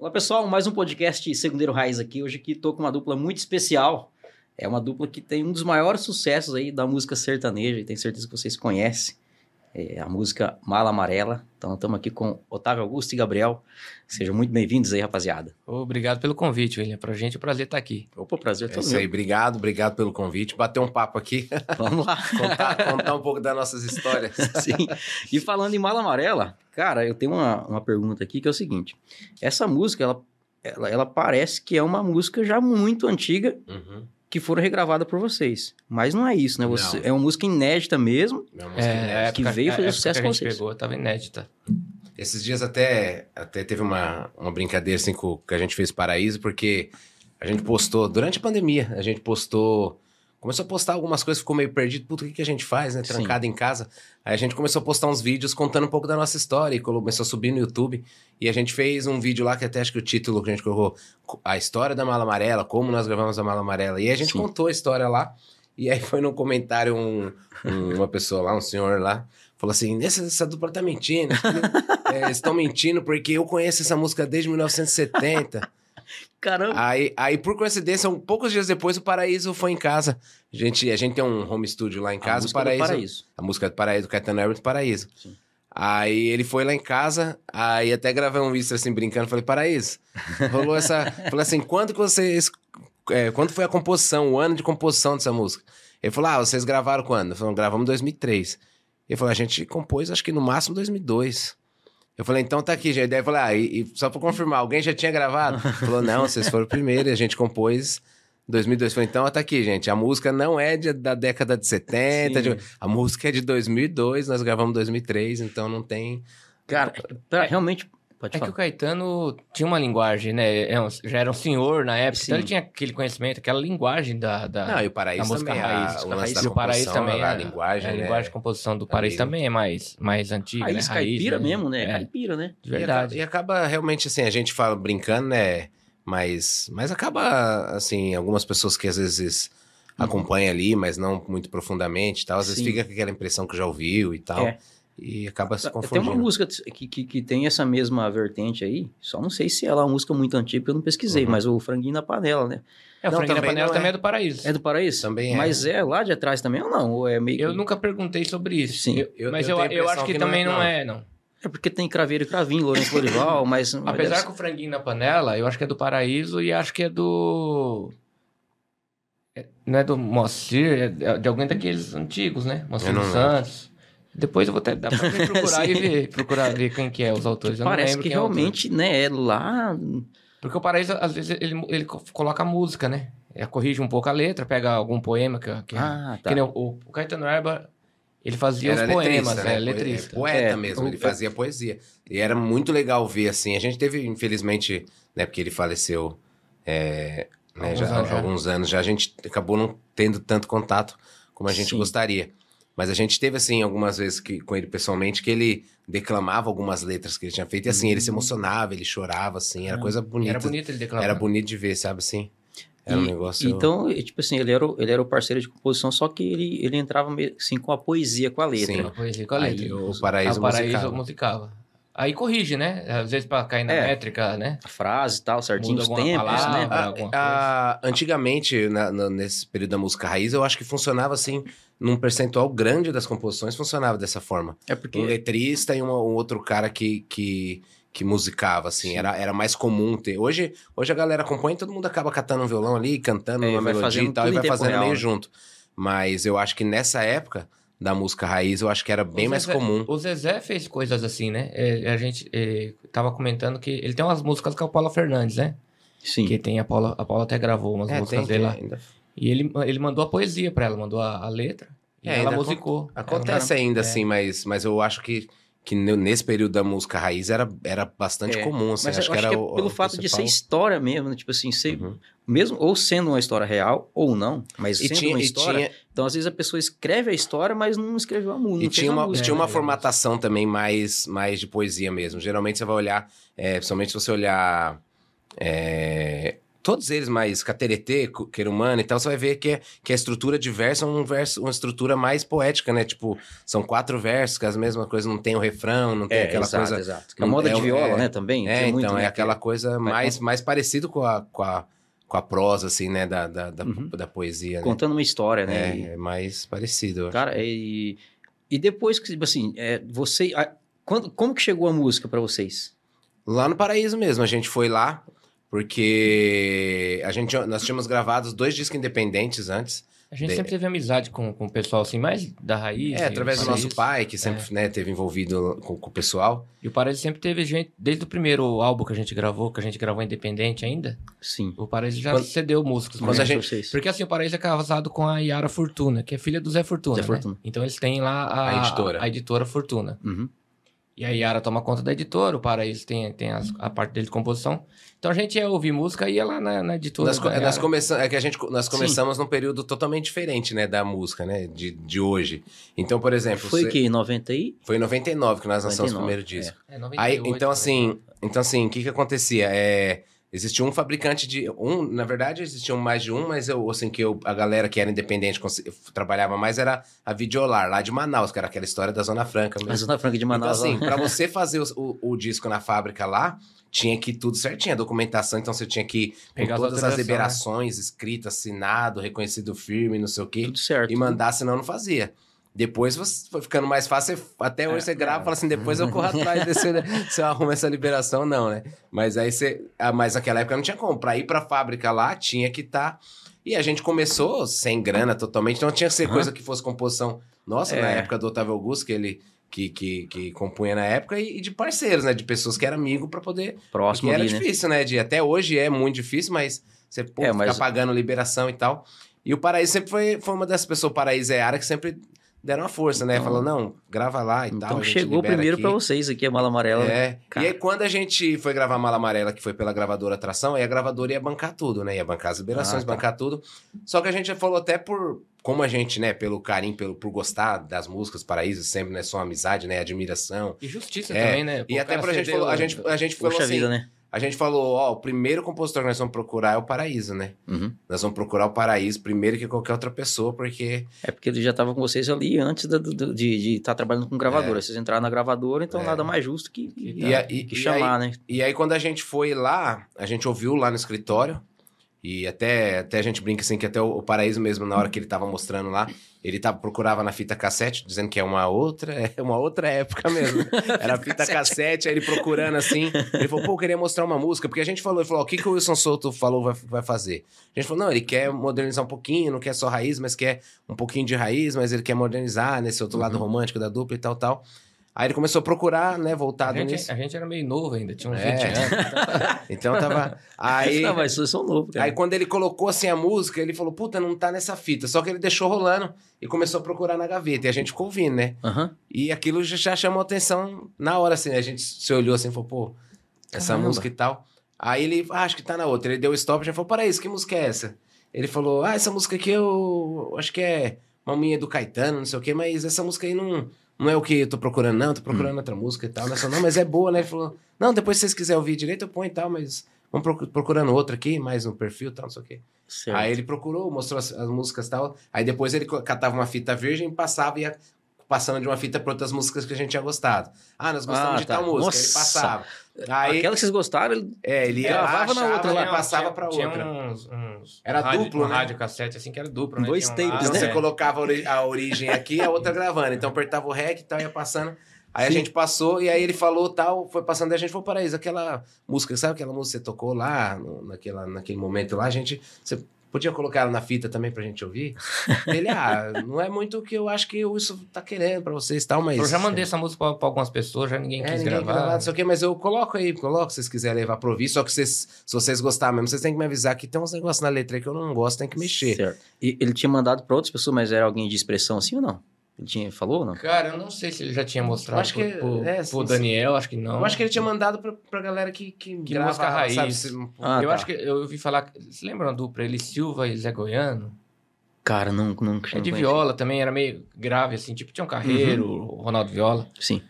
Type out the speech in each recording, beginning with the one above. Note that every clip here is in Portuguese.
Olá pessoal, mais um podcast Segundeiro Raiz aqui. Hoje aqui tô com uma dupla muito especial. É uma dupla que tem um dos maiores sucessos aí da música sertaneja, e tenho certeza que vocês conhecem. É a música Mala Amarela. Então estamos aqui com Otávio Augusto e Gabriel. Sejam muito bem-vindos aí, rapaziada. Obrigado pelo convite, William. Pra gente é um prazer estar aqui. Opa, prazer É todo isso aí, obrigado, obrigado pelo convite. Bater um papo aqui, Vamos lá. contar, contar um pouco das nossas histórias. Sim. E falando em Mala Amarela, cara, eu tenho uma, uma pergunta aqui que é o seguinte. Essa música, ela, ela, ela parece que é uma música já muito antiga Uhum. Que foram regravadas por vocês. Mas não é isso, né? Você, Não. é uma música inédita mesmo. Minha música É, inédita. a época- que veio a fazer sucesso que com a gente vocês. pegou, tava inédita. Esses dias até, até teve uma, uma brincadeira assim com, que a gente fez Paraíso, porque a gente postou, durante a pandemia, a gente postou. Começou a postar algumas coisas, ficou meio perdido. Puta, o que, que a gente faz, né? Sim. Trancado em casa. Aí a gente começou a postar uns vídeos contando um pouco da nossa história e começou a subir no YouTube. E a gente fez um vídeo lá que até acho que o título que a gente colocou, A História da Mala Amarela, como nós gravamos a Mala Amarela. E a gente Sim. contou a história lá. E aí foi no comentário um- um- uma pessoa lá, um senhor lá, falou assim: essa, essa dupla tá mentindo. É, estão mentindo porque eu conheço essa música desde 1970. Caramba! aí, aí, por coincidência, um, poucos dias depois, o Paraíso foi em casa. A gente, a gente tem um home studio lá em casa, o Paraíso, Paraíso. A música do Paraíso, do Caetano Herbert do Paraíso. Sim. Aí ele foi lá em casa, aí até gravei um vídeo assim, brincando, falei, Paraíso, rolou essa... falei assim, quando que vocês... É, quando foi a composição, o ano de composição dessa música? Ele falou, ah, vocês gravaram quando? Eu falei, gravamos em 2003. Ele falou, a gente compôs acho que no máximo 2002. Eu falei, então tá aqui, gente. Daí eu falei, ah, e, e só pra confirmar, alguém já tinha gravado? Ele falou, não, vocês foram o primeiro e a gente compôs em 2002. Eu falei, então tá aqui, gente. A música não é de- da década de 70, Sim. de- a música é de 2002, nós gravamos em 2003, então não tem. Cara, pra- realmente. Pode É que falar. o Caetano tinha uma linguagem, né? É já era um senhor na época, Sim. então ele tinha aquele conhecimento, aquela linguagem da. da Não, e o Paraíso da música também, raiz, a, música o lance raiz. da e o Paraíso também. a é- linguagem, é, né? A linguagem de composição do Paraíso também é mais, mais antiga. Raiz né? caipira né? mesmo, né? É, Caipira, né? de verdade. E acaba, e acaba realmente assim, a gente fala brincando, né? Mas, mas acaba, assim, algumas pessoas que às vezes acompanham ali, mas não muito profundamente e tal. Às vezes. Sim. fica com aquela impressão que já ouviu e tal. É. E acaba se Tem uma confundindo. música que, que, que tem essa mesma vertente aí, só não sei se ela é uma música muito antiga, porque eu não pesquisei, Uhum. mas o Franguinho na Panela, né? É, o Não, Franguinho também Panela não também é. é do Paraíso. É do Paraíso? Também é. Mas é lá de atrás também ou não? Ou é meio que... Eu nunca perguntei sobre isso. Sim. Eu- Eu- mas eu eu, acho que, que não também é, não não. é, não. É porque tem Craveiro e Cravinho, Lourenço Lorival, mas... mas Apesar deve- que o Franguinho na Panela, eu acho que é do Paraíso e acho que é do. é- não é do Moacir, é de alguém daqueles antigos, né? Moacir dos lembro. Santos. Depois eu vou até dar pra procurar e ver, procurar ver quem que é os autores. Eu não Parece que quem é realmente, né, é lá... Porque o Paraíso, às vezes, ele, ele co- coloca música, né? Ele corrige um pouco a letra, pega algum poema que, que, Ah, tá. que nem o, o, Caetano Herba, ele fazia os poemas, né? é, letrista. Poeta É, mesmo, o- ele fazia poesia. E era muito legal ver, assim. A gente teve, infelizmente, né, porque ele faleceu é, né, Alguns já, anos, há já. alguns anos, já a gente acabou não tendo tanto contato como a gente Sim. gostaria. Mas a gente teve, assim, algumas vezes que, com ele pessoalmente, que ele declamava algumas letras que ele tinha feito. E, assim, ele se emocionava, ele chorava, assim. Era Ah, coisa bonita. Era bonito ele declamar. Era bonito de ver, sabe, assim? Era um E- negócio... Então, tipo assim, ele era, o, ele era o parceiro de composição, só que ele, ele entrava meio assim com a poesia, com a letra. Sim. A poesia com a letra. Aí o Ah, Paraíso, o Paraíso musicava. Aí corrige, né? Às vezes pra cair na É. métrica, né? A frase e tal, certinho, Muda os tempos, palavra. né? alguma ah, antigamente, na- na- nesse período da música raiz, eu acho que funcionava assim, num percentual grande das composições, funcionava dessa forma. É Um porque... letrista e uma- um outro cara que, que, que musicava, assim, Sim. era, era mais comum ter. Hoje, hoje a galera compõe, todo mundo acaba catando um violão ali, cantando É, uma melodia e tal, e vai fazendo real, meio né? junto. Mas eu acho que nessa época da música raiz, eu acho que era bem O mais Zezé- comum. O Zezé fez coisas assim, né? É, a gente é, tava comentando que ele tem umas músicas com a Paula Fernandes, né? Sim. Que tem a Paula, a Paula até gravou umas É, músicas tem, dele lá. ainda E ele, ele mandou a poesia pra ela, mandou a, a letra. É, ela musicou. Acontece ainda, é. assim, mas, mas eu acho que, que ne- nesse período da música raiz era, era bastante É, comum, assim. Mas acho que era que é o- pelo o fato de ser história mesmo, né? Tipo assim, ser, Uhum. mesmo ou sendo uma história real ou não, mas E sendo tinha, uma história, tinha, então às vezes a pessoa escreve a história, mas não escreveu a música. e tinha uma, música. tinha uma É, formatação também mais, mais de poesia mesmo. Geralmente você vai olhar, é, principalmente se você olhar é, todos eles mais Cateretê, Querumano e tal, você vai ver que, é, que a estrutura de verso é um verso, uma estrutura mais poética, né? Tipo, são quatro versos, que é as mesmas coisas, não tem o refrão, não tem É, aquela exato, coisa. exato. Que a não- moda é de viola, é, né, também. É, então, muito, é né, aquela coisa mais, mais parecido com a, com, a, com a prosa, assim, né? Da, da, da, Uhum. da poesia, né? Contando uma história, né? É, E- é mais parecido. Cara, e, e depois que, tipo assim, é, você... a- quando, como que chegou a música pra vocês? Lá no Paraíso mesmo, a gente foi lá, porque a gente, nós tínhamos gravado dois discos independentes antes. A gente De- sempre teve amizade com, com o pessoal, assim, mais da raiz. É, através do nosso pai, que sempre né, teve envolvido com, com o pessoal. E o Paraíso sempre teve gente, desde o primeiro álbum que a gente gravou, que a gente gravou independente ainda, Sim. o Paraíso já Quando- cedeu músicos. pra a gente. Vocês. Porque assim, o Paraíso é casado com a Yara Fortuna, que é filha do Zé Fortuna. Zé né? Fortuna. Então eles têm lá a, A editora. A, editora Fortuna. Uhum. E a Yara toma conta da editora, o Paraíso tem, tem as- a parte dele de composição. Então a gente ia ouvir música e ia lá na, na editora. Nós, da nós começamos, é que a gente, nós começamos num período totalmente diferente, né, da música, né, de, de hoje. Então, por exemplo, Foi cê- que em 90 e... foi em 99 que nós lançamos 99, o primeiro disco. É, 98, Aí, então 99. assim, então assim, o que que acontecia? É, existia um fabricante de um, na verdade existiam mais de um, mas eu assim que eu, a galera que era independente trabalhava mais era a Videolar lá de Manaus, que era aquela história da Zona Franca mesmo. A Zona Franca de Então Manaus. assim, lá. pra você fazer os- o, o disco na fábrica lá, tinha que ir tudo certinho, a documentação, então você tinha que Pegar as todas as autorizações, né? liberações escritas, assinado, reconhecido firme, não sei o quê Tudo certo. e mandar, senão não fazia. Depois você- foi ficando mais fácil, você- até hoje É, você grava é. e fala assim, depois eu corro atrás desse, se eu arrumo essa liberação, não, né? Mas aí você. ah, Mas naquela época não tinha como. Pra ir pra fábrica lá, tinha que estar. E a gente começou sem grana totalmente, então tinha que ser Aham. coisa que fosse composição nossa, na É. época do Otávio Augusto, que ele. Que, que, que compunha na época, e, e de parceiros, né? De pessoas que eram amigos pra poder Próximo porque era ali, né? difícil, né? De, até hoje é muito difícil, mas você pô, É, fica mas- pagando liberação e tal. E o Paraíso sempre foi, foi uma dessas pessoas, o Paraíso é área que sempre deram a força, né? Então- Falou, não, grava lá e tal. Então a gente chegou primeiro aqui. pra vocês aqui, a Mala Amarela. né? É. Cara. E aí, quando a gente foi gravar Mala Amarela, que foi pela gravadora Atração, aí a gravadora ia bancar tudo, né? Ia bancar as liberações, Ah, tá. bancar tudo. Só que a gente já falou até por. Como a gente, né, pelo carinho, pelo, por gostar das músicas Paraíso, sempre, né? Só amizade, né? Admiração. E justiça É, também, né? E Pô, o até pra gente falou, a gente, a gente falou assim. vida, né? A gente falou, ó, o primeiro compositor que nós vamos procurar é o Paraíso, né? Uhum. Nós vamos procurar o Paraíso primeiro que qualquer outra pessoa, porque. É porque ele já estava com vocês ali antes do- do- de estar trabalhando com gravadora. Vocês entraram na gravadora, então É. nada mais justo que, que, E, a- e- que chamar, né? E aí, quando a gente foi lá, a gente ouviu lá no escritório, e até, até a gente brinca assim, que até o, o Paraíso mesmo, na hora que ele tava mostrando lá, ele tava, procurava na fita cassete, dizendo que é uma outra, é uma outra época mesmo. Era fita cassete, aí ele procurando assim, ele falou, pô, eu queria mostrar uma música, porque a gente falou, ele falou, o que, que o Wilson Souto falou vai, vai fazer? A gente falou, não, ele quer modernizar um pouquinho, não quer só raiz, mas quer um pouquinho de raiz, mas ele quer modernizar nesse outro lado Uhum. romântico da dupla e tal, tal. Aí ele começou a procurar, né, A voltado nisso. gente, a gente era meio novo ainda, tinha uns É. 20 anos. Então tava. Aí, Não, mas vocês são novos, cara. aí quando ele colocou assim a música, ele falou: Puta, não tá nessa fita. Só que ele deixou rolando e começou a procurar na gaveta. E a gente ficou ouvindo, né? Aham. E aquilo já, chamou atenção na hora, assim. A gente se olhou assim e falou: Pô, essa Caramba. música e tal. Aí ele, ah, acho que tá na outra. Ele deu stop e já falou: Para isso, que música é essa? Ele falou: Ah, essa música aqui eu acho que é Maminha do Caetano, não sei o quê, mas essa música aí não, não é o que eu tô procurando, não. Tô procurando outra música e tal. Não, não, mas é boa, né? Ele falou: Não, depois se vocês quiserem ouvir direito, eu ponho e tal, mas vamos procu- procurando outra aqui, mais no perfil e tal, não sei o quê. Certo. Aí ele procurou, mostrou as, as músicas e tal. Aí depois ele catava uma fita virgem e passava e ia passando de uma fita para outras músicas que a gente tinha gostado. Ah, nós gostamos Ah, de tá. tal música. Ele Nossa. passava. Aí, Aquela que vocês gostaram, ele... é, ele ia Gravava na outra lá. passava para tinha outra. uns, uns- Era um rádio, duplo, um né? rádio cassete assim que era duplo, né? Dois um tapes, Então né? você é. colocava a ori- a origem aqui e a outra gravando. Então apertava o REC e tal, ia passando. Aí a Sim. gente passou e aí ele falou tal, foi passando e a gente falou, Paraíso, aquela música, sabe aquela música que você tocou lá, no- naquela, naquele momento lá, a gente, você podia colocar ela na fita também pra gente ouvir? ele, ah, não é muito o que eu acho que o Wilson tá querendo pra vocês e tal, mas... Eu já mandei essa música pra, pra algumas pessoas, já ninguém É, quis ninguém gravar. gravar, não sei o quê, mas eu coloco aí, coloco se vocês quiserem levar pra ouvir, só que vocês, se vocês gostarem mesmo, vocês têm que me avisar que tem uns negócios na letra aí que eu não gosto, tem que mexer. Certo. E ele tinha mandado pra outras pessoas, mas era alguém de expressão assim ou não? Ele tinha, falou ou não? Cara, eu não sei se ele já tinha mostrado Acho que- pro, pro- é, pro sim, Daniel, acho que não. Eu acho que ele tinha mandado pra, pra galera que, que, Que grava, música raiz. sabe, se- Ah, eu tá. acho que eu ouvi falar. Você lembra uma dupla? Ele Silva e Zé Goiano? Cara, não, não, não É de conheci. viola também, era meio grave, assim, tipo, tinha um carreiro, o Ronaldo Viola. Sim.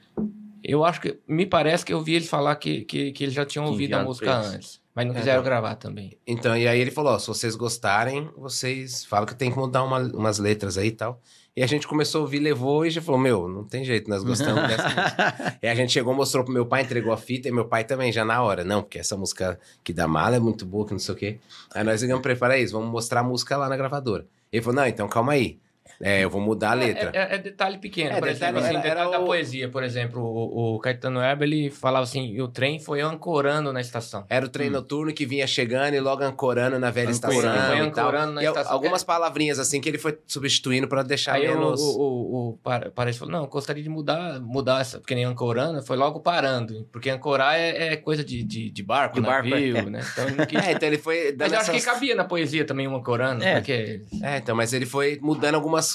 Eu acho que. Me parece que eu vi ele falar que, que, que eles já tinham Que ouvido a música antes. Mas não quiseram gravar também. Então, e aí ele falou, ó, se vocês gostarem, vocês falam que tem que mudar uma- umas letras aí e tal. E a gente começou a ouvir, levou e já falou, meu, não tem jeito, nós gostamos dessa música. E a gente chegou, mostrou pro meu pai, entregou a fita, e meu pai também, já na hora. Não, porque essa música que da mala é muito boa, que não sei o quê. Aí nós ligamos pra ele, para isso, vamos mostrar a música lá na gravadora. Ele falou, não, então calma aí. É, eu vou mudar a letra. É, é- é detalhe pequeno, É, por detalhe- exemplo, assim, era- detalhe era da o- poesia, por exemplo, o, o Caetano Herber, ele falava assim, o trem foi ancorando na estação. Era o trem noturno que vinha chegando e logo ancorando na velha Ancorando, estação foi e tal. ancorando na E estação. algumas palavrinhas assim que ele foi substituindo pra deixar Aí o, menos... o, o, o Paredes falou, não, eu gostaria de mudar, mudar essa, porque nem ancorando, foi logo parando, porque ancorar é, é coisa de, de, de barco, De barco, navio, é. né? Então ele não quis... É, então ele foi Mas eu acho que essas- cabia na poesia também um ancorando, É. porque... É, então, mas ele foi mudando algumas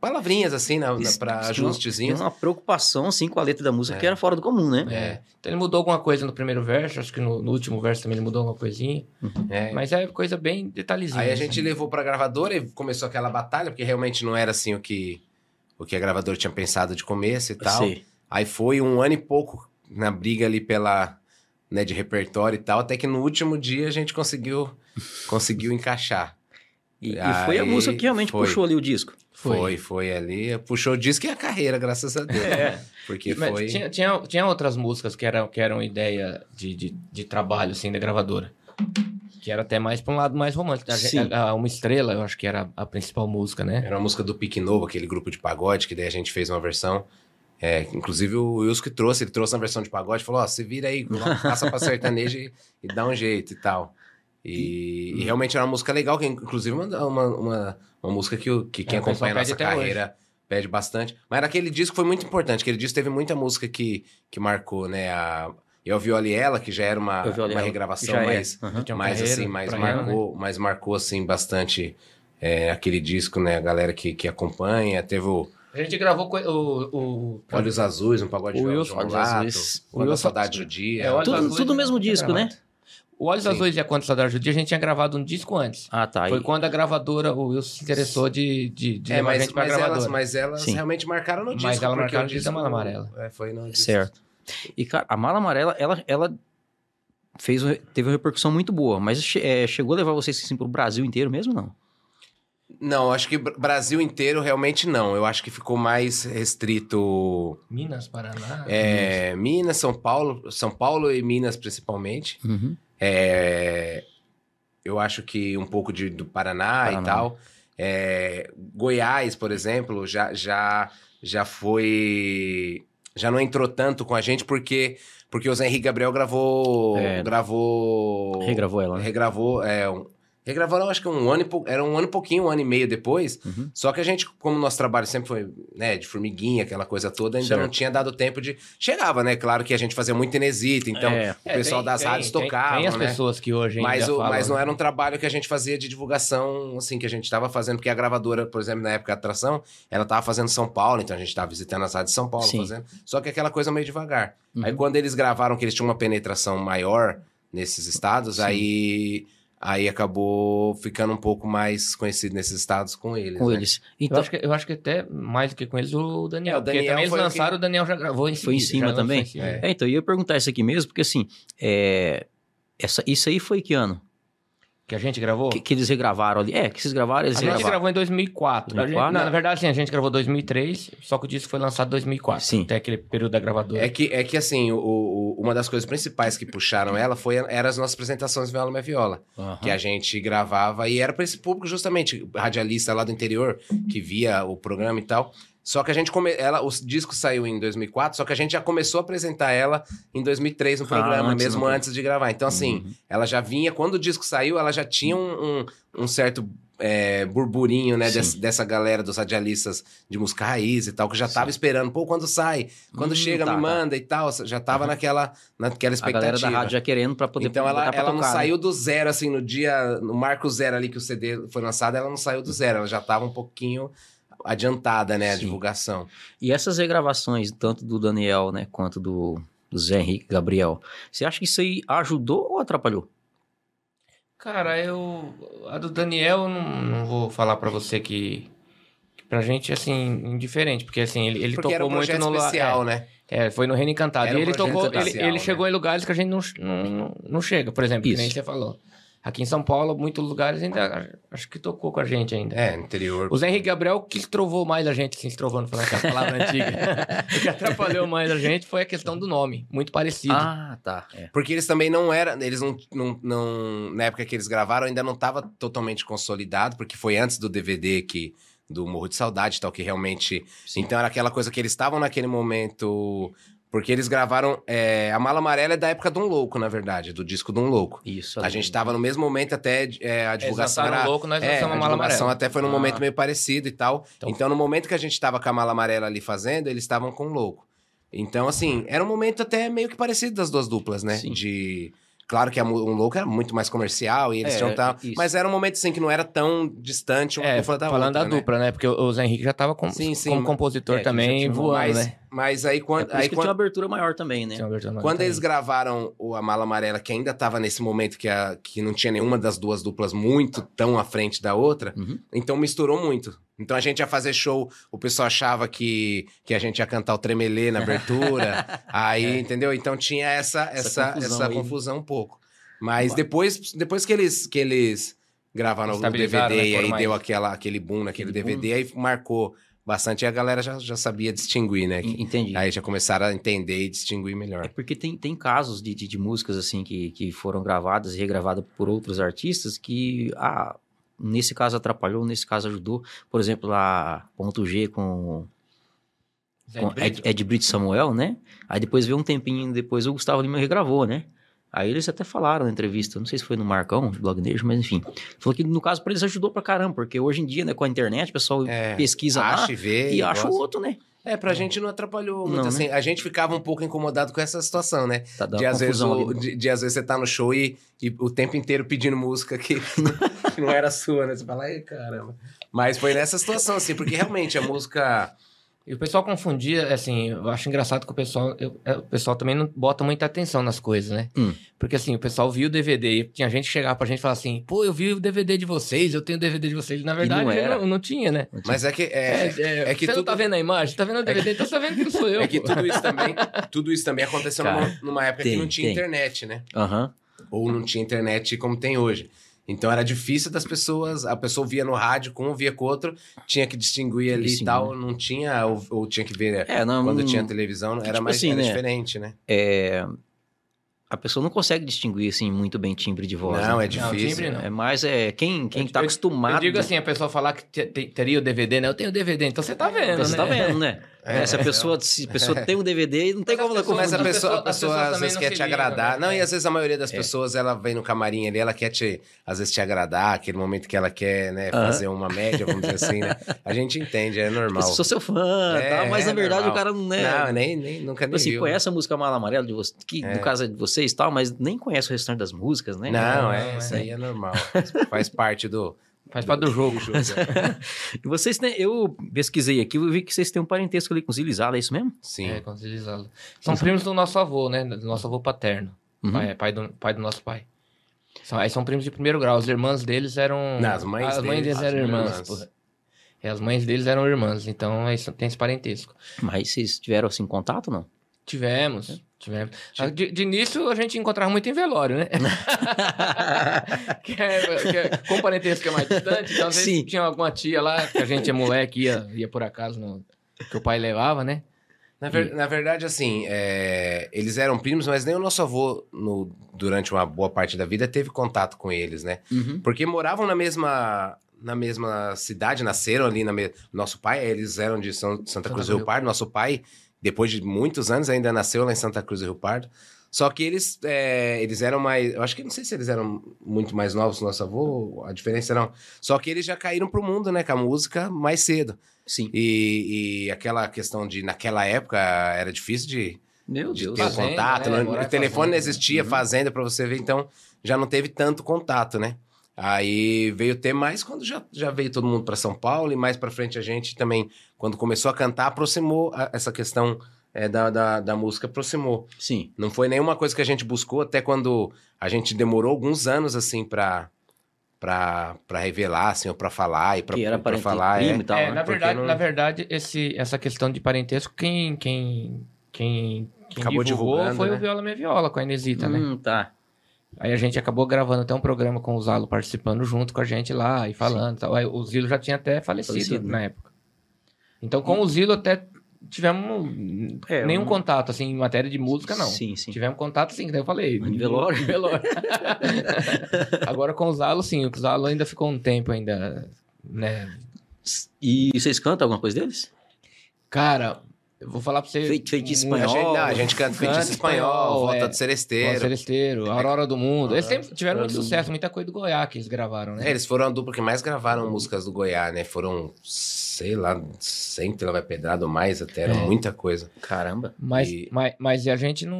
palavrinhas assim, na, na, tinha uma- ajustezinhos. Uma preocupação, assim, com a letra da música É. que era fora do comum, né? É. Então ele mudou alguma coisa no primeiro verso, acho que no, no último verso também ele mudou alguma coisinha, É. mas é coisa bem detalhezinha. Aí a assim. gente levou pra gravadora e começou aquela batalha, porque realmente não era assim o que, o que a gravadora tinha pensado de começo e tal. Sei. Aí foi um ano e pouco na briga ali pela, né, de repertório e tal, até que no último dia a gente conseguiu, conseguiu encaixar. E, e foi a música que realmente foi. puxou ali o disco. Foi. Foi, foi ali, puxou o disco e a carreira, graças a Deus. É. Porque Mas foi... tinha, tinha, tinha outras músicas que eram, que eram ideia de, de, de trabalho, assim, da gravadora. Que era até mais pra um lado mais romântico. A a- a Uma Estrela, eu acho que era a principal música, né? Era uma música do Pique Novo, aquele grupo de pagode, que daí a gente fez uma versão. É, inclusive o Wilson que trouxe, ele trouxe uma versão de pagode, falou, ó, se vira aí, passa pra sertanejo e, e dá um jeito e tal. E, e realmente era uma música legal, que inclusive uma, uma, uma, uma música que, o- que quem É, o pessoal acompanha a nossa carreira pede bastante. Mas era aquele disco que foi muito importante, aquele disco teve muita música que, que marcou, né, a... Eu vi Olhe Ela, que já era uma, uma regravação já é. uma mais carreira assim, mais pra ela, né? marcou, mais marcou assim bastante é, aquele disco, né? A galera que, que acompanha, teve o A gente gravou o... o... Olhos Azuis, um pagode O de Olhos Lato, Azuis. A Wilson- Saudade do Dia. É, Olhos Tudo- tudo né? mesmo disco, né? O Olhos Sim. Azuis e a Quanto Saudade do Dia, a gente tinha gravado um disco antes. Ah, tá. Foi E- quando a gravadora, o Wilson se interessou de, de, de É, levar a mas, gente pra mas gravadora. elas, mas elas Sim. realmente marcaram no Mas disco. elas porque marcaram o no disco da Mala Amarela. É, foi no disco. Certo. E, cara, a Mala Amarela, ela, ela fez, teve uma repercussão muito boa, mas é, chegou a levar vocês assim, pro Brasil inteiro mesmo, não? Não, acho que Br- Brasil inteiro realmente não. Eu acho que ficou mais restrito Minas, Paraná. é, Minas, São Paulo, São Paulo e Minas principalmente. Uhum. É, eu acho que um pouco de, do Paraná, Paraná. e tal. É, Goiás, por exemplo, já, já, já foi. Já não entrou tanto com a gente porque, porque o Zé Henrique Gabriel gravou. É. Gravou. Regravou ela, né? Regravou. É, um, regravou, não, acho que um ano e pou- era um ano e pouquinho, um ano e meio depois. Uhum. Só que a gente, como o nosso trabalho sempre foi né, de formiguinha, aquela coisa toda, ainda Certo. não tinha dado tempo de. Chegava, né? Claro que a gente fazia muito inesita, então É. o pessoal tem- das tem- rádios tem- tocavam, Tem as né? pessoas que hoje Mas, ainda o- falam, mas não né? era um trabalho que a gente fazia de divulgação, assim, que a gente estava fazendo, porque a gravadora, por exemplo, na época da atração, ela estava fazendo São Paulo, então a gente estava visitando as rádios de São Paulo, Sim. fazendo. Só que aquela coisa meio devagar. Uhum. Aí quando eles gravaram que eles tinham uma penetração maior nesses estados, Sim. aí, aí acabou ficando um pouco mais conhecido nesses estados com eles. Com né? eles. Eu Então, acho, que, eu acho que até mais do que com eles o Daniel. É, o porque Daniel também eles lançaram, que- o Daniel já gravou em Foi em cima também? em cima. É. é, então, eu ia perguntar isso aqui mesmo, porque assim, é, essa, isso aí foi que ano? Que a gente gravou? Que, que eles regravaram ali? É, que vocês gravaram, eles A gente gravou em 2004. A gente- 2004? não, na verdade, sim, a gente gravou em 2003, só que o disco foi lançado em 2004. Sim. Até aquele período da gravadora. É que, é que assim, o, o- uma das coisas principais que puxaram ela foi eram as nossas apresentações Viola Minha Viola. Que a gente gravava e era para esse público justamente radialista lá do interior que via o programa e tal. Só que a gente come... ela o disco saiu em 2004, só que a gente já começou a apresentar ela em 2003 no Ah, programa, antes, mesmo no- antes de gravar. Então assim, Uhum. ela já vinha quando o disco saiu, ela já tinha um, um- um certo é, burburinho, né, Sim. desse- dessa galera dos radialistas de música raiz e tal, que já tava esperando, pô, quando sai, quando Hum, chega, tá, me tá. manda e tal, já tava naquela, naquela A expectativa. galera da rádio já querendo pra poder Então ela, ela não tocar, né? saiu do zero, assim, no dia, no marco zero ali que o CD foi lançado, ela não saiu do zero, ela já estava um pouquinho adiantada, né, a Sim. divulgação. E essas regravações, tanto do Daniel, né, quanto do, do Zé Henrique Gabriel, você acha que isso aí ajudou ou atrapalhou? Cara, eu. A do Daniel, não, não vou falar pra você que, que pra gente, assim, indiferente, porque assim, ele, ele Porque tocou era um muito no. especial, é, né? é, foi no Reino Encantado. Era e ele tocou, ele, especial, ele né? chegou em lugares que a gente não, não, não- chega. Por exemplo, que nem Isso. você falou. Aqui em São Paulo, muitos lugares ainda. Acho que tocou com a gente ainda. É, interior. O Zé Henrique Gabriel que trovou mais a gente, assim, estrovando, falando aquela palavra antiga. o que atrapalhou mais a gente foi a questão do nome, muito parecido. Ah, tá. É. Porque eles também não eram, eles não, não, não- na época que eles gravaram ainda não estava totalmente consolidado, porque foi antes do DVD que do Morro de Saudade e tal, que realmente, Sim. então era aquela coisa que eles estavam naquele momento, porque eles gravaram, é, a Mala Amarela é da época de um louco, na verdade, do disco de um louco. Isso. A gente tava no mesmo momento até é, a divulgação era, louco, nós é, a a Mala divulgação Amarela. até foi num Ah. momento meio parecido e tal. Então- Então, no momento que a gente tava com a Mala Amarela ali fazendo, eles estavam com o louco. Então, assim, era um momento até meio que parecido das duas duplas, né? Sim. De. Claro que a um louco era muito mais comercial e eles É, tinham tal. isso. Mas era um momento assim que não era tão distante uma É, dupla da falando outra. da dupla, né? Porque o Zé Henrique já tava com, Sim, sim, como compositor é, também voando, Mas, né? mas aí É quando. por aí quando... tinha uma abertura maior também, né? Tinha uma versão Quando também. eles gravaram o A Mala Amarela, que ainda tava nesse momento que, a, que não tinha nenhuma das duas duplas muito tão à frente da outra, Uhum. então misturou muito. Então a gente ia fazer show, o pessoal achava que, que a gente ia cantar o Tremelê na abertura, aí, entendeu? Então tinha essa, essa, essa, confusão confusão, aí. um pouco. Mas depois, depois que eles, que eles gravaram o DVD né? e aí mais- deu aquela, aquele boom naquele Aquele DVD, aí marcou bastante e a galera já, já sabia distinguir, né? Que- Entendi. Aí já começaram a entender e distinguir melhor. É porque tem, tem casos de, de, de músicas assim que, que foram gravadas e regravadas por outros artistas que, ah, nesse caso atrapalhou, nesse caso ajudou. Por exemplo, a Ponto G com, com. Ed, Ed Brito Samuel, né? Aí depois veio um tempinho depois o Gustavo Lima regravou, né? Aí eles até falaram na entrevista, não sei se foi no Marcão, Blog Nerd, mas enfim. Falou que no caso pra eles ajudou pra caramba, porque hoje em dia, né, com a internet, o pessoal É, pesquisa lá acha e vê. e acha o outro, né? É, pra gente não atrapalhou muito, Não, né? assim. A gente ficava um pouco incomodado com essa situação, né? Tá De às, vezes, o- de, de às vezes você tá no show e, e o tempo inteiro pedindo música que, que não era sua, né? Você fala, ai, caramba. Mas foi nessa situação, assim, porque realmente a música. E o pessoal confundia, assim, eu acho engraçado que o pessoal, eu- é, o pessoal também não bota muita atenção nas coisas, né? Hum. Porque assim, o pessoal viu o DVD e tinha gente que chegava pra gente e falava assim, pô, eu vi o DVD de vocês, eu tenho o DVD de vocês. Na verdade, não não, era. não, tinha, né? Mas é que. É, É, é que você não tudo- tá vendo a imagem? Tá vendo o DVD, então você tá vendo que não sou eu. é que pô. tudo isso também. Tudo isso também aconteceu Cara, numa, numa época tem, que não tinha tem. internet, né? Aham. ou não tinha internet como tem hoje. Então era difícil das pessoas, a pessoa via no rádio com um, via com outro, tinha que distinguir ali e tal, não tinha, ou, ou tinha que ver É, não, quando não- tinha televisão, era tipo mais assim, era né? diferente, né? é, a pessoa não consegue distinguir assim muito bem timbre de voz. Não, né? é difícil. timbre não. É mais é quem quem Eu- tá eu- acostumado. Eu digo assim, a pessoa falar que te- te- teria o DVD, né? Eu tenho o DVD, então você tá vendo, Então, você né? tá vendo, né? É, É, se a pessoa se a pessoa tem um DVD, não tem Mas como ela Mas a pessoa, a pessoa às vezes não quer te agradar. né? Não, e às vezes a maioria das É. pessoas, ela vem no camarim ali, ela quer te, às vezes te agradar, aquele momento que ela quer, né, fazer uma média, vamos dizer assim, né? A gente entende, é normal. Eu sou seu fã, É, tá? mas na é verdade normal. o cara não é. Não, nem, nem nunca Tipo nem assim, viu. conhece a música Mala Amarela de você, que É. no caso é de vocês e tal, mas nem conhece o restante das músicas, né? Não, Não, é, é. isso aí é normal. Faz parte do... Faz parte do jogo. E vocês têm, eu pesquisei aqui, eu vi que vocês têm um parentesco ali com os Ilizada, é isso mesmo? Sim. É, com deslizado. São primos do nosso avô, né? Do nosso avô paterno. Uhum. Pai, pai do, pai do nosso pai. São, aí são primos de primeiro grau. As irmãs deles eram. Não, as mães as mães deles, deles eram as irmãs. irmãs. É, as mães deles eram irmãs. Então aí são- tem esse parentesco. Mas vocês tiveram assim contato ou não? Tivemos. Tivemos. De, de início a gente encontrava muito em velório, né? que é, que é, com parentesco que é mais distante, então às vezes Sim. tinha alguma tia lá, que a gente é moleque, ia, ia por acaso, no- que o pai levava, né? Na, ver- na verdade, assim, é, eles eram primos, mas nem o nosso avô, no- durante uma boa parte da vida, teve contato com eles, né? Uhum. Porque moravam na mesma, na mesma cidade, nasceram ali na me... Nosso pai, eles eram de São- Santa Cruz do Rio Pardo. Nosso pai, depois de muitos anos, ainda nasceu lá em Santa Cruz do Rio Pardo. Só que eles, é, eles eram mais... Eu acho que não sei se eles eram muito mais novos que nosso avô, a diferença não. Só que eles já caíram pro mundo, né, com a música mais cedo. Sim. E, e aquela questão de, naquela época, era difícil de, Meu de Deus. ter Fazenda, contato. né? não- o telefone não fazenda. existia, Uhum. fazenda pra você ver, então já não teve tanto contato, né? Aí veio ter mais quando já, já veio todo mundo pra São Paulo e mais pra frente a gente também, quando começou a cantar, aproximou a- essa questão é, da, da, da música, aproximou. Sim. Não foi nenhuma coisa que a gente buscou, até quando a gente demorou alguns anos, assim, pra, pra, pra revelar, assim, ou pra falar e pra, que era pra parente falar. é. e tal. É, né? na verdade, não- na verdade esse, essa questão de parentesco, quem, quem, quem, quem Acabou divulgou foi né? o Viola Minha Viola, com a Inesita, né? Hum, tá. Aí a gente acabou gravando até um programa com o Zalo participando junto com a gente lá e falando. tal. Aí o Zilo já tinha até falecido, Falecido, né? na época. Então com o Zilo até tivemos É, nenhum um- contato, assim, em matéria de música, não. Sim, sim. Tivemos contato sim, que daí eu falei. Em velório? Velório. Agora com o Zalo, sim. O Zalo ainda ficou um tempo ainda, né? E vocês cantam alguma coisa deles? Cara, eu vou falar pra você... Feiti- feitiço muito- A gente, espanhol. não, a gente canta feitiço espanhol, volta é. do Celesteiro. Celesteiro, Aurora do Mundo. Eles sempre tiveram muito do sucesso, muita coisa do Goiás que eles gravaram, né? É, eles foram a dupla que mais gravaram músicas do Goiás, né? Foram, sei lá, sempre ela vai pedrado mais até, era É. muita coisa. Caramba. Mas, E- mas, mas a gente não,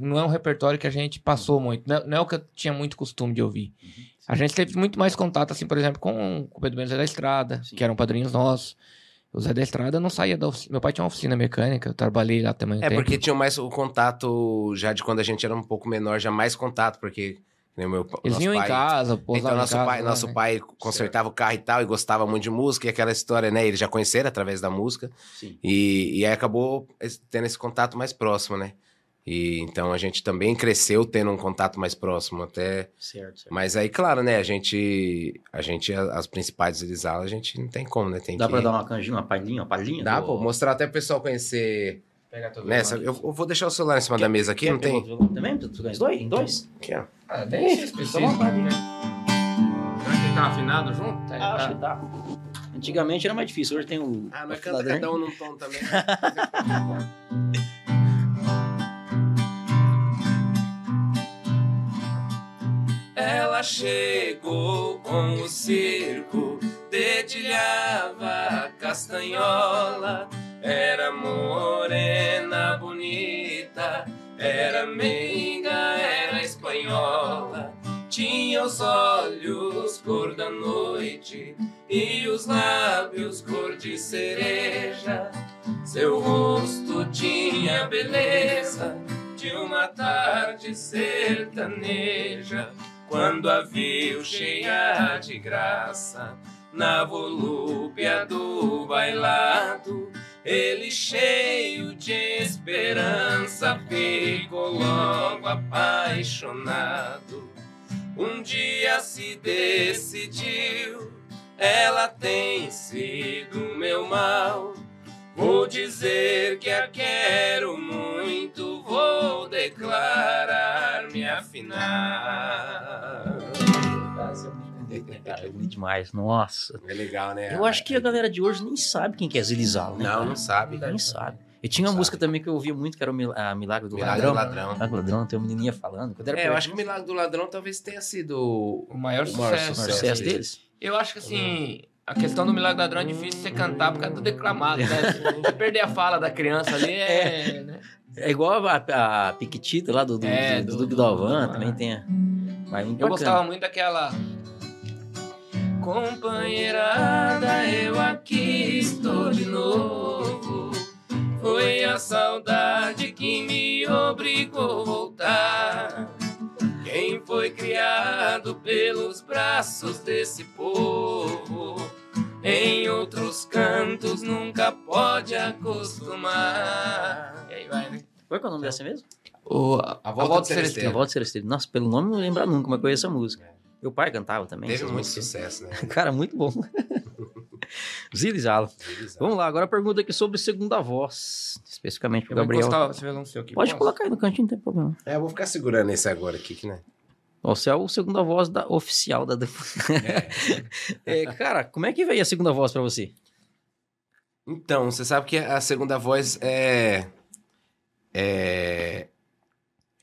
não é um repertório que a gente passou muito. Não, é- não é o que eu tinha muito costume de ouvir. A gente teve muito mais contato, assim, por exemplo, com, com o Pedro Benzo da Estrada, Sim. que eram padrinhos nossos. O Zé da Estrada não saía da oficina. Meu pai tinha uma oficina mecânica, eu trabalhei lá também um É, tempo. porque tinham mais o contato, já de quando a gente era um pouco menor, já mais contato, porque né, meu, Eles nosso vinham pai, em casa, pousavam Então, nosso casa, pai, lá, nosso né? pai consertava o carro e tal, e gostava muito de música, e aquela história, né? Eles já conheceram através da música, Sim. e, e aí acabou tendo esse contato mais próximo, né? E então a gente também cresceu tendo um contato mais próximo, até. Certo, certo. Mas aí, claro, né? A gente, a gente as principais deslizar, a gente não tem como, né? Tem Dá que... pra dar uma canjinha, uma palhinha, uma palhinha? Dá, do- pô, mostrar até pro pessoal conhecer. Pega tudo Nessa, lá. eu, eu vou deixar o celular em cima da mesa aqui, Quer não tem? Também? Tu ganha dois? Em dois? Aqui, ó. Ah, vontade, né? Será que ele tá afinado junto? Ah, acho que tá. Antigamente era mais difícil, hoje tem o. Ah, mas canta cada um num tom também. Ela chegou com o circo, dedilhava a castanhola. Era morena, bonita, era meiga, era espanhola. Tinha os olhos cor da noite e os lábios cor de cereja. Seu rosto tinha beleza de uma tarde sertaneja. Quando a viu cheia de graça, na volúpia do bailado, ele cheio de esperança ficou logo apaixonado. Um dia se decidiu, ela tem sido meu mal. Vou dizer que a quero muito, vou declarar-me afinal. Cara, é bonito demais. Nossa. É legal, né? Eu acho que a galera de hoje nem sabe quem que é Zilizalo, né? Não, não sabe. Nem sabe. E tinha uma Não música sabe. também que eu ouvia muito, que era o Mil- a Milagre do Milagre do Ladrão. Ladrão. Milagre do Ladrão, tem uma menininha falando. Quando era É, eu acho que o Milagre do Ladrão talvez tenha sido O maior o maior sucesso. o sucesso deles. Eu acho que assim, a questão do Milagre Ladrão é difícil você cantar por causa do declamado, né? Se perder a fala da criança ali, é. né? É igual a, a Piquitita lá do, do, É, do, do- do Duque do- Dalvan, do- também tem. a- Mas muito Eu bacana. gostava muito daquela. Companheirada, eu aqui estou de novo. Foi a saudade que me obrigou a voltar. Quem foi criado pelos braços desse povo, em outros cantos nunca pode acostumar. E aí vai, né? Qual é é o nome dessa mesmo? O, a, A Volta do Celesteiro. A Volta Celesteiro. Nossa, pelo nome não lembro nunca, mas conheço a música. Meu pai cantava também. Teve muito músicas. sucesso, né? Cara, muito bom. Zilizalo. Vamos lá, agora a pergunta aqui sobre segunda voz. Especificamente pro Gabriel. Pode posso? colocar aí no cantinho, não tem problema. É, eu vou ficar segurando esse agora aqui, que né? Você é o segunda voz da, oficial da. É, cara, como é que veio a segunda voz pra você? Então, você sabe que a segunda voz é. É.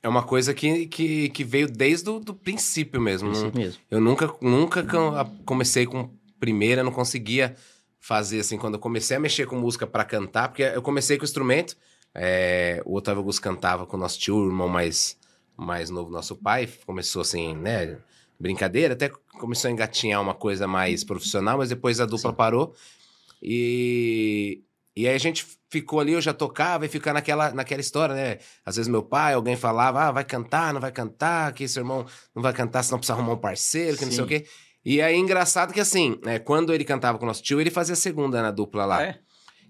É uma coisa que, que, que veio desde o do princípio mesmo. Não- mesmo. eu nunca, nunca comecei com primeira, não conseguia fazer assim. Quando eu comecei a mexer com música pra cantar, porque eu comecei com o instrumento. é, o Otávio Augusto cantava com o nosso tio, o irmão mais, mais novo, nosso pai. Começou assim, né? Brincadeira, até começou a engatinhar uma coisa mais profissional, mas depois a dupla Sim. parou. E, e aí a gente ficou ali, eu já tocava e ficar naquela, naquela história, né? Às vezes meu pai, alguém falava, ah, vai cantar, não vai cantar, que esse irmão não vai cantar, senão precisa arrumar um parceiro, que não sei Sim. o quê. E aí, engraçado que assim, é, quando ele cantava com o nosso tio, ele fazia segunda na dupla lá. É.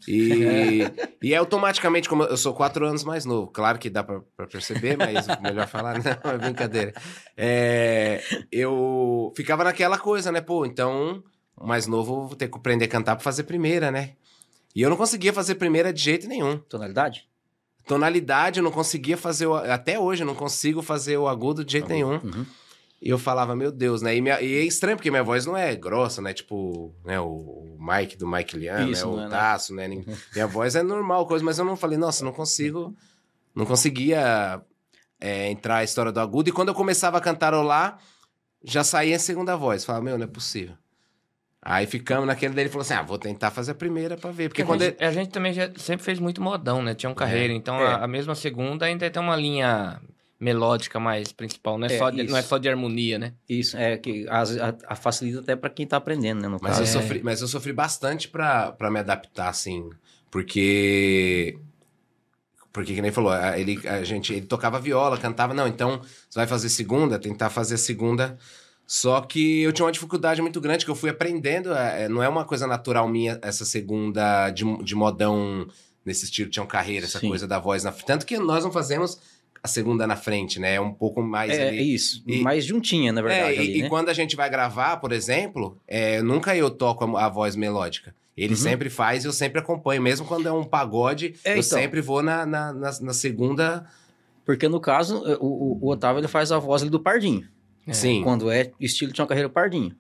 E, e é automaticamente, como eu sou quatro anos mais novo, claro que dá pra, pra perceber, mas melhor falar, não, é brincadeira. É, eu ficava naquela coisa, né? Pô, então, mais novo vou ter que aprender a cantar pra fazer primeira, né? E eu não conseguia fazer primeira de jeito nenhum. Tonalidade? Tonalidade, eu não conseguia fazer. O, até hoje, eu não consigo fazer o agudo de jeito nenhum. Uhum. E eu falava, meu Deus, né? E, minha- e é estranho, porque minha voz não é grossa, né? Tipo, né? O, o Mike do Mike Lian, Isso, né? O é, né? Taço, né? Nin- Minha voz é normal, coisa, mas eu não falei, nossa, não consigo. Não conseguia é, entrar a história do agudo. E quando eu começava a cantarolar, já saía a segunda voz. Falava, meu, não é possível. Aí ficamos naquele dele e falou assim: ah, vou tentar fazer a primeira pra ver. Porque a, quando gente, ele. a gente também já sempre fez muito modão, né? Tinha um carreira. Então É. a, a mesma segunda ainda tem uma linha melódica mais principal. Não é, É, só, de, isso. não é só de harmonia, né? Isso, é que as- a, a facilita até pra quem tá aprendendo, né? No Mas caso. eu, É. sofri, mas eu sofri bastante pra, pra me adaptar, assim. Porque. Porque, que nem falou, a- ele, a gente, ele tocava viola, cantava, não, então você vai fazer segunda, tentar fazer a segunda. Só que eu tinha uma dificuldade muito grande que eu fui aprendendo. é, não é uma coisa natural minha essa segunda de, de modão nesse estilo, tinha um carreira, essa Sim. coisa da voz na. Tanto que nós não fazemos a segunda na frente, né? É um pouco mais É, é ali. isso. E- mais juntinha, na verdade. É, e, ali, e né? quando a gente vai gravar, por exemplo, é, nunca eu toco a, a voz melódica. Ele Uhum. sempre faz e eu sempre acompanho. Mesmo quando é um pagode, É, eu então. sempre vou na, na, na, na segunda. Porque no caso, o, o- o Otávio ele faz a voz ali do Pardinho. É. Sim. Quando é estilo Tião Carreiro Pardinho.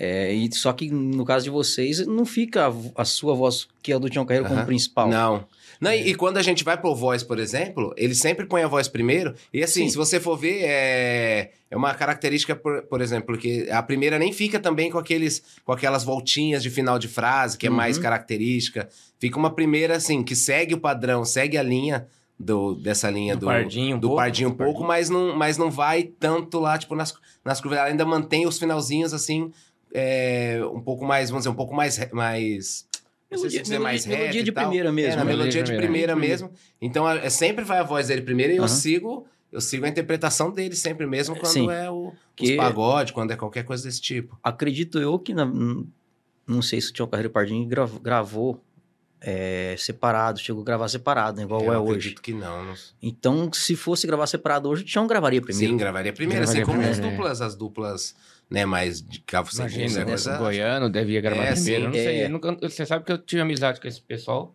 É, e, só que no caso de vocês, não fica a, a sua voz, que é a do Tião Carreiro, como Aham. principal. Não. Não, e, e quando a gente vai pro voz, por exemplo, ele sempre põe a voz primeiro. E assim, Sim. se você for ver, é, é uma característica, por, por exemplo, que a primeira nem fica também com, aqueles, com aquelas voltinhas de final de frase, que é Uhum. mais característica. Fica uma primeira, assim, que segue o padrão, segue a linha do, dessa linha Do do, pardinho um do pouco. pardinho um pouco, pardinho. mas não, mas não vai tanto lá, tipo, nas, nas curvas. Ela ainda mantém os finalzinhos, assim, é, um pouco mais, vamos dizer, um pouco mais... mais sei se Melodia, dizer mais melodia- melodia de primeira mesmo. É, na né? melodia de primeira Uhum. mesmo. Então, é, sempre vai a voz dele primeiro e eu sigo... Eu sigo a interpretação dele sempre mesmo quando Sim. é o Que- os pagode, quando é qualquer coisa desse tipo. Acredito eu que, na- não sei se o Tião Carreiro Pardinho grav- gravou é, separado, chegou a gravar separado, né, igual eu é hoje. acredito que não. não... Então, se fosse gravar separado hoje, o Tião gravaria primeiro. Sim, gravaria primeiro, Gravaria assim como as é. duplas, as duplas, né, mais de cabo sem Imagina, né? coisa- Goiano devia gravar É, primeiro. sim, eu não sei. é. nunca- você sabe que eu tive amizade com esse pessoal,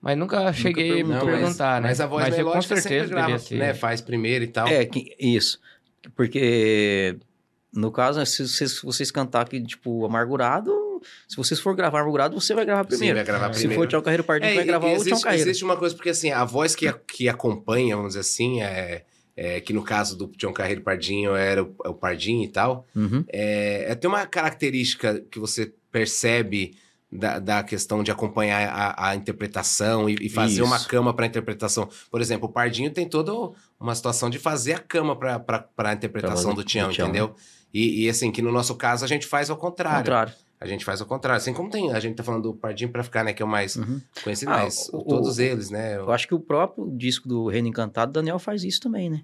mas nunca cheguei a me perguntou, Não, mas- perguntar, né? Mas a voz eu com melódica sempre certeza grava, devia ser. né? Faz primeiro e tal. É, que- isso. Porque, no caso, né, se vocês, se vocês cantar aqui, tipo, amargurado, se vocês for gravar amargurado, você vai gravar Sim, primeiro. vai gravar se primeiro. for o Tião Carreiro Pardinho, É, vai gravar e o existe, Carreiro. existe uma coisa, porque assim, a voz que, a- que acompanha, vamos dizer assim, é, é que no caso do Tião Carreiro Pardinho era o, o Pardinho e tal, Uhum. é, é, tem uma característica que você percebe da, da questão de acompanhar a, a interpretação e, e fazer Isso. uma cama para interpretação. Por exemplo, o Pardinho tem toda uma situação de fazer a cama para a interpretação do Tião, do Tião, entendeu? E, e, assim, que no nosso caso a gente faz ao contrário. Contrário. A gente faz ao contrário. Assim como tem, a gente tá falando do Pardinho para ficar, né, que é o mais Uhum. conhecido, Ah, mas o- todos o- eles, né? Eu acho que o próprio disco do Reino Encantado, Daniel faz isso também, né?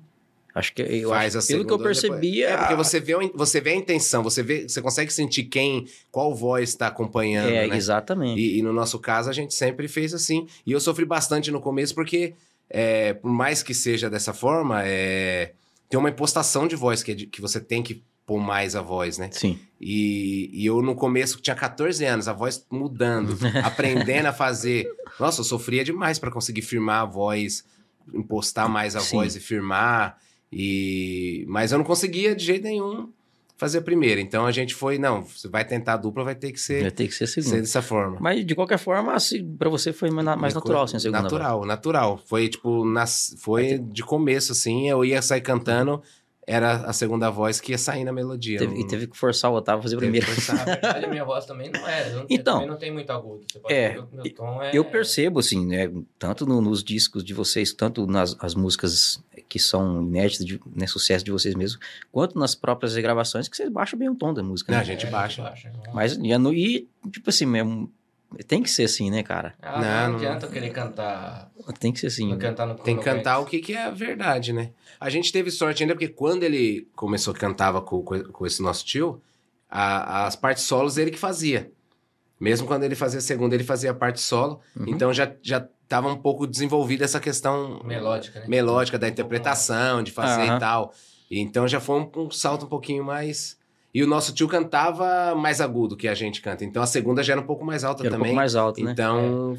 Acho que eu faz acho, a pelo que eu segunda percebi, depois. É porque você vê, você vê a intenção, você vê, você consegue sentir quem, qual voz está acompanhando, é, né? exatamente. E, e no nosso caso a gente sempre fez assim. E eu sofri bastante no começo porque, é, por mais que seja dessa forma, é, tem uma impostação de voz que, é que você tem que pôr mais a voz, né? Sim. E, e eu no começo tinha 14 anos, a voz mudando, aprendendo a fazer. Nossa, eu sofria demais para conseguir firmar a voz, impostar mais a Sim. voz e firmar. E mas eu não conseguia de jeito nenhum fazer a primeira. Então a gente foi, não, você vai tentar a dupla, vai ter que ser, Vai ter que ser ser dessa forma. Mas, de qualquer forma, assim, pra você foi mais, mais natural, assim, a segunda. Natural, natural. Foi tipo, nas, foi de começo assim, eu ia sair cantando, era a segunda voz que ia sair na melodia. Teve- não- e teve que forçar o Otávio a fazer teve que primeiro. forçar. Na verdade, a minha voz também não é. Eu, Então. também não tem muito agudo. Você pode É, ver que o meu tom é. Eu percebo, assim, né, tanto no- nos discos de vocês, tanto nas as músicas que são inéditas, de, né, sucesso de vocês mesmos, quanto nas próprias regravações, que vocês baixam bem o tom da música. Não, né? a gente É, baixa. Mas, e, a no- e, tipo assim, mesmo, tem que ser assim, né, cara? Ah, Não, não, não- adianta eu querer cantar. Tem que ser assim. cantar no Tem que cantar o que, que é a verdade, né? A gente teve sorte ainda porque quando ele começou, cantava com, com, esse nosso tio, a- as partes solos ele que fazia. Mesmo quando ele fazia segunda, ele fazia a parte solo. Uhum. Então já, já tava um pouco desenvolvida essa questão Melódica, né? melódica da interpretação, de fazer Aham. e tal. E então já foi um, um salto um pouquinho mais. E o nosso tio cantava mais agudo que a gente canta. Então a segunda já era um pouco mais alta Era um também. pouco mais alto, né? Então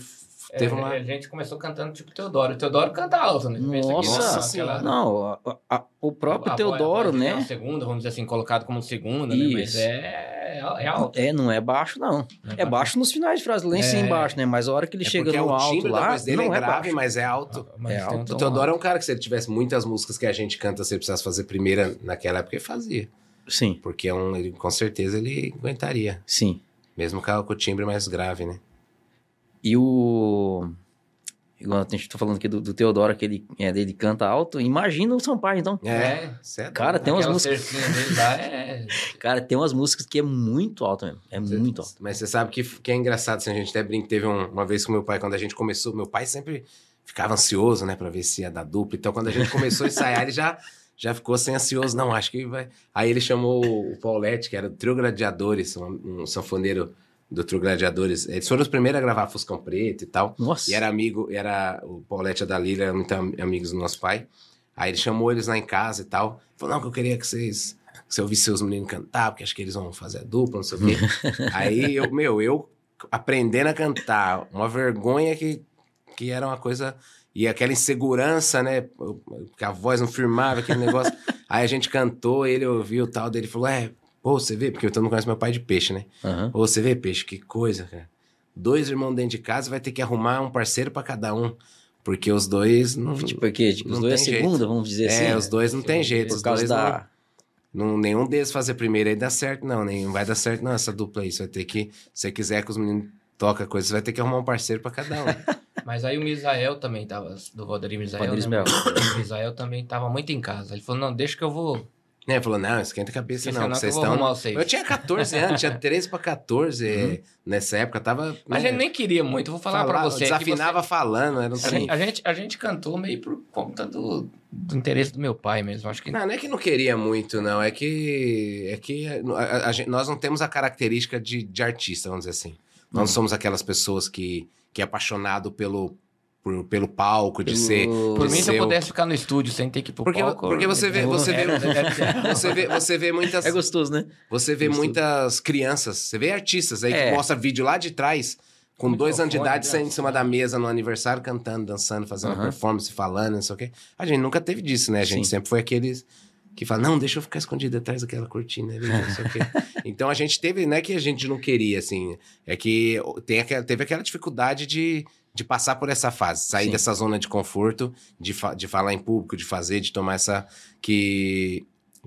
É, teve uma. A gente começou cantando tipo Teodoro. O Teodoro canta alto, né? Que Nossa aquela- Senhora. Não, a- a- o próprio a Teodoro, voz dele É né? segunda, vamos dizer assim, colocado como segunda, né? Mas Isso. é, é alto. É, não é baixo, não. É baixo nos finais de frase, lá em cima É. embaixo, né? Mas a hora que ele É chega no o alto lá, voz dele não é é grave, baixo. mas é alto. Mas É um alto. O Teodoro é alto. um cara que se ele tivesse muitas músicas que a gente canta, se ele precisasse fazer primeira naquela época, ele fazia. Sim, Porque é um, ele, com certeza ele aguentaria. sim. Mesmo com, a- com o timbre mais grave, né? E o... Igual a gente tá falando aqui do, do Teodoro, que ele, é, ele canta alto. Imagina o Sampaio, então. É. cê é Cara, tem umas músicas... lá é... Cara, tem umas músicas que é muito alto mesmo. É Cê- muito alto. Mas você sabe que, que é engraçado, assim, a gente até brinca, teve um- uma vez com meu pai, quando a gente começou, meu pai sempre ficava ansioso, né, pra ver se ia dar dupla. Então, quando a gente começou a ensaiar, ele já, já ficou assim ansioso, não, acho que vai. Aí ele chamou o Paulette, que era do Trio Gladiadores, um, um sanfoneiro do Trio Gladiadores. Eles foram os primeiros a gravar Fuscão Preto e tal. Nossa. E era amigo, era o Paulette e a Dalila, eram muito am- amigos do nosso pai. Aí ele chamou eles lá em casa e tal. Falou, não, que eu queria que vocês. Que você ouvisse seus meninos cantar, porque acho que eles vão fazer a dupla, não sei o quê. Aí eu, meu, eu aprendendo a cantar, uma vergonha que, que era uma coisa. E aquela insegurança, né? Que a voz não firmava, aquele negócio. Aí a gente cantou, ele ouviu tal, daí ele falou: É, pô, você vê, porque eu mundo conhece meu pai de peixe, né? Aham. Ô, você vê, peixe, que coisa, cara. Dois irmãos dentro de casa vai ter que arrumar um parceiro pra cada um. Porque os dois não. Tipo, porque tipo, os Não dois é tem jeito. segunda, vamos dizer assim. é, os dois não tem jeito. Por Os causa dois da... não, não- Nenhum deles fazer primeiro aí dá certo, não. Nem vai dar certo, não, essa dupla aí. Você vai ter que. Se você quiser que os meninos toquem coisa, você vai ter que arrumar um parceiro pra cada um. Mas aí o Misael também tava, do Valdeir Misael, Valdeir né? O Misael também tava muito em casa. Ele falou, não, deixa que eu vou... né? Falou, não, esquenta a cabeça, Esquenta não. não, eu Vocês vou estão. vocês. Eu tinha 14 anos, tinha 13 pra 14 nessa época, tava. Mas né, a gente nem queria muito, eu vou falar pra falava- você. que Desafinava você- falando, era um A gente, a, gente, a gente cantou meio por conta do, do interesse do meu pai mesmo. Acho que Não, não é que não queria muito, não. É que. É que a- a- a gente- nós não temos a característica de, de artista, vamos dizer assim. Nós não Hum. somos aquelas pessoas que, que é apaixonado pelo, por- pelo palco, de ser. Por de mim, se eu ser o- pudesse ficar no estúdio sem ter que ir pro Porque- palco... porque você vê- você vê- É, Você vê, você vê muitas. É gostoso, né? Você vê Gostoso. muitas crianças, você vê artistas aí É. que mostra vídeo lá de trás, com Muito dois anos de idade, né? saindo em cima da mesa no aniversário, cantando, dançando, fazendo uma performance, falando, não sei o quê. A gente nunca teve disso, né? A gente Sim. sempre foi aqueles que falam, não, deixa eu ficar escondido atrás daquela cortina ali. Então a gente teve, não é que a gente não queria, assim, é que tem aquela, teve aquela dificuldade de, de passar por essa fase, sair Sim. dessa zona de conforto, de, fa- de falar em público, de fazer, de tomar essa. que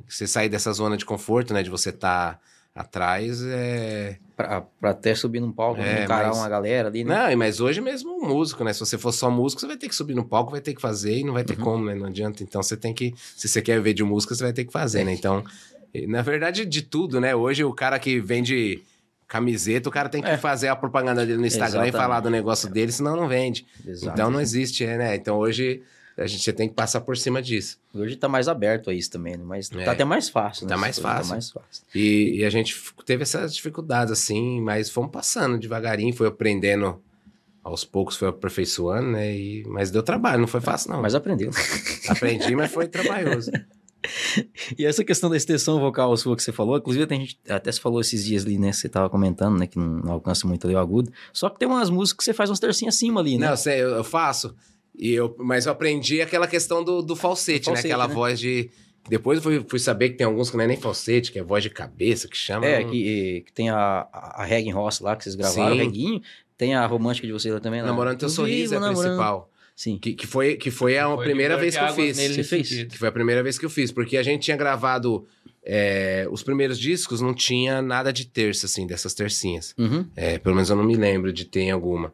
você sair dessa zona de conforto, né? De você estar atrás, é. Pra, pra até subir num palco, É, encarar mas- uma galera ali, né? Não, mas hoje mesmo um músico, né? Se você for só músico, você vai ter que subir no palco, vai ter que fazer e não vai ter Uhum. como, né? Não adianta. Então você tem que. Se você quer ver de música, você vai ter que fazer, né? Então, e, na verdade, de tudo, né? Hoje o cara que vende camiseta, o cara tem que É. fazer a propaganda dele no Instagram e Exatamente. falar do negócio dele, senão não vende. Exato. Então não existe, é, né? Então hoje a gente você tem que passar por cima disso. Hoje tá mais aberto a isso também, né? Mas É. tá até mais fácil, né? Tá mais Tá mais fácil. E, e a gente teve essas dificuldades, assim, mas fomos passando devagarinho, foi aprendendo aos poucos, foi aperfeiçoando, né? E, mas deu trabalho, não foi fácil, não. Mas aprendeu. Aprendi, mas foi trabalhoso. E essa questão da extensão vocal sua que você falou, inclusive tem gente, até se falou esses dias ali, né? Você tava comentando, né? Que não, não alcança muito ali o agudo. Só que tem umas músicas que você faz umas tercinhas acima ali, né? Não, eu sei, eu faço, e eu, mas eu aprendi aquela questão do, do falsete, Do falsete, né? Aquela né? voz de... Depois eu fui, fui saber que tem alguns que não é nem falsete, que é voz de cabeça, que chama... É, que, que tem a, a, a Reggae Ross lá, que vocês gravaram, Sim. o Reguinho. Tem a romântica de vocês lá também, né? Namorando Teu Eu Sorriso é a principal. Sim. Que, que, foi, que foi a Foi primeira vez que eu fiz. nele Você fez? sentido. Que foi a primeira vez que eu fiz, porque a gente tinha gravado é, os primeiros discos, não tinha nada de terça, assim, dessas tercinhas. Uhum. É, pelo menos eu não me lembro de ter alguma.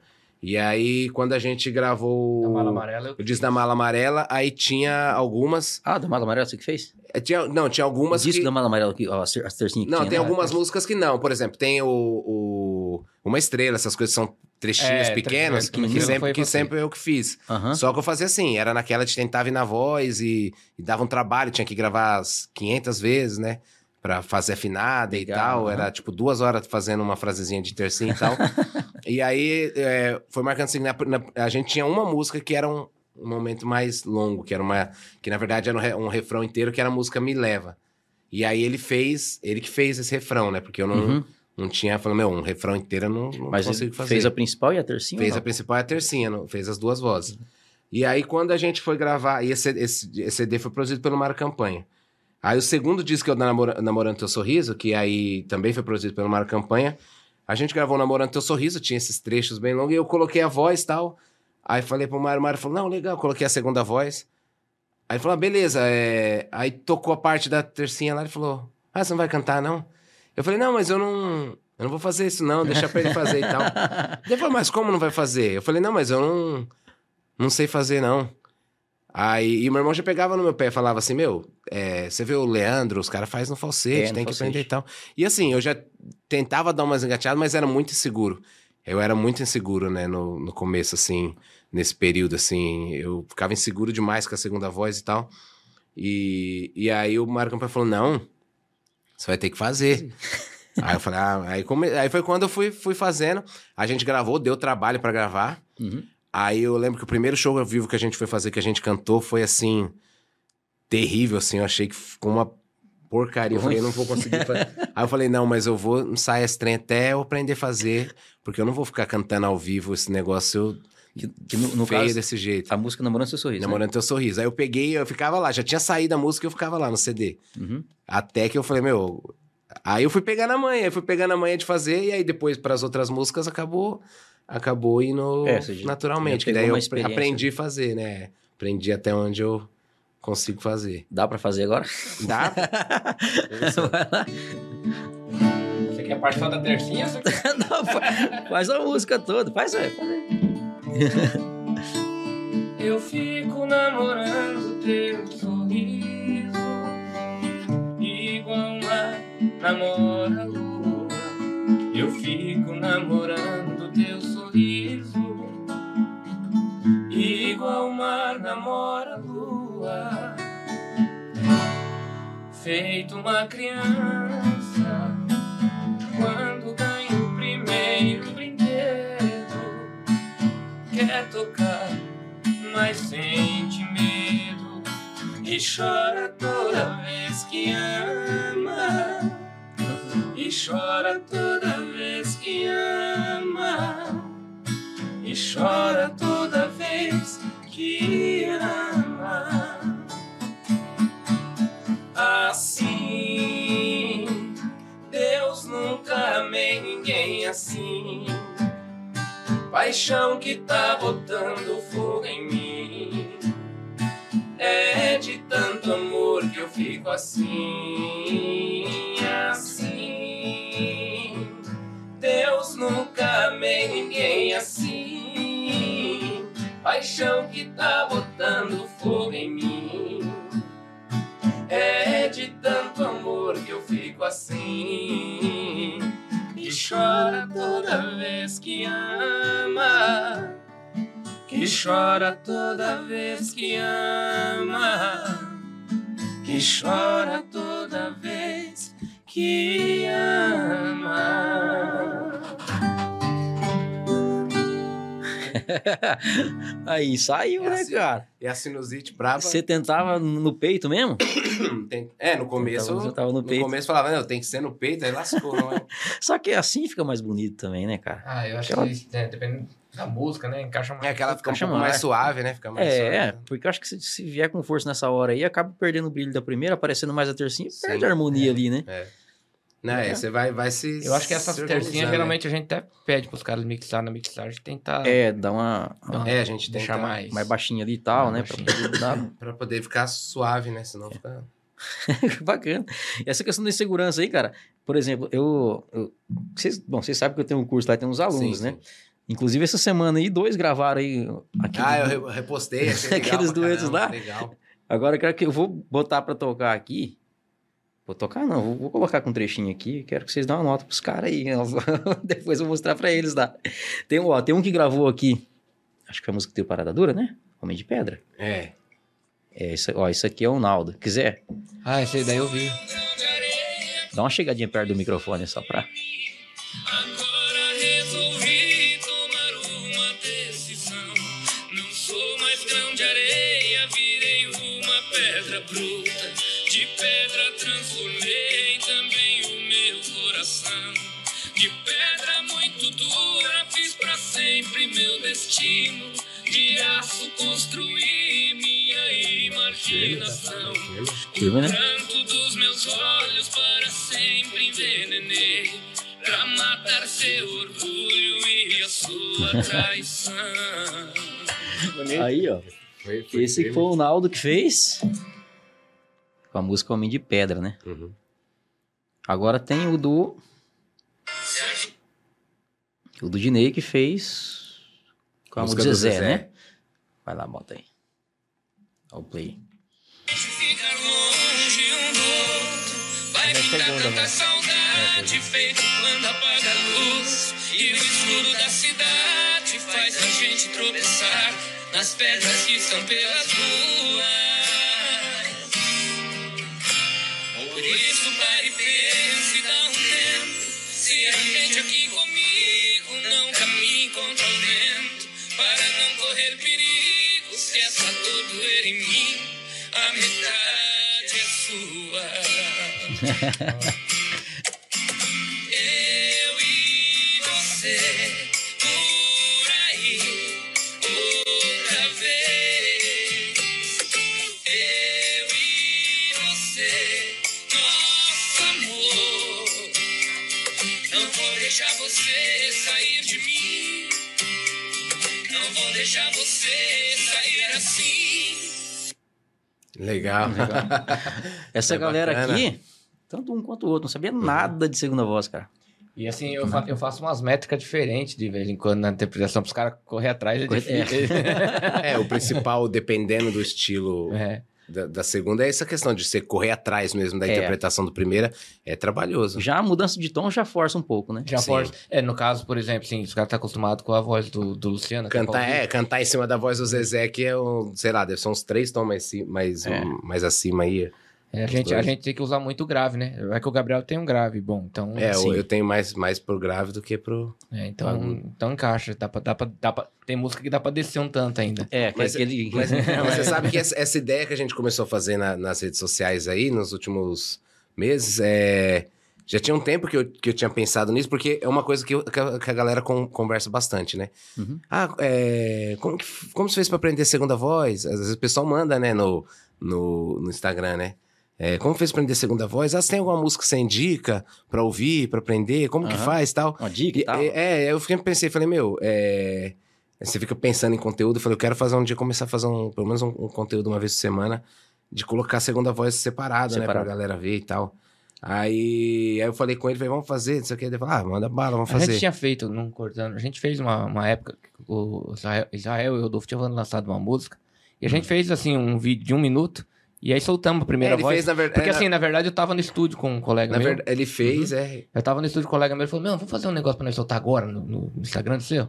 E aí, quando a gente gravou Da mala o, amarela, eu... o disco da Mala Amarela, aí tinha algumas. Ah, da Mala Amarela, você que fez? é, Tinha, não, tinha O algumas disco que. da Mala Amarela, que, ó, as ter- as tercinhas que Não, tinha, tem né? algumas músicas que não. Por exemplo, tem o, o- Uma Estrela, essas coisas são trechinhos É, pequenos, trechinhos que, pequenos, sempre, que sempre eu que fiz. Só que eu fazia assim, era naquela de tentar vir na voz e, e dava um trabalho, tinha que gravar as 500 vezes, né? Pra fazer afinada Legal, e tal. aham. Era tipo duas horas fazendo uma frasezinha de tercinho e tal. e aí é, foi marcando assim, na- na- a gente tinha uma música que era um, um momento mais longo, que era uma. Que na verdade era um, um refrão inteiro, que era a música Me Leva. E aí ele fez, ele que fez esse refrão, né? Porque eu não, Uhum. não tinha, falando, meu, um refrão inteiro eu não, não Mas consigo fazer. fez a principal e a tercinha? Fez a principal e a tercinha, não- fez as duas vozes. E aí, quando a gente foi gravar, e esse, esse, esse CD foi produzido pelo Mário Campanha. Aí, o segundo disco que o Namora- Namorando Teu Sorriso, que aí também foi produzido pelo Mário Campanha, a gente gravou Namorando Teu Sorriso, tinha esses trechos bem longos, e eu coloquei a voz e tal. Aí falei pro Mário, o Mário falou, não, legal, coloquei a segunda voz. Aí ele falou, ah, beleza, é... aí tocou a parte da tercinha lá, ele falou, ah, você não vai cantar, não? Eu falei, não, mas eu não... Eu não vou fazer isso, não, deixa pra ele fazer e tal. Ele falou, mas como não vai fazer? Eu falei, não, mas eu não, não sei fazer, não. Aí, e meu irmão já pegava no meu pé e falava assim, meu, é, você vê o Leandro, os caras fazem no falsete, É, no tem que falsete. aprender e tal. E assim, eu já tentava dar umas engateadas, mas era muito inseguro. Eu era muito inseguro, né, no, no começo, assim, nesse período, assim. Eu ficava inseguro demais com a segunda voz e tal. E, e aí o Mário Campanha falou, não, você vai ter que fazer. aí eu falei, ah, aí, come... aí foi quando eu fui, fui fazendo. A gente gravou, deu trabalho pra gravar. Uhum. Aí eu lembro que o primeiro show ao vivo que a gente foi fazer, que a gente cantou, foi assim. Terrível, assim. Eu achei que ficou uma porcaria. Eu falei, eu não vou conseguir fazer. Aí eu falei, não, mas eu vou ensaiar esse trem até eu aprender a fazer, porque eu não vou ficar cantando ao vivo esse negócio Que, que no, no feio caso, desse jeito. a música Namorando Seu Sorriso. né? Namorando teu sorriso. Aí eu peguei, eu ficava lá, já tinha saído a música e eu ficava lá no CD. Uhum. Até que eu falei, meu. Aí eu fui pegar na manhã, aí fui pegar na manhã de fazer, e aí depois para as outras músicas acabou acabou indo É, naturalmente. Que daí eu aprendi a fazer, né? Aprendi até onde eu consigo fazer. Dá pra fazer agora? Dá? Você quer a parte só da tercinha? Você quer... Não, fa- faz a música toda. Faz, aí, faz aí. Eu fico namorando teu sorriso namora a lua. Eu fico namorando teu sorriso. Igual o mar namora a lua. Feito uma criança. Quando ganha o primeiro brinquedo Quer tocar mas sente medo. E chora toda vez que ama. E chora toda vez que ama. E chora toda vez que ama. Assim, Deus nunca amei ninguém assim. Paixão que tá botando fogo em mim. É de tanto amor que eu fico assim, assim. Deus nunca amei ninguém assim. Paixão que tá botando fogo em mim. É de tanto amor que eu fico assim. Que chora toda vez que ama. Que chora toda vez que ama. Que chora toda vez que ama. Aí saiu, É né, assim. cara? E a sinusite brava. Você tentava no peito mesmo? É, no começo. No no peito. começo falava, não, tem que ser no peito, aí lascou, não é? Só que assim fica mais bonito também, né, cara? Ah, eu acho Aquela- que é, dependendo da música, né? Encaixa mais. É aquela fica um Encaixa pouco mais mais. suave, né? Fica mais É, suave. é, porque eu acho que se, se vier com força nessa hora aí, acaba perdendo o brilho da primeira, aparecendo mais a tercinha, Sim, perde a harmonia é. ali, né? Não, é, você vai, vai se. Eu acho que essas tercinhas, organizando, geralmente, a gente até pede pros caras mixar na mixagem, tentar É, dá uma, uma Né? É, a gente deixar tenta mais. mais baixinha ali e tal, né? Mais baixinho. poder dar... Poder ficar suave, né? Senão fica. Bacana. E essa questão da insegurança aí, cara, por exemplo, eu. eu vocês, bom, vocês sabem que eu tenho um curso lá, tem uns alunos, Sim, né? sim. Inclusive, essa semana aí, dois gravaram aí. aquele- Ah, eu re- repostei, legal Aqueles duetos lá? Legal. Agora eu quero que eu vou botar pra tocar aqui. Vou tocar não, vou, vou colocar com um trechinho aqui. Quero que vocês dêem uma nota pros caras aí. Depois eu vou mostrar pra eles lá. Tem, um, ó, tem um que gravou aqui. Acho que foi a música que deu Parada Dura, né? Homem de Pedra. É. É, isso, ó, isso aqui é o Naldo. Quiser? Ah, esse aí daí eu vi. Dá uma chegadinha perto do microfone só pra. Meu destino. De aço construí minha imaginação. Firme, né? Pranto dos meus olhos para sempre envenenei Pra matar seu orgulho e a sua traição Aí, ó. Foi, foi Esse foi o Naldo que fez. Com a música Homem de Pedra, né? Uhum. Agora tem o do. O do Dinei que fez. Com a música Música do Zezé, Zezé. né? Vai lá, bota aí. Dá o play. Ficar longe um do outro Vai me dar segunda, tanta né? saudade Feito quando apaga a luz E o escuro da cidade Faz a gente tropeçar Nas pedras que estão pelas ruas Por isso pare em mim, a metade é sua. Eu e você por aí outra vez. Eu e você, nosso amor. Não vou deixar você sair de mim. Não vou deixar você sair assim. Legal. Essa É galera bacana. aqui, tanto um quanto o outro, não sabia nada de segunda voz, cara. E assim, eu, fa- eu faço umas métricas diferentes de vez em quando na interpretação, para os caras correr atrás. É difícil. É, o principal, dependendo do estilo É. da, da segunda, é essa questão de você correr atrás mesmo da É. interpretação do primeira. É trabalhoso. Já a mudança de tom já força um pouco, né? Já Sim. força. É, no caso, por exemplo, sim, os caras estão acostumados com a voz do, do Luciano. é Cantar, é, cantar em cima da voz do Zezé, que é, um, sei lá, deve ser uns três tons mais, mais, É. um, mais acima aí. É, a, gente, a gente tem que usar muito grave, né? É que o Gabriel tem um grave bom, então. É, Sim. eu, tenho mais, mais pro grave do que pro. é, então, então encaixa. Dá pra, dá pra, dá pra- tem música que dá pra descer um tanto ainda. É, que Mas- aquele. Mas, mas você sabe que essa, essa ideia que a gente começou a fazer na- nas redes sociais aí, nos últimos meses, é. Já tinha um tempo que eu, que eu tinha pensado nisso, porque é uma coisa que, eu- que a, que a galera con- conversa bastante, né? Uhum. Ah, é, como, que, como você fez pra aprender segunda voz? Às vezes o pessoal manda, né, no, no, no Instagram, né? É, como fez pra aprender segunda voz? Ah, você tem alguma música que você indica pra ouvir, pra aprender? Como que Aham. faz tal? Uma dica e tal. É, é, eu fiquei pensei, falei, meu, é, você fica pensando em conteúdo, eu falei, eu quero fazer um dia, começar a fazer um, pelo menos um, um conteúdo uma vez por semana, de colocar a segunda voz separada, né, Separado. pra galera ver e tal. Aí, aí eu falei com ele, falei, vamos fazer, não sei o que. Ele falou, ah, manda bala, vamos A fazer. gente tinha feito, não cortando, a gente fez uma, uma época, que o Israel, Israel e o Rodolfo tinham lançado uma música, e a gente fez assim um vídeo de um minuto, e aí soltamos a É, primeira ele voz. fez, na verdade. Porque assim, na verdade, eu tava no estúdio com um colega na meu. verdade, ele fez, é. Eu tava no estúdio com um colega meu e falou: Meu, vamos fazer um negócio pra nós soltar agora no, no Instagram do seu?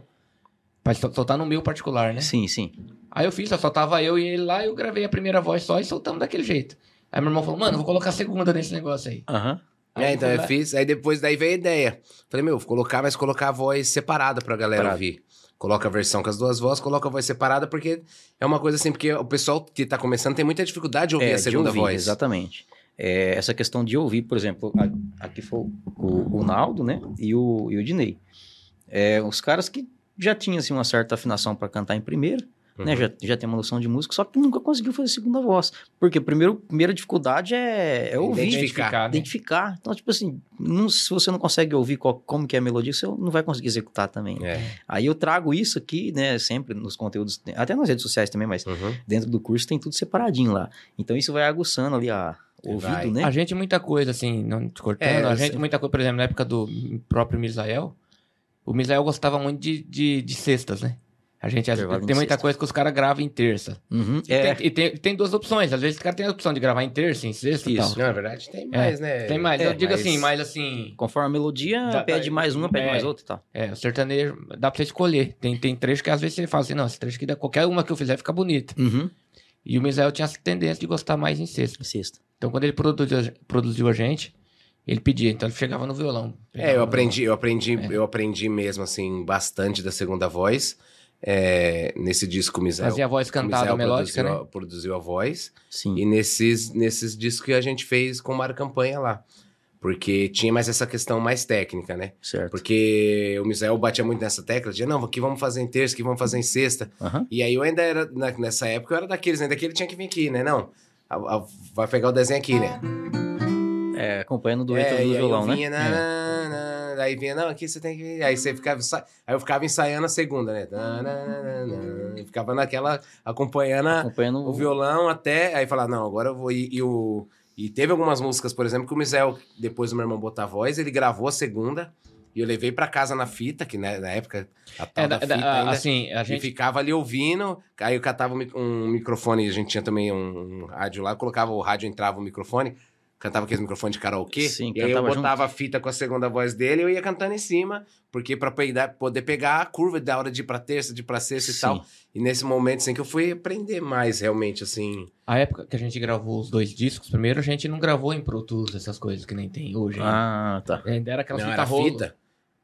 Pra sol- soltar no meu particular, né? Sim, sim. Aí eu fiz, só tava eu e ele lá, eu gravei a primeira voz só e soltamos daquele jeito. Aí meu irmão falou: Mano, eu vou colocar a segunda nesse negócio aí. Aham. Aí É, então eu fiz, aí depois daí veio a ideia. Falei, meu, vou colocar, mas colocar a voz separada pra galera ouvir. Coloca a versão com as duas vozes, coloca a voz separada, porque é uma coisa assim, porque o pessoal que tá começando tem muita dificuldade de ouvir É, a segunda ouvir, voz. Exatamente. É, essa questão de ouvir, por exemplo, aqui foi o, o Naldo, né? E o, e o Dinei. É, os caras que já tinham assim, uma certa afinação para cantar em primeira, né? Uhum. Já, já tem uma noção de música, só que nunca conseguiu fazer segunda voz. Porque primeiro, primeira dificuldade é, é ouvir, Identificar. né? identificar. Então, tipo assim, não- se você não consegue ouvir qual- como que é a melodia, você não vai conseguir executar também. É. Aí eu trago isso aqui, né, sempre nos conteúdos, até nas redes sociais também, mas Uhum. dentro do curso tem tudo separadinho lá. Então isso vai aguçando ali a o ouvido, Vai. né? A gente, muita coisa, assim, não te cortando, É, a gente, sei. muita coisa, por exemplo, na época do próprio Misael, o Misael gostava muito de, de, de sextas, né? A gente às- tem muita sexta. coisa que os caras gravam em terça. Uhum, E é, tem- E tem, tem duas opções. Às vezes o cara tem a opção de gravar em terça, em sexta Isso. tal. Não, na verdade tem mais, né? Tem mais. É, eu digo assim, mais assim. conforme a melodia, Dá- pede mais uma, pede é. mais outra e tal. É, o sertanejo dá pra você escolher. Tem, tem trecho que às vezes você fala assim, não, esse trecho aqui, dá- qualquer uma que eu fizer fica bonita. Uhum. E o Misael tinha essa tendência de gostar mais em sexta. Sexta. Então quando ele produziu, produziu a gente, Ele pedia, então ele chegava no violão. É, eu aprendi, eu aprendi, É. eu aprendi mesmo, assim, bastante da segunda voz. É, nesse disco, o Misael. Fazia a voz cantada Misael melódica, produziu, né? produziu a voz. Sim. E nesses, nesses discos que a gente fez com o Mário Campanha lá. Porque tinha mais essa questão mais técnica, né? Certo. Porque o Misael batia muito nessa tecla, dizia, não, aqui vamos fazer em terça, aqui vamos fazer em sexta. Aham. E aí eu ainda era, na- nessa época, eu era daqueles, ainda que ele tinha que vir aqui, né? Não, a- a- vai pegar o desenho aqui, né? É, acompanhando o dueto É, do violão, eu né? vinha, na, na, na, aí vinha, não, aqui você tem que. Aí você ficava. Aí eu ficava ensaiando a segunda, né? Na, na, na, na, na. E ficava naquela, acompanhando Acompanhando o violão até. Aí falar, não, agora eu vou. E, e o. E teve algumas músicas, por exemplo, que o Misael, depois do meu irmão botar a voz, ele gravou a segunda. E eu levei pra casa na fita, que né, na época a tal É, da fita da- ainda. assim, a E gente ficava ali ouvindo, aí eu catava um mic- microfone, a gente tinha também um, um rádio lá, eu colocava o rádio, entrava o microfone, cantava aquele microfone de karaokê, Sim, e aí eu botava a fita com a segunda voz dele e eu ia cantando em cima, porque pra pegar- poder pegar a curva da hora de ir pra terça, de ir pra sexta e Sim. tal. E nesse momento, assim, que eu fui aprender mais, realmente, assim... A época que a gente gravou os dois discos, primeiro a gente não gravou em Pro Tools, essas coisas que nem tem hoje. ainda. Ah, tá. Ainda era aquela não, fita era rolo. fita.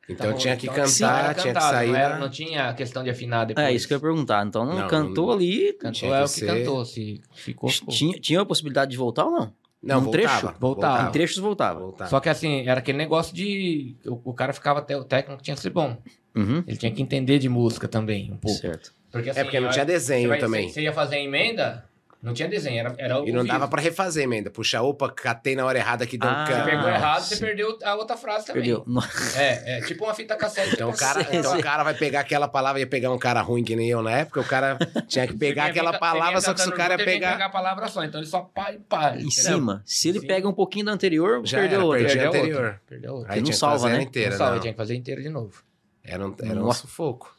Então Fita tinha que Então, sim, cantar, era tinha que sair Não, era, da- não tinha questão de afinar depois. É isso que eu ia perguntar. Então não, Não, cantou não- ali. Cantou é o que ser- cantou, se ficou, ficou. Tinha, tinha a possibilidade de voltar ou não? Não, Num trecho? voltava. Voltava. Em trechos voltava. voltava. Só que assim, era aquele negócio de. O, o cara ficava até. O técnico tinha que ser bom. Uhum. Ele tinha que entender de música também, um pouco. Certo. Porque, assim, É porque não a- tinha desenho você vai- também. Você ia fazer emenda, não tinha desenho, era, era E não dava pra refazer emenda. Puxar, opa, catei na hora errada aqui, deu um Ah, Você can- pegou errado, você perdeu a outra frase também. Perdeu. No- É, é tipo uma fita cassete. Então o, cara, então o cara vai pegar aquela palavra, ia pegar um cara ruim que nem eu na época, o cara tinha que pegar aquela palavra, só que se o cara ia cantando junto, ele tinha que pegar. pegar a palavra só, então ele só pá e pá. Em entendeu? cima. Se ele Sim. pega um pouquinho da anterior, Já perdeu era, outra. perdi a Perdeu anterior. outra. Perdeu outra. Aí não salva, né? inteira, Não salva, tinha que fazer inteiro de novo. Era um, era um sufoco.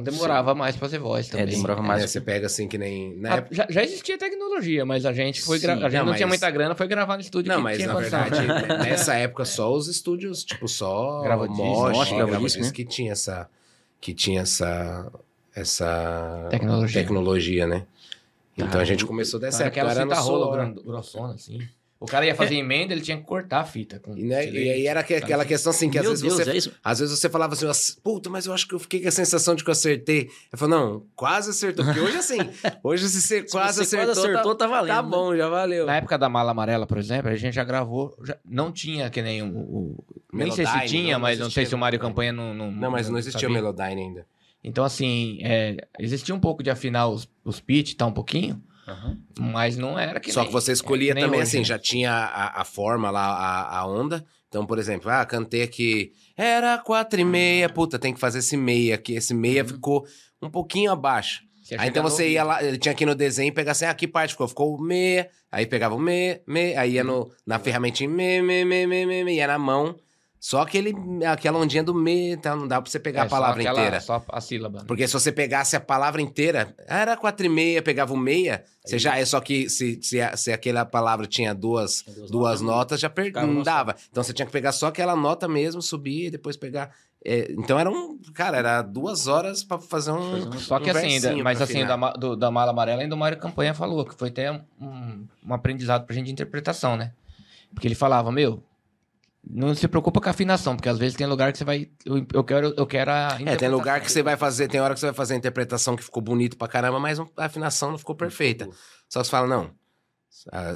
Então demorava mais pra fazer voz também. demorava É, mais. você pega assim que nem... Na Ah, época... já, já existia tecnologia, mas a gente foi gra... Sim, a gente não, não, tinha mas- muita grana, foi gravar no estúdio Não, que mas tinha na verdade, né, nessa época só os estúdios, tipo, só Grava Mosh, Grava né? que tinha essa... Que tinha essa... Essa... Tecnologia. Tecnologia, né? Então a gente começou dessa Era época, aquela era no fita rolo Solar. gran- grossona, assim. O cara ia fazer emenda, ele tinha que cortar a fita. Com E, né, e aí era que- aquela questão assim, que às Meu vezes Deus, você é isso? Às vezes você falava assim, "Nossa, puta, mas eu acho que eu fiquei com a sensação de que eu acertei. Eu falo, não, quase acertou. Porque hoje, assim, hoje se você quase você acertou, quase acertou, tá, valendo. tá, né? bom, já valeu. Na época da mala amarela, por exemplo, a gente já gravou. já- não tinha que nem o. o- nem sei se tinha, não, mas não não sei se o Mário. Campanha não. Não, Não, mas não existia o. Melodyne ainda. Então, assim, é, existia um pouco de afinar os, os pitch, tá um pouquinho, Aham. mas não era que Só nem- que você escolhia é, nem também, hoje, assim, né? já tinha a, a forma lá, a, a onda. Então, por exemplo, ah, cantei aqui, era quatro e meia, puta, tem que fazer esse meia aqui. Esse meia ficou um pouquinho abaixo. Aí então você ia lá, ele tinha aqui no desenho e pegar assim, ah, que parte ficou? Ficou o me, aí pegava o me, me, aí ia no, na ferramentinha me, me, me, me, me, me, ia na mão. Só aquele, aquela ondinha do me, então não dá pra você pegar é, a palavra só aquela- inteira. Só a sílaba. né? Porque se você pegasse a palavra inteira, era quatro e meia, pegava o meia, você já é só que se, se, se aquela palavra tinha duas, duas duas notas, notas, já per... Não dava. Então você tinha que pegar só aquela nota mesmo, subir e depois pegar. é, então era um. Cara, era duas horas pra fazer um. Só que um assim, ainda- mas assim, da, do- da mala amarela, ainda o Mário Campanha falou que foi até um, um aprendizado pra gente de interpretação, né? Porque ele falava, meu, não se preocupa com a afinação, porque às vezes tem lugar que você vai. Eu, eu quero, eu quero a É, tem lugar que você vai fazer, tem hora que você vai fazer a interpretação que ficou bonito pra caramba, mas a afinação não ficou perfeita. Só que você fala, não.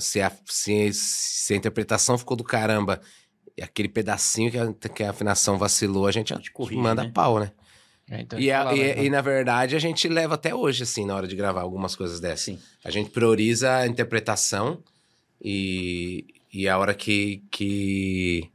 Se a, se, se a interpretação ficou do caramba, e aquele pedacinho que a, que a afinação vacilou, a gente, A gente corrige, manda né? pau, né? É, então E, a- falava, e- e, na verdade a gente leva até hoje, assim, na hora de gravar algumas coisas dessas. Sim. A gente prioriza a interpretação e, e a hora que, que,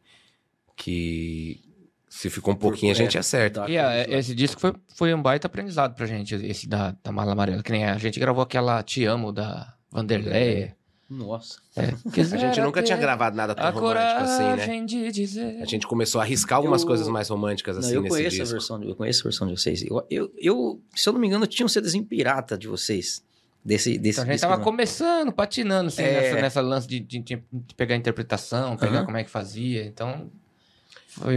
que se ficou um pouquinho a gente é, acerta. E a- aquele- esse disco foi, foi um baita aprendizado pra gente, esse da, da Mala Amarela. Que nem a gente gravou aquela Te Amo da Vanderlei. Nossa. É, A gente nunca tinha gravado nada tão a romântico assim, né? coragem de dizer. A gente começou a arriscar algumas Eu- coisas mais românticas Não, assim eu nesse conheço a disco. versão, de- eu conheço a versão de vocês. Eu, eu, eu, se eu não me engano, tinha um CDzinho pirata de vocês. Desse, desse Então a gente disco, tava não. começando, patinando, assim, É. nessa, nessa lance de, de- de pegar a interpretação, pegar Aham. como é que fazia. Então,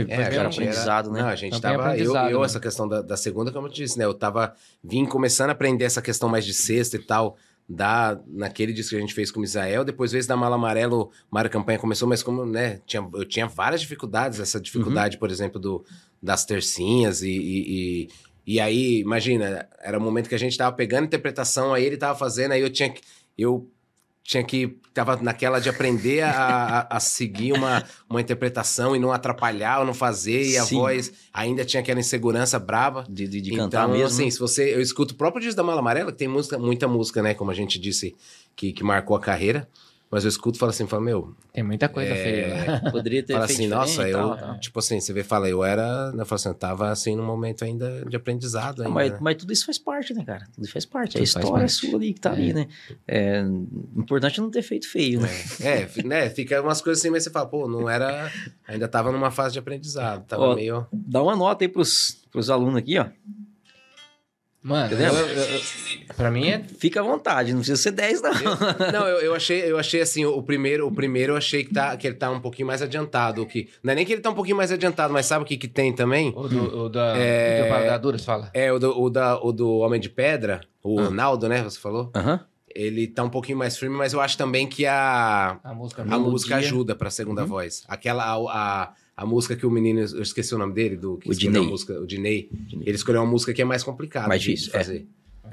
É, era aprendizado, né? Não, a gente Também tava. Eu, eu né? essa questão da, da segunda, como eu te disse, né? Eu tava. Vim começando a aprender essa questão mais de sexta e tal. da, naquele disco que a gente fez com o Misael, depois vezes da Mala Amarelo, Mário Campanha começou, mas como, né, tinha, eu tinha várias dificuldades, essa dificuldade, por exemplo, do, das tercinhas e, e, e, e aí, imagina, era o momento que a gente tava pegando interpretação, aí ele tava fazendo, aí eu tinha que, eu tinha que, tava naquela de aprender a, a, seguir uma, uma interpretação e não atrapalhar ou não fazer, e a Sim. voz ainda tinha aquela insegurança braba. De, de, de então, cantar mesmo. assim, né? se você. Eu escuto o próprio disco da Mala Amarela, que tem música, muita música, né? Como a gente disse, que, que marcou a carreira. Mas eu escuto e falo assim, falo, meu, Tem muita coisa É, feia. Poderia ter fala feito assim, nossa, eu. tal, tal. Tipo assim, você vê, fala, eu era. Eu falo assim, eu tava assim num momento ainda de aprendizado ainda. Mas, né? mas tudo isso faz parte, né, cara? Tudo faz parte. a Tudo faz história parte. sua ali que tá ali, né? É, o importante é não ter feito feio, né? É, fi- né? Fica umas coisas assim, mas você fala, pô, não era. Ainda tava numa fase de aprendizado. Tava Ó, meio. Dá uma nota aí pros, pros alunos aqui, ó. Mano, eu, eu, eu- pra mim é. Fica à vontade, não precisa ser 10, não. Não, eu, eu achei, eu achei assim, o primeiro, o primeiro eu achei que, tá, que ele tá um pouquinho mais adiantado. o Que, não é nem que ele tá um pouquinho mais adiantado, mas sabe o que, que tem também? O, do, o da. É. O do Paradaduras, fala. É, o do, o da, o do Homem de Pedra, o Ah. Naldo, né? Você falou? Aham. Ele tá um pouquinho mais firme, mas eu acho também que a, A música. a Melodia. música ajuda pra segunda Uhum. voz. Aquela, a, a, a música que o menino, eu esqueci o nome dele, do que O a Diney. música, o Diney. Diney. Ele escolheu uma música que é mais complicada Mais de, de difícil, é. fazer.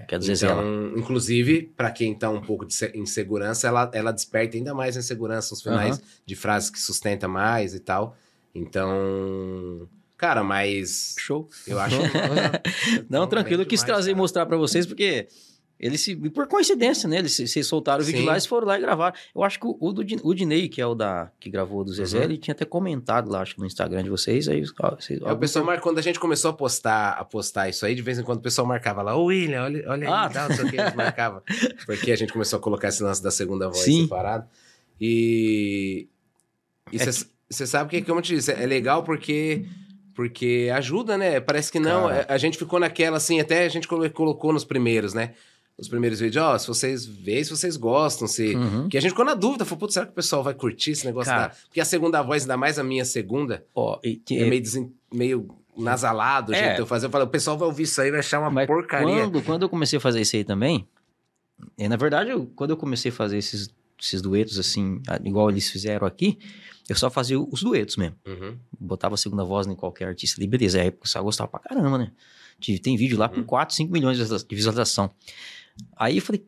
Quer dizer, Zé, ela. Então, inclusive, pra quem tá um pouco de se- insegurança, ela, ela desperta ainda mais insegurança nos finais de frases que sustenta mais e tal. Então, cara, mas Show. eu acho. Não, tranquilo, eu quis trazer e mostrar pra vocês, porque eles se. Por coincidência, né? Eles se, se soltaram o vídeo Sim. lá e foram lá e gravaram. Eu acho que o, o, o Dinei, que é o da que gravou do Zezé, Uhum. ele tinha até comentado lá, acho que no Instagram de vocês. Aí, ó, vocês, É, o pessoal marca, quando a gente começou a postar, a postar isso aí, de vez em quando o pessoal marcava lá, ô William, olha, olha aí, Ah. tal, não sei o que, eles marcavam. Porque a gente começou a colocar esse lance da segunda voz Sim. separado. E. E É você sabe que, como eu te disse, é legal porque. Porque ajuda, né? Parece que não. Cara. A gente ficou naquela, assim, até a gente colo- colocou nos primeiros, né? Os primeiros vídeos, ó, se vocês veem, se vocês gostam, se. Uhum. Porque a gente ficou na dúvida, falou, putz, será que o pessoal vai curtir esse negócio Cara. da. Porque a segunda voz, ainda mais a minha segunda, Ó, e que- é meio, desen- meio nasalado É. de eu fazer. Eu falei, o pessoal vai ouvir isso aí e vai achar uma Mas porcaria. Quando, quando eu comecei a fazer isso aí também, é, na verdade, eu- quando eu comecei a fazer esses, esses duetos assim, igual eles fizeram aqui, eu só fazia os duetos mesmo. Uhum. Botava a segunda voz em qualquer artista ali, beleza. Aí o pessoal gostava pra caramba, né? Tem vídeo lá com Uhum. 4, 5 milhões de visualização. Aí eu falei,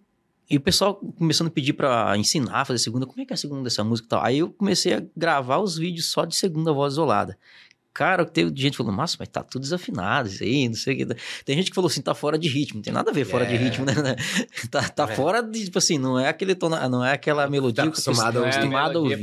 e o pessoal começando a pedir pra ensinar a fazer segunda, como é que é a segunda dessa música e tal. Aí eu comecei a gravar os vídeos só de segunda voz isolada. Cara, teve gente falando, nossa, mas tá tudo desafinado isso aí, não sei o que. Tem gente que falou assim, tá fora de ritmo. Não tem nada a ver fora de É. ritmo, né? tá tá É. fora de, tipo assim, não é aquele tona, não é aquela melodia que você acostumado é acostumado a ouvir,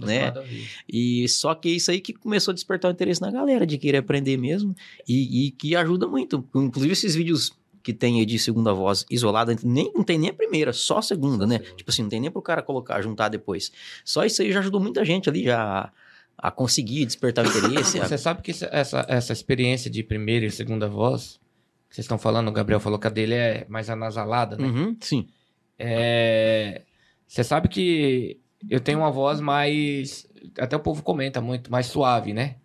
né? acostumado a ouvir. E só que isso aí que começou a despertar o interesse na galera de querer aprender mesmo e, e que ajuda muito. Inclusive esses vídeos que tem aí de segunda voz isolada, nem, não tem nem a primeira, só a segunda, né? Tipo assim, não tem nem pro cara colocar, juntar depois. Só isso aí já ajudou muita gente ali já a, a conseguir despertar o interesse. a- Você sabe que essa- essa, experiência de primeira e segunda voz, que vocês estão falando, o Gabriel falou que a dele é mais anasalada, né? Uhum, sim. É, Você sabe que eu tenho uma voz mais. Até o povo comenta muito, mais suave, né?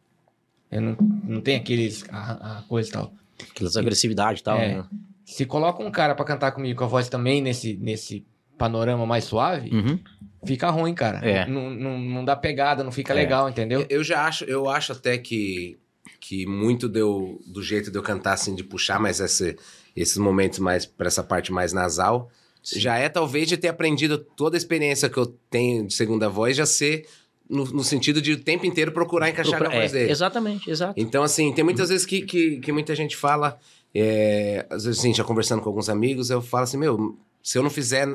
Eu não, não tenho aqueles. A, a coisa e tal. Aquelas agressividades e tal. É. né? Se coloca um cara pra cantar comigo com a voz também nesse, nesse panorama mais suave, Uhum. fica ruim, cara. É. Não, não, não dá pegada, não fica É. legal, entendeu? Eu, já acho, eu acho até que, que muito deu, do jeito de eu cantar, assim, de puxar mais esse, esses momentos mais para essa parte mais nasal, já é talvez de ter aprendido toda a experiência que eu tenho de segunda voz, já ser no, no sentido de o tempo inteiro procurar encaixar Procura- na voz é, dele. exatamente, exato. Então, assim, tem muitas vezes que, que, que muita gente fala, é, às vezes, assim, já conversando com alguns amigos, eu falo assim, meu, se eu não fizer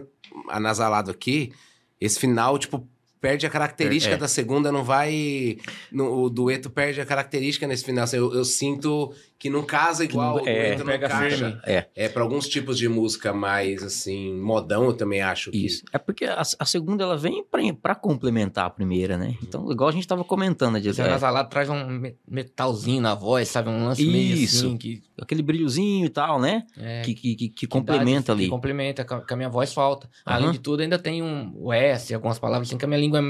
anasalado aqui, esse final, tipo, perde a característica É. da segunda, não vai... no- o dueto perde a característica nesse final. Assim, eu, eu sinto que não casa igual, não- é, dueto não pega encaixa. firme. É. É, para alguns tipos de música mais, assim, modão, eu também acho que... Isso. É porque a, a segunda ela vem pra, pra complementar a primeira, né? Então, igual a gente tava comentando, de, Esse é, anasalado traz um me- metalzinho na voz, sabe? Um lance meio Isso. assim que, aquele brilhozinho e tal, né? é, que, que, que- que que complementa dá- ali. Que complementa, que a, que minha voz falta. Aham. Além de tudo, ainda tem um o S, algumas palavras assim, que a minha língua é,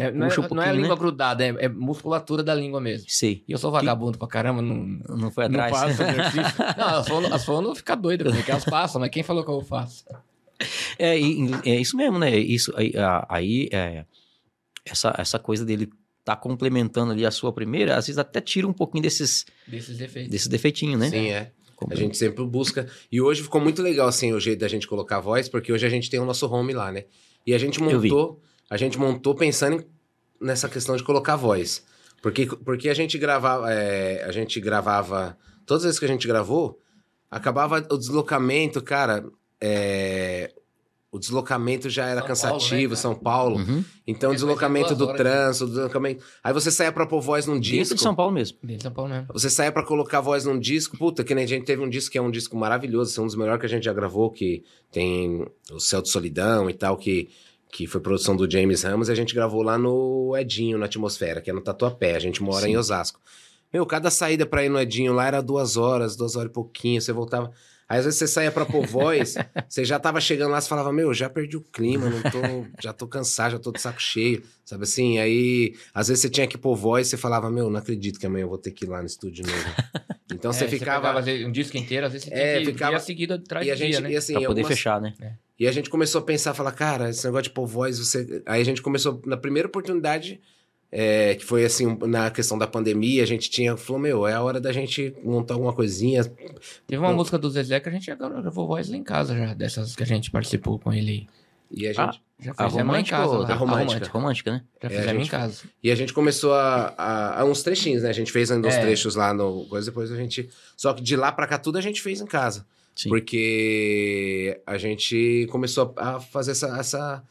é- não, é, um não é a língua né? grudada, é, é musculatura da língua mesmo. Sei. E eu sou vagabundo pra caramba, não, Não foi não atrás. faço exercício. não, as fono, as fono fica doida comigo, que elas passam, mas quem falou que eu faço? É, é isso mesmo, né? Isso aí, aí é, essa, essa coisa dele tá complementando ali a sua primeira, às vezes até tira um pouquinho desses, Desses defeitos. desses defeitinhos, né? Sim, é. A gente sempre busca. E hoje ficou muito legal, assim, o jeito da gente colocar a voz, porque hoje a gente tem o nosso home lá, né? E a gente montou, a gente montou pensando em- nessa questão de colocar voz. Porque, porque a gente gravava, é, a gente gravava, todas as vezes que a gente gravou, acabava o deslocamento, cara, é, o deslocamento já era São Paulo, cansativo, né, cara? São Paulo. Uhum. Então, o É, deslocamento duas do horas, trânsito, o deslocamento. Aí você saia pra pôr voz num Dentro disco. de São Paulo mesmo. Dentro de São Paulo mesmo. Você saia pra colocar voz num disco, puta, que nem a gente teve um disco que é um disco maravilhoso, é um dos melhores que a gente já gravou, que tem o Céu de Solidão e tal, que, que foi produção do James Ramos, e a gente gravou lá no Edinho, na Atmosfera, que é no Tatuapé, a gente mora Sim. em Osasco. Meu, cada saída pra ir no Edinho lá era duas horas, duas horas e pouquinho, você voltava... Aí às vezes você saía pra pôr voz, você já tava chegando lá, você falava, meu, já perdi o clima, não tô, já tô cansado, já tô de saco cheio, sabe assim? Aí, às vezes você tinha que pôr voz, você falava, meu, não acredito que amanhã eu vou ter que ir lá no estúdio novo. Então você É, ficava... pegava, às vezes, um disco inteiro, às vezes você É, tinha ficava- seguido atrás e a gente, dia, né? e assim, pra poder algumas- fechar, né? E a gente começou a pensar, falar, cara, esse negócio de pôr voz, você... Aí a gente começou, na primeira oportunidade, é, que foi assim, na questão da pandemia, a gente tinha, falou, meu, é a hora da gente montar alguma coisinha. Teve uma música do Zezé que a gente já gravou voz lá em casa já, dessas que a gente participou com ele. E a gente, Ah, Já A fizemos em romântica casa. ou A romântica. A romântica, né? Já É, fizemos gente- em casa. e a gente começou a, a, a uns trechinhos, né? A gente fez ainda uns É. trechos lá no coisa, depois a gente... Só que de lá pra cá tudo a gente fez em casa. Sim. Porque a gente começou a a fazer essa... essa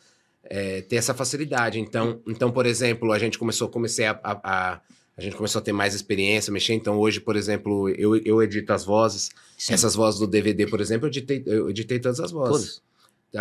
é, ter essa facilidade. Então, então, por exemplo, a gente começou, comecei a, a, a- a gente começou a ter mais experiência, mexer. Então, hoje, por exemplo, eu, eu edito as vozes. Sim. Essas vozes do DVD, por exemplo, eu editei, eu editei todas as vozes. Todas.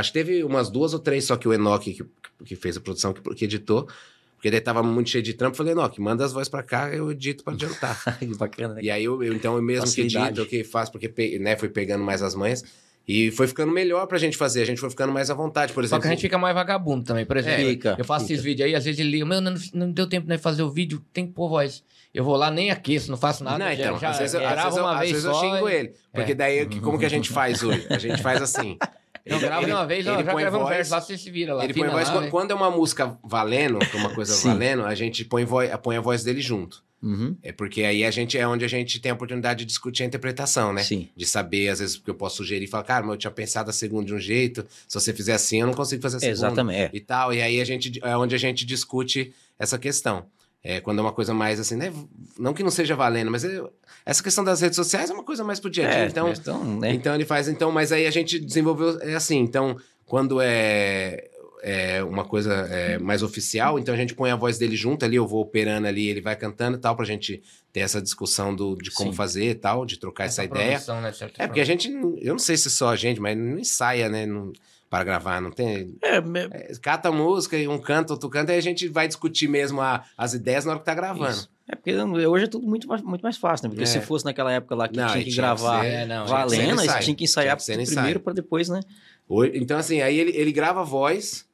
Acho que teve umas duas ou três só que o Enoch, que, que fez a produção, que, que editou. Porque daí tava muito cheio de trampo. Falei, Enoch, manda as vozes pra cá, eu edito pra adiantar. que bacana, né? E aí eu, eu- então eu mesmo que Facilidade. edito, eu que faço, porque né, fui pegando mais as manhas. E foi ficando melhor pra gente fazer. A gente foi ficando mais à vontade, por Só exemplo. que a gente fica mais vagabundo também. Por exemplo, Fica, eu faço fica. esses vídeos aí, às vezes ele liga, meu, não, não deu tempo de fazer o vídeo, tem que pôr voz. Eu vou lá, nem aqueço, não faço nada. Não, já- então, já às vezes, eu, às vezes, uma às vez vezes eu só xingo e- ele. Porque É. daí, como que a gente faz hoje? A gente faz assim. Eu gravo de uma vez, ó, já põe gravei um verso lá, você se vira lá. Ele põe voz. lá, quando- né? Quando é uma música valendo, que é uma coisa valendo, a gente põe, voz, põe a voz dele junto. Uhum. É porque aí a gente é onde a gente tem a oportunidade de discutir a interpretação, né? Sim. De saber, às vezes, porque eu posso sugerir e falar, cara, mas eu tinha pensado a segunda de um jeito, se você fizer assim, eu não consigo fazer a segunda. Exatamente. É. E tal. E aí a gente é onde a gente discute essa questão. É, quando é uma coisa mais assim, né? Não que não seja valendo, mas é- essa questão das redes sociais é uma coisa mais pro dia a dia. É, então, então, né? então ele faz, então, mas aí a gente desenvolveu, é assim, então, quando é, é uma coisa é, mais oficial, então a gente põe a voz dele junto ali, eu vou operando ali, ele vai cantando e tal, pra gente ter essa discussão do, de como Sim. fazer e tal, de trocar essa, ideia. produção, né, É, porque a gente, não- eu não sei se só a gente, mas não ensaia, né, não- para gravar, não tem... É, me- é, cata a música, e um canta, outro canta, aí a gente vai discutir mesmo a- as ideias na hora que tá gravando. Isso. É porque hoje é tudo muito mais, muito mais fácil, né? Porque É. se fosse naquela época lá que Não, tinha e que tinha que gravar ser- É, não, valendo, tinha que tinha que ensaiar Tinha que primeiro pra depois, né? Hoje- Então, assim, aí ele, ele grava a voz,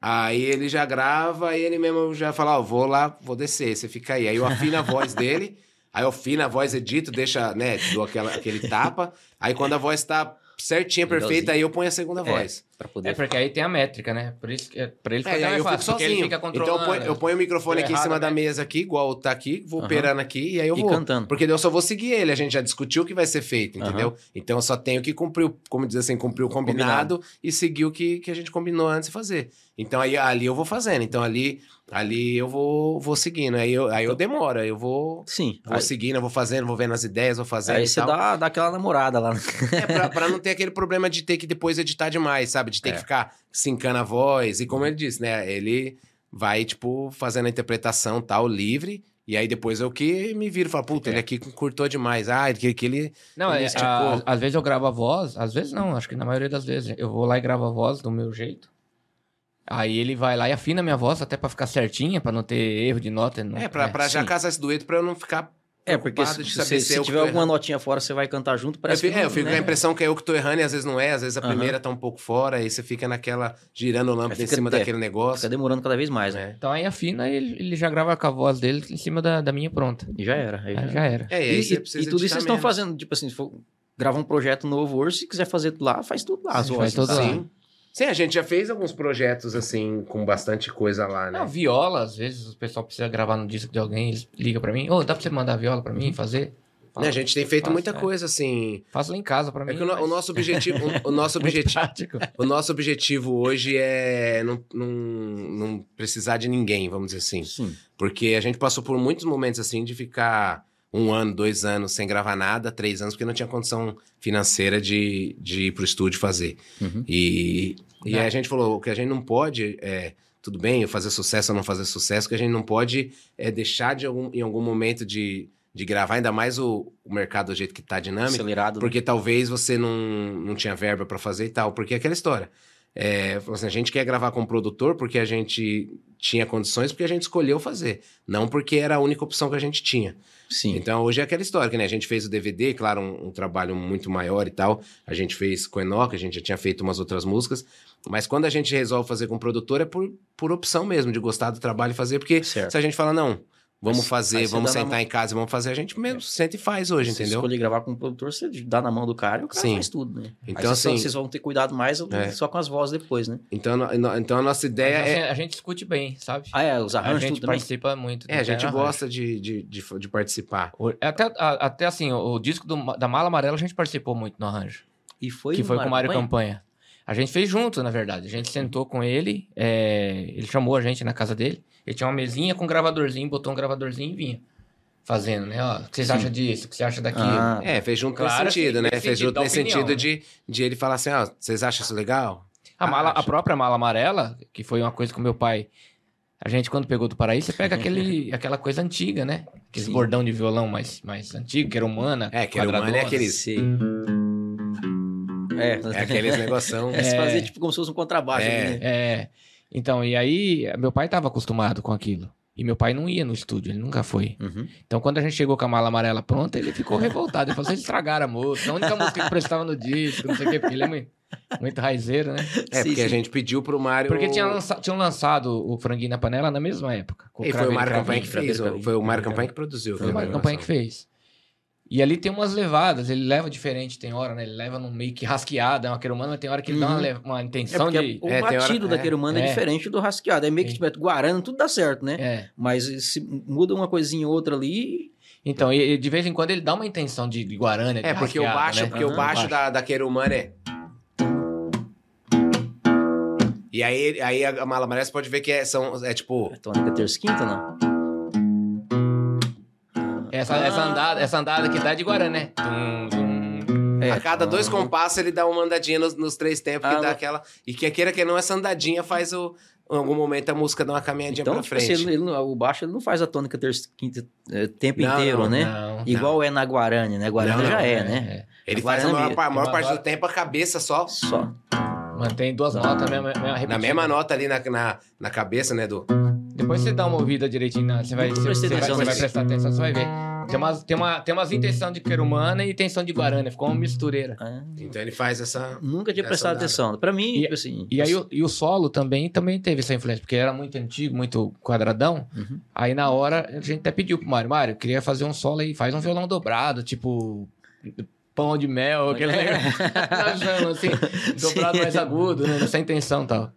aí ele já grava, aí ele mesmo já fala, ó, vou lá, vou descer, você fica aí. Aí eu afino a voz dele, aí eu afino a voz, edito, deixa, né, dou aquela, aquele tapa, aí quando a voz tá certinha, perfeita, aí eu ponho a segunda É. voz. Pra poder. É porque aí tem a métrica, né? Por isso que é, pra ele É, fica aí mais eu fico fácil, ele sozinho. fica Então eu ponho, eu ponho o microfone aqui em cima da né? mesa aqui, igual tá aqui, vou operando aqui, e aí eu E vou. cantando. Porque eu só vou seguir ele, a gente já discutiu o que vai ser feito, entendeu? Então eu só tenho que cumprir, o- como diz assim, cumprir o combinado, e seguir o que, que a gente combinou antes de fazer. Então aí ali eu vou fazendo, então ali, ali eu vou, vou seguindo, aí eu, aí eu demoro, aí eu vou, Sim. vou Aí, seguindo, eu vou fazendo, vou vendo as ideias, vou fazendo aí e você tal. dá, dá aquela namorada lá. né? É, pra, pra não ter aquele problema de ter que depois editar demais, sabe? De ter É. que ficar sincando a voz. E como ele disse, né? Ele vai, tipo, fazendo a interpretação tal, livre. E aí depois eu que me viro e falo, puta, É. ele aqui curtou demais. Ah, que, que ele. Não, Ele é, esticou. a- às vezes eu gravo a voz, às vezes não, acho que na maioria das vezes. Eu vou lá e gravo a voz do meu jeito. Aí ele vai lá e afina a minha voz até pra ficar certinha, pra não ter erro de nota. Não, É, pra, pra já sim. casar esse dueto pra eu não ficar. É, porque se, se, saber se, se eu que tiver alguma errando. notinha fora, você vai cantar junto, Eu, parece fico, que é, eu fico né? com a impressão que é eu que tô errando e às vezes não é, às vezes a Aham. primeira tá um pouco fora, aí você fica naquela, girando o lâmpada em cima é, daquele negócio. Fica demorando cada vez mais, né? né? Então aí afina e ele, ele já grava com a voz dele em cima da, da minha pronta. E já era. Aí Aí já era. É, e E, e- e tudo isso vocês estão fazendo, tipo assim, se for grava um projeto novo hoje, se quiser fazer tudo lá, faz tudo lá. as Sim, vozes, faz tudo tá? lá. Sim. Sim, a gente já fez alguns projetos assim, com bastante coisa lá, né? Viola, às vezes o pessoal precisa gravar no disco de alguém, eles ligam pra mim, ô, dá pra você mandar viola pra mim, fazer? Né, a gente tem feito Faço, muita é. coisa assim. Faço lá em casa pra mim. É que o, no- o mas- nosso objetivo, o, o nosso objetivo, o nosso objetivo hoje é não, não, não precisar de ninguém, vamos dizer assim. Sim. Porque a gente passou por muitos momentos assim de ficar um ano, dois anos sem gravar nada, três anos, porque não tinha condição financeira de, de ir pro estúdio fazer. Uhum. E, e aí a gente falou, o que a gente não pode é. Tudo bem, eu fazer sucesso ou não fazer sucesso, o que a gente não pode é deixar de algum, em algum momento de, de gravar, ainda mais o, o mercado do jeito que tá dinâmico, Acelerado. né? porque talvez você não, não tinha verba pra fazer e tal. Porque é aquela história. É, assim, a gente quer gravar com o produtor porque a gente tinha condições, porque a gente escolheu fazer. Não porque era a única opção que a gente tinha. Sim. Então hoje é aquela história, que né, a gente fez o DVD, claro, um, um trabalho muito maior e tal. A gente fez com o Enoch, a gente já tinha feito umas outras músicas. Mas quando a gente resolve fazer com o produtor, é por, por opção mesmo, de gostar do trabalho e fazer. Porque Certo. se a gente fala, não, vamos fazer, você vamos sentar mão- em casa e vamos fazer, a gente mesmo senta e faz hoje, Se entendeu? escolher gravar com um produtor, você dá na mão do cara e o cara Sim. faz tudo, né? Então, vocês, assim- vocês vão ter cuidado mais É. só com as vozes depois, né? Então, no- então a nossa ideia Mas, é. assim, A gente discute bem, sabe? Ah, é, os a arranjos gente tudo também. participa muito. É, a gente arranjo. gosta de, de, de, de participar. O- Até, a- até assim, o, o disco do- da Mala Amarela a gente participou muito no arranjo. E foi que foi com o Mário Campanha? Campanha. A gente fez junto, na verdade. A gente sentou com ele, é, ele chamou a gente na casa dele. Ele tinha uma mesinha com um gravadorzinho, botou um gravadorzinho e vinha fazendo, né? Ó, o que vocês Sim. acham disso? O que você acha daquilo? Ah, É, fez junto Claro, nesse sentido, assim, né? nesse Fez sentido, junto da nesse opinião, sentido né? de, de ele falar assim, ó, vocês acham isso legal? A, mala, Acho. a própria mala amarela, que foi uma coisa que o meu pai. A gente, quando pegou do Paraíso, você pega aquele, aquela coisa antiga, né? Aquele Sim. bordão de violão mais, mais antigo, que era humana. É, que era humano, é aqueles... sei. É, É aqueles negoção. É, se fazer tipo como se fosse um contrabaixo. É. né? É. Então, e aí, meu pai estava acostumado com aquilo. E meu pai não ia no estúdio, ele nunca foi. Uhum. Então, quando a gente chegou com a mala amarela pronta, ele ficou revoltado. Ele falou: vocês estragaram a música, a única música que prestava no disco, não sei o quê, porque ele é muito, muito raizeiro, né? É, Sim, porque a sim. gente pediu pro Mário... Porque tinha lança- tinham lançado o Franguinho na Panela na mesma época. com E foi o Mário. Campanha que fez. Foi o Mário. Campanha que produziu. Foi o Mário Campanha que fez. E ali tem umas levadas, ele leva diferente, tem hora, né? Ele leva num meio que rasqueada, é uma querumana, mas tem hora que ele dá uma, Uhum. uma É intenção porque de. o É, tem hora- batido é. daquele humano é, É. diferente do rasqueado. É meio que Sim. tipo, guarana, tudo dá certo, né? É. Mas se muda uma coisinha ou outra ali. Então, e, de vez em quando ele dá uma intenção de, de Guarana. de É, porque o baixo, né? porque o Aham, baixo baixo. da, da Querumana é... E aí, aí a Mala Amarela você pode ver que é, são, é tipo... É tônica terça quinta, não? Essa, essa, andada, essa andada que dá de Guarana, né? Tum, tum. É. a cada dois Ah. compassos ele dá uma andadinha nos, nos três tempos, que Ah, dá não. aquela... E que queira que não, essa andadinha faz o... Em algum momento a música dá uma caminhadinha Então, pra tipo frente. assim, ele não- o baixo ele não faz a tônica terça e quinta é, tempo Não, inteiro, não, né? Não. Igual é na Guarani, né? Guarani Não, já não, é, É, né? é. Ele A faz a Guarani maior, a maior parte agora- do tempo a cabeça só. Só. Mantém duas notas, mesma Na mesma nota ali na, na, na cabeça, né, do... Depois você dá uma ouvida direitinho, na- você vai, você, você vai, você vai prestar atenção, você vai ver. Tem umas, tem uma, tem umas intenções de querumana e intenção de Guarana, ficou uma mistureira. Ah, Então ele faz essa... nunca tinha prestado atenção. Pra mim, E- tipo assim. E aí o, e o solo também, também teve essa influência, porque era muito antigo, muito quadradão. Uhum. Aí na hora a gente até pediu pro Mário, Mário, queria fazer um solo aí, faz um violão dobrado, tipo pão de mel, aquele negócio. Nós chamamos, assim, dobrado mais agudo, né? Nessa intenção e tal.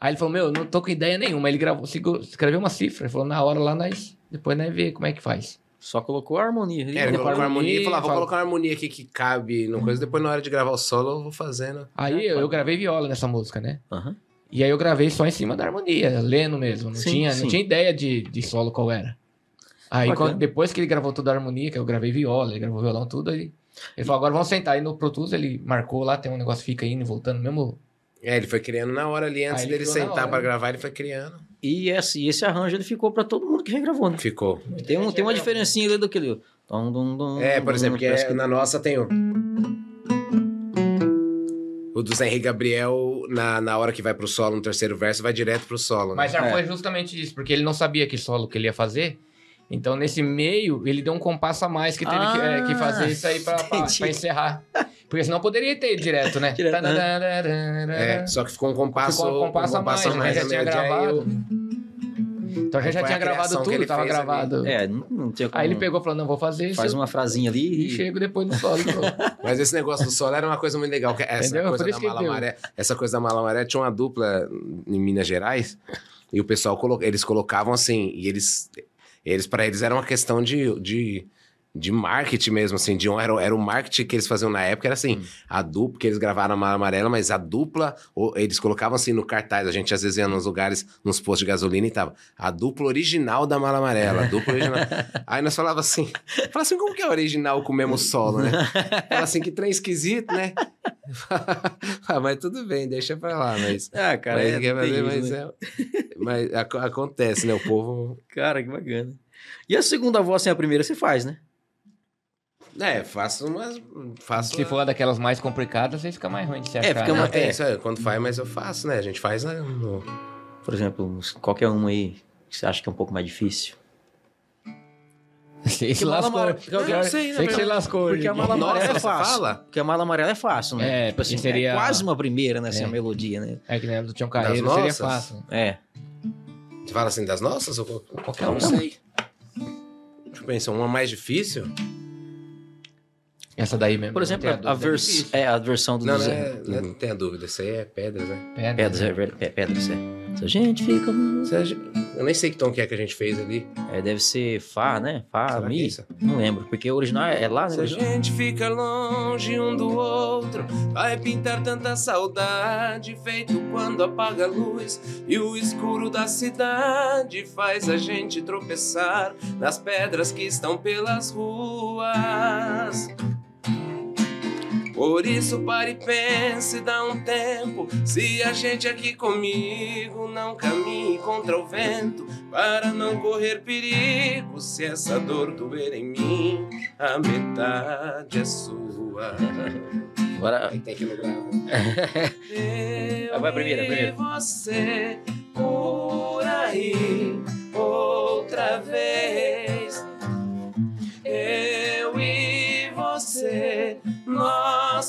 Aí ele falou, meu, não tô com ideia nenhuma. Ele gravou, escreveu uma cifra, ele falou, na hora lá nós, depois nós vê como é que faz. Só colocou a harmonia. É, ele né? colocou a harmonia e falou, ah, vou fala- colocar uma harmonia aqui que cabe no coisa, depois na hora de gravar o solo eu vou fazendo. Aí eu, eu gravei viola nessa música, né? Aham. E aí eu gravei só em cima da harmonia, lendo mesmo. Não, Sim, tinha, sim. não tinha ideia de, de solo qual era. Aí quando- depois que ele gravou toda a harmonia, que eu gravei viola, ele gravou violão, tudo, aí ele falou, agora vamos sentar. Aí no Pro Tools ele marcou lá, tem um negócio que fica indo e voltando, mesmo... É, ele foi criando na hora ali, antes dele sentar pra gravar, ele foi criando. E esse, e esse arranjo ele ficou pra todo mundo que regravou, né? Ficou. Tem, um, tem uma diferencinha ali daquele. Tom, dum, dum, É, por dum, exemplo, que é- na nossa tem o. O do Zé Henrique Gabriel, na, na hora que vai pro solo, no terceiro verso, vai direto pro solo. Né? Mas já É. foi justamente isso, porque ele não sabia que solo que ele ia fazer. Então, nesse meio, ele deu um compasso a mais que teve que, é, que fazer isso aí pra, pra- pra encerrar. Porque senão poderia ter direto, né? Direto, É, só que ficou um compasso. Ficou um compasso a mais, a mas já tinha gravado. o- Então a gente já tinha a gravado tudo, ele tava fez ali. gravado. É, não, tinha como. Aí ele pegou e falou, não, vou fazer isso. Faz uma frasinha ali E e. chego depois no solo. Mas esse negócio do solo era uma coisa muito legal. que Essa Entendeu? coisa Por da mala maré, essa coisa da mala maré tinha uma dupla em Minas Gerais e o pessoal colo- eles colocavam assim e eles eles para eles era uma questão de, de de marketing mesmo, assim, de um, era, era o marketing que eles faziam na época, era assim, Hum. a dupla, que eles gravaram a Mala Amarela, mas a dupla, ou, eles colocavam assim no cartaz, a gente às vezes ia nos lugares, nos postos de gasolina e tava, a dupla original da Mala Amarela, a dupla original. Aí nós falava assim, fala assim, como que é original com o mesmo solo, né? Fala assim, que trem esquisito, né? ah, mas tudo bem, deixa pra lá, mas... Ah, cara, mas, é, quer fazer, mas, né? é, mas ac- acontece, né? O povo... Cara, que bacana. E a segunda voz sem a primeira você faz, né? É, faço umas... Faço Se for daquelas mais complicadas, aí fica mais ruim de se achar. É, fica né? uma- tem é. isso, é, quando faz, mas eu faço, né? A gente faz né, no... Por exemplo, qualquer uma aí que você acha que é um pouco mais difícil. Você se lascou. amare- Pior- Eu não sei, sei na que você lascou. Porque a mala Nossa, amarela é você fácil. fala? Porque a mala amarela é fácil, né? É, tipo assim, porque seria- é quase uma primeira, né? Assim, É. a melodia, né? É que lembra do Tião Carreiro, Das seria nossas? fácil. É. Você fala assim, das nossas? Ou qualquer um. Não sei. Deixa eu pensar, uma mais difícil? Essa daí mesmo. Por exemplo, tem a, dúvida, vers difícil. é a versão do Não, não, é, não, é- não tenha dúvida, isso aí é pedras, né? Pedra, Pedras, é, ver- é, pedras, é. Se a gente fica. Se a gente- Eu nem sei que tom que é que a gente fez ali. É, deve ser Fá, né? Fá, Será é Mi. isso? Não lembro, porque o original é lá, né? Se a gente fica longe um do outro, vai pintar tanta saudade, feito quando apaga a luz e o escuro da cidade faz a gente tropeçar nas pedras que estão pelas ruas. Por isso pare e pense, dá um tempo. Se a gente aqui comigo não caminhe contra o vento, para não correr perigo. Se essa dor doer em mim, a metade é sua. Agora, tem que lembrar. Eu Vai, primeira, e primeira. você por aí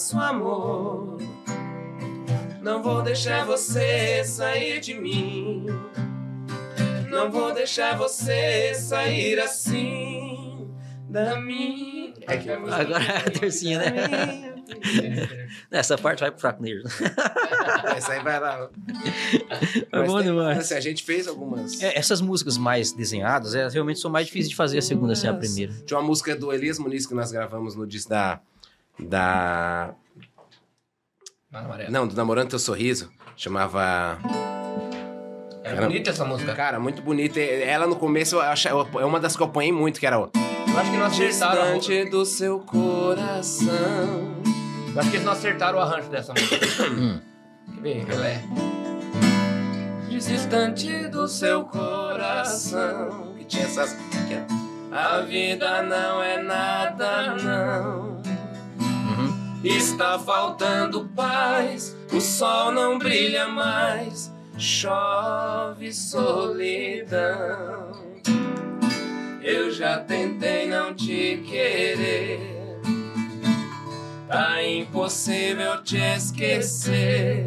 nosso amor. Não vou deixar você sair de mim. Não vou deixar você sair assim da minha. É que agora é a tercinha, né? Essa parte vai pro fraco negro. Essa aí vai lá. É bom tem- demais. assim, a gente fez algumas. É, essas músicas mais desenhadas, elas realmente são mais difíceis de fazer a segunda sem a primeira. Tinha uma música do Elias Muniz que nós gravamos no disco da. Da. Não, do Namorando Teu Sorriso. Chamava. É bonita essa música. Cara, muito bonita. Ela no começo eu acho, é uma das que eu apanhei muito, que era o. Eu acho que não acertaram. Distante do seu coração. Eu acho que eles não acertaram o arranjo dessa música. Quer ver? Ela é. Distante do seu coração. Que tinha essas. que é, A vida não é nada, não. Está faltando paz, o sol não brilha mais, chove solidão. Eu já tentei não te querer, tá impossível te esquecer.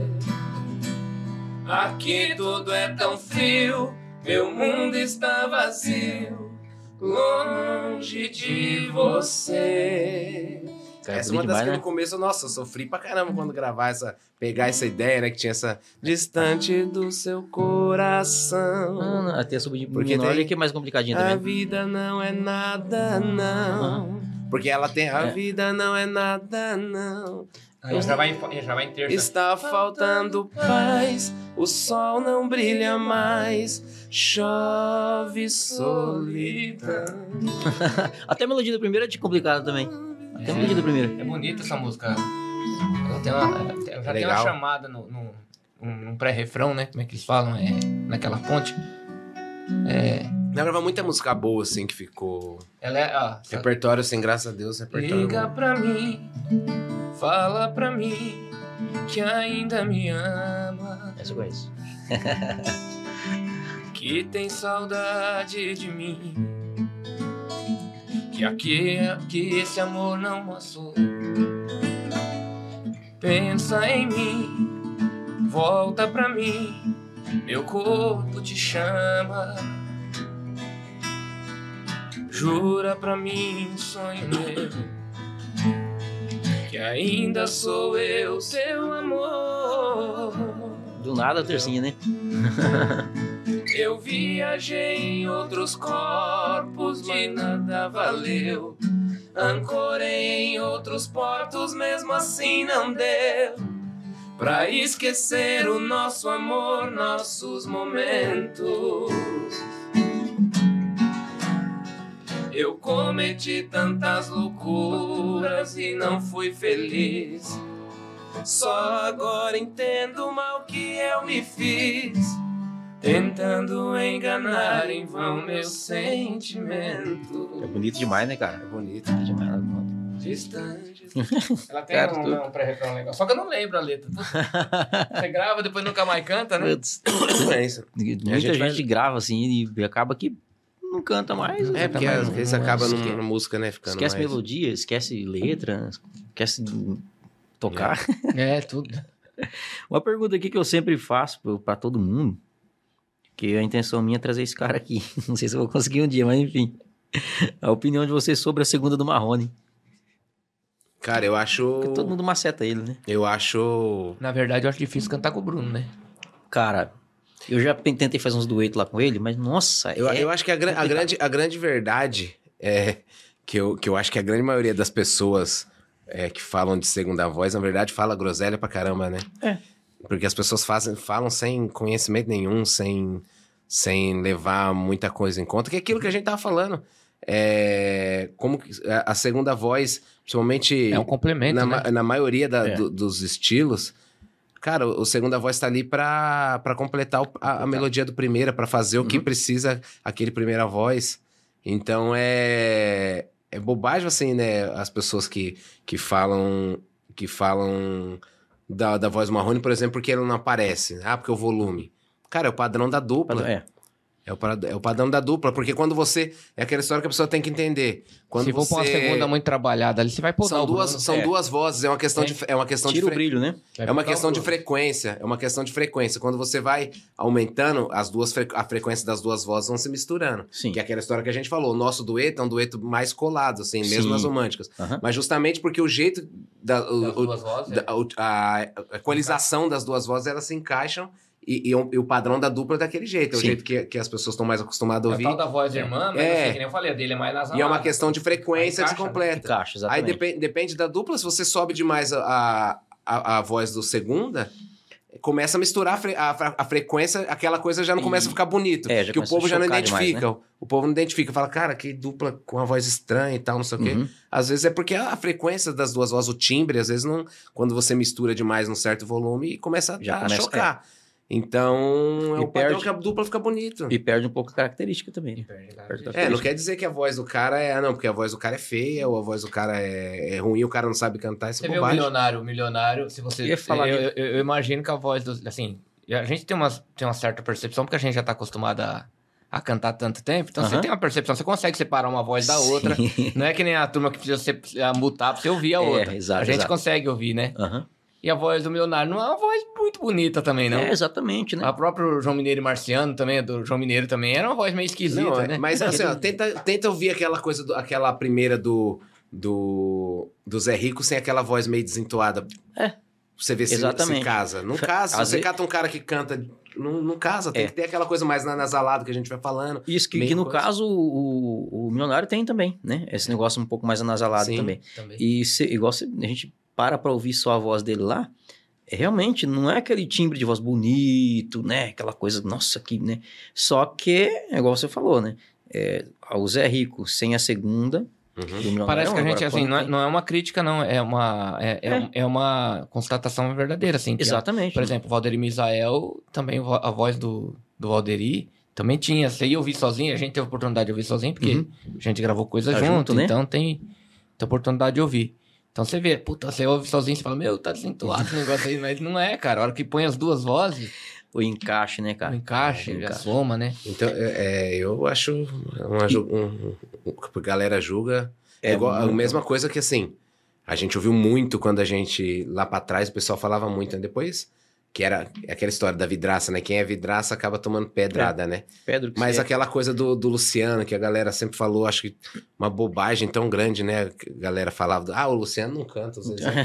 Aqui tudo é tão frio, meu mundo está vazio, longe de você. Cara, essa é uma bonito das demais, que né? no começo, nossa, eu sofri pra caramba quando gravar essa. Pegar essa ideia, né? Que tinha essa. Distante do seu coração. Ah, não, até a subir Porque menor tem- que é mais complicadinha A também. vida não é nada, não. Porque ela tem. A É. vida não é nada, não. Aí já vai, em- já vai em terça. Está faltando paz, o sol não brilha mais, chove solidão. Até a melodia da primeira é de complicada também. Até da primeira. É bonita essa música. Ela tem uma, ela tem- já tem uma Legal. chamada no, no, num- num pré-refrão, né? Como é que eles falam? É, naquela ponte. É, Ela grava muita música boa, assim, que ficou. ela é. Ó, Repertório, assim, graças a Deus, repertório. Liga pra mim, fala pra mim que ainda me ama, Essa eu conheço. que tem saudade de mim, que aqui que esse amor não passou. Pensa em mim, volta pra mim, meu corpo te chama. Jura pra mim, sonho meu, que ainda sou eu, seu amor. Do nada a tercinha, né? Eu viajei em outros corpos, de nada valeu. Ancorei em outros portos, mesmo assim não deu. Pra esquecer o nosso amor, nossos momentos. Eu cometi tantas loucuras e não fui feliz. Só agora entendo mal que eu me fiz. Tentando enganar em vão meu É sentimento. bonito demais, né, cara? É bonito. Bonito demais. ela conta. Distante. Ela tem Cara, um, tu- um pré-refrão legal. Só que eu não lembro a letra. Você grava, depois nunca mais canta, né? É isso. Muita gente gente, vai- grava assim e acaba que não canta mais. É, porque Também às vezes não acaba numa música, né? Ficando Esquece mais... melodia, esquece letra, esquece tocar. É, tudo. Uma pergunta aqui que eu sempre faço pra todo mundo, que a intenção minha é trazer esse cara aqui. Não sei se eu vou conseguir um dia, mas enfim. A opinião de vocês sobre a segunda do Marrone. Cara, eu acho... Porque todo mundo maceta ele, né? Eu acho... Na verdade, eu acho difícil cantar com o Bruno, né? Cara, eu já tentei fazer uns duetos lá com ele, mas nossa, Eu, é... eu acho que a, gran- a grande, a grande verdade é que eu, que eu acho que a grande maioria das pessoas é, que falam de segunda voz, na verdade, fala groselha pra caramba, né? É. Porque as pessoas fazem, falam sem conhecimento nenhum, sem, sem levar muita coisa em conta, que é aquilo que a gente tava falando. É, como que- a, segunda voz, principalmente É um complemento, na, né? na maioria da- É. do- dos estilos, cara, o, segunda voz tá ali pra, pra completar o- a, a melodia do primeira, pra fazer o que Uhum. precisa aquele primeira voz. Então é é bobagem assim, né? As pessoas que, que falam que falam da, da voz marrone, por exemplo, porque ela não aparece. Ah, porque o volume. Cara, é o padrão da dupla. É, É o, é o padrão da dupla, porque quando você. É aquela história que a pessoa tem que entender. Quando Se for você. pra uma segunda muito trabalhada ali, você vai podar são o duas, são É. duas vozes, é uma questão É. de é uma questão de tira o fre- brilho, né? Vai é uma o questão de Bruno. frequência, é uma questão de frequência. Quando você vai aumentando, as duas fre- a frequência das duas vozes vão se misturando. Sim. Que é aquela história que a gente falou. O nosso dueto é um dueto mais colado, assim, mesmo Sim. nas românticas. Mas justamente porque o jeito da, o- Das o- duas vozes, é. da- o- a, a equalização das duas vozes, elas se encaixam e, e o, e o padrão da dupla é daquele jeito. É o Sim. jeito que, que as pessoas estão mais acostumadas a É o ouvir. tal da voz irmã, mas É. assim, que nem eu falei, a dele é mais nasalada. E é uma questão de frequência Aí se encaixa, né? completa. Encaixa, Aí exatamente. depen- depende da dupla, se você sobe demais a, a, a voz do segunda, começa a misturar a, fre- a, fre- a frequência, aquela coisa já não E- começa a ficar bonito. É, que o a povo já não identifica. demais, O povo não identifica. Fala, cara, que dupla com uma voz estranha e tal, não sei o quê. Uhum. Às vezes é porque a frequência das duas vozes, o timbre, às vezes não. Quando você mistura demais num certo volume, começa Já a começa- chocar. Então, é E o padrão perde- que a dupla fica bonito. E perde um pouco a característica também. né? Perde, cara. Perde a É, não quer dizer que a voz do cara é. ah, Não, porque a voz do cara é feia, ou a voz do cara é, é ruim, o cara não sabe cantar, isso Você é vê o milionário, o milionário, se você. Eu falar eu, eu- eu imagino que a voz dos. Assim, a gente tem uma, tem uma certa percepção, porque a gente já tá acostumado a, a cantar tanto tempo. Então você tem uma percepção, você consegue separar uma voz da outra. Sim. Não é que nem a turma que precisa se, a mutar pra você ouvir a É, outra. exato, a gente exato. consegue ouvir, né? Aham. E a voz do milionário não é uma voz muito bonita também, não. É, exatamente, né? A próprio João Mineiro e Marciano também, do João Mineiro também, era uma voz meio esquisita, Não, é- né? Mas assim, ó, tenta, tenta ouvir aquela coisa, do- aquela primeira do, do, do Zé Rico sem aquela voz meio desentoada. É. Você vê se, se casa. Não casa. às Você ve- cata um cara que canta. Não, não casa. Tem É. que ter aquela coisa mais na- nasalada que a gente vai falando. Isso, que, que no coisa. caso o, o, o milionário tem também, né? Esse negócio um pouco mais anasalado Sim. também. Também. E se, igual se, a gente para pra ouvir só a voz dele lá, é, realmente não é aquele timbre de voz bonito, né? Aquela coisa, nossa, que, né? Só que, é igual você falou, né? É, o Zé Rico sem a segunda, Uhum. milionário. Parece que a agora, gente, assim, não é, não é uma crítica, não. É uma, é, é, É. é uma constatação verdadeira, assim. a- Exatamente. Por exemplo, o Valderi Misael, também a voz do, do Valderi, também tinha. Você ia ouvir sozinho, a gente teve a oportunidade de ouvir sozinho, porque Uhum. a gente gravou coisa Tá junto, junto, né? então tem, tem oportunidade de ouvir. Então você vê, puta, você ouve sozinho, você fala, meu, tá desentoado esse negócio aí, mas não é, cara. A hora que põe as duas vozes, O encaixe, né, cara? o encaixe, É, o a encaixe. soma, né? Então, é, eu acho. Uma, um, um- a galera julga. É, É igual, a mesma coisa que assim. A gente ouviu muito quando a gente, lá pra trás, o pessoal falava muito, né? Depois que era aquela história da vidraça, né? Quem é vidraça acaba tomando pedrada, né? Pedro, Mas você- aquela coisa do, do Luciano, que a galera sempre falou, acho que uma bobagem tão grande, né? A galera falava, ah, o Luciano não canta, os canta.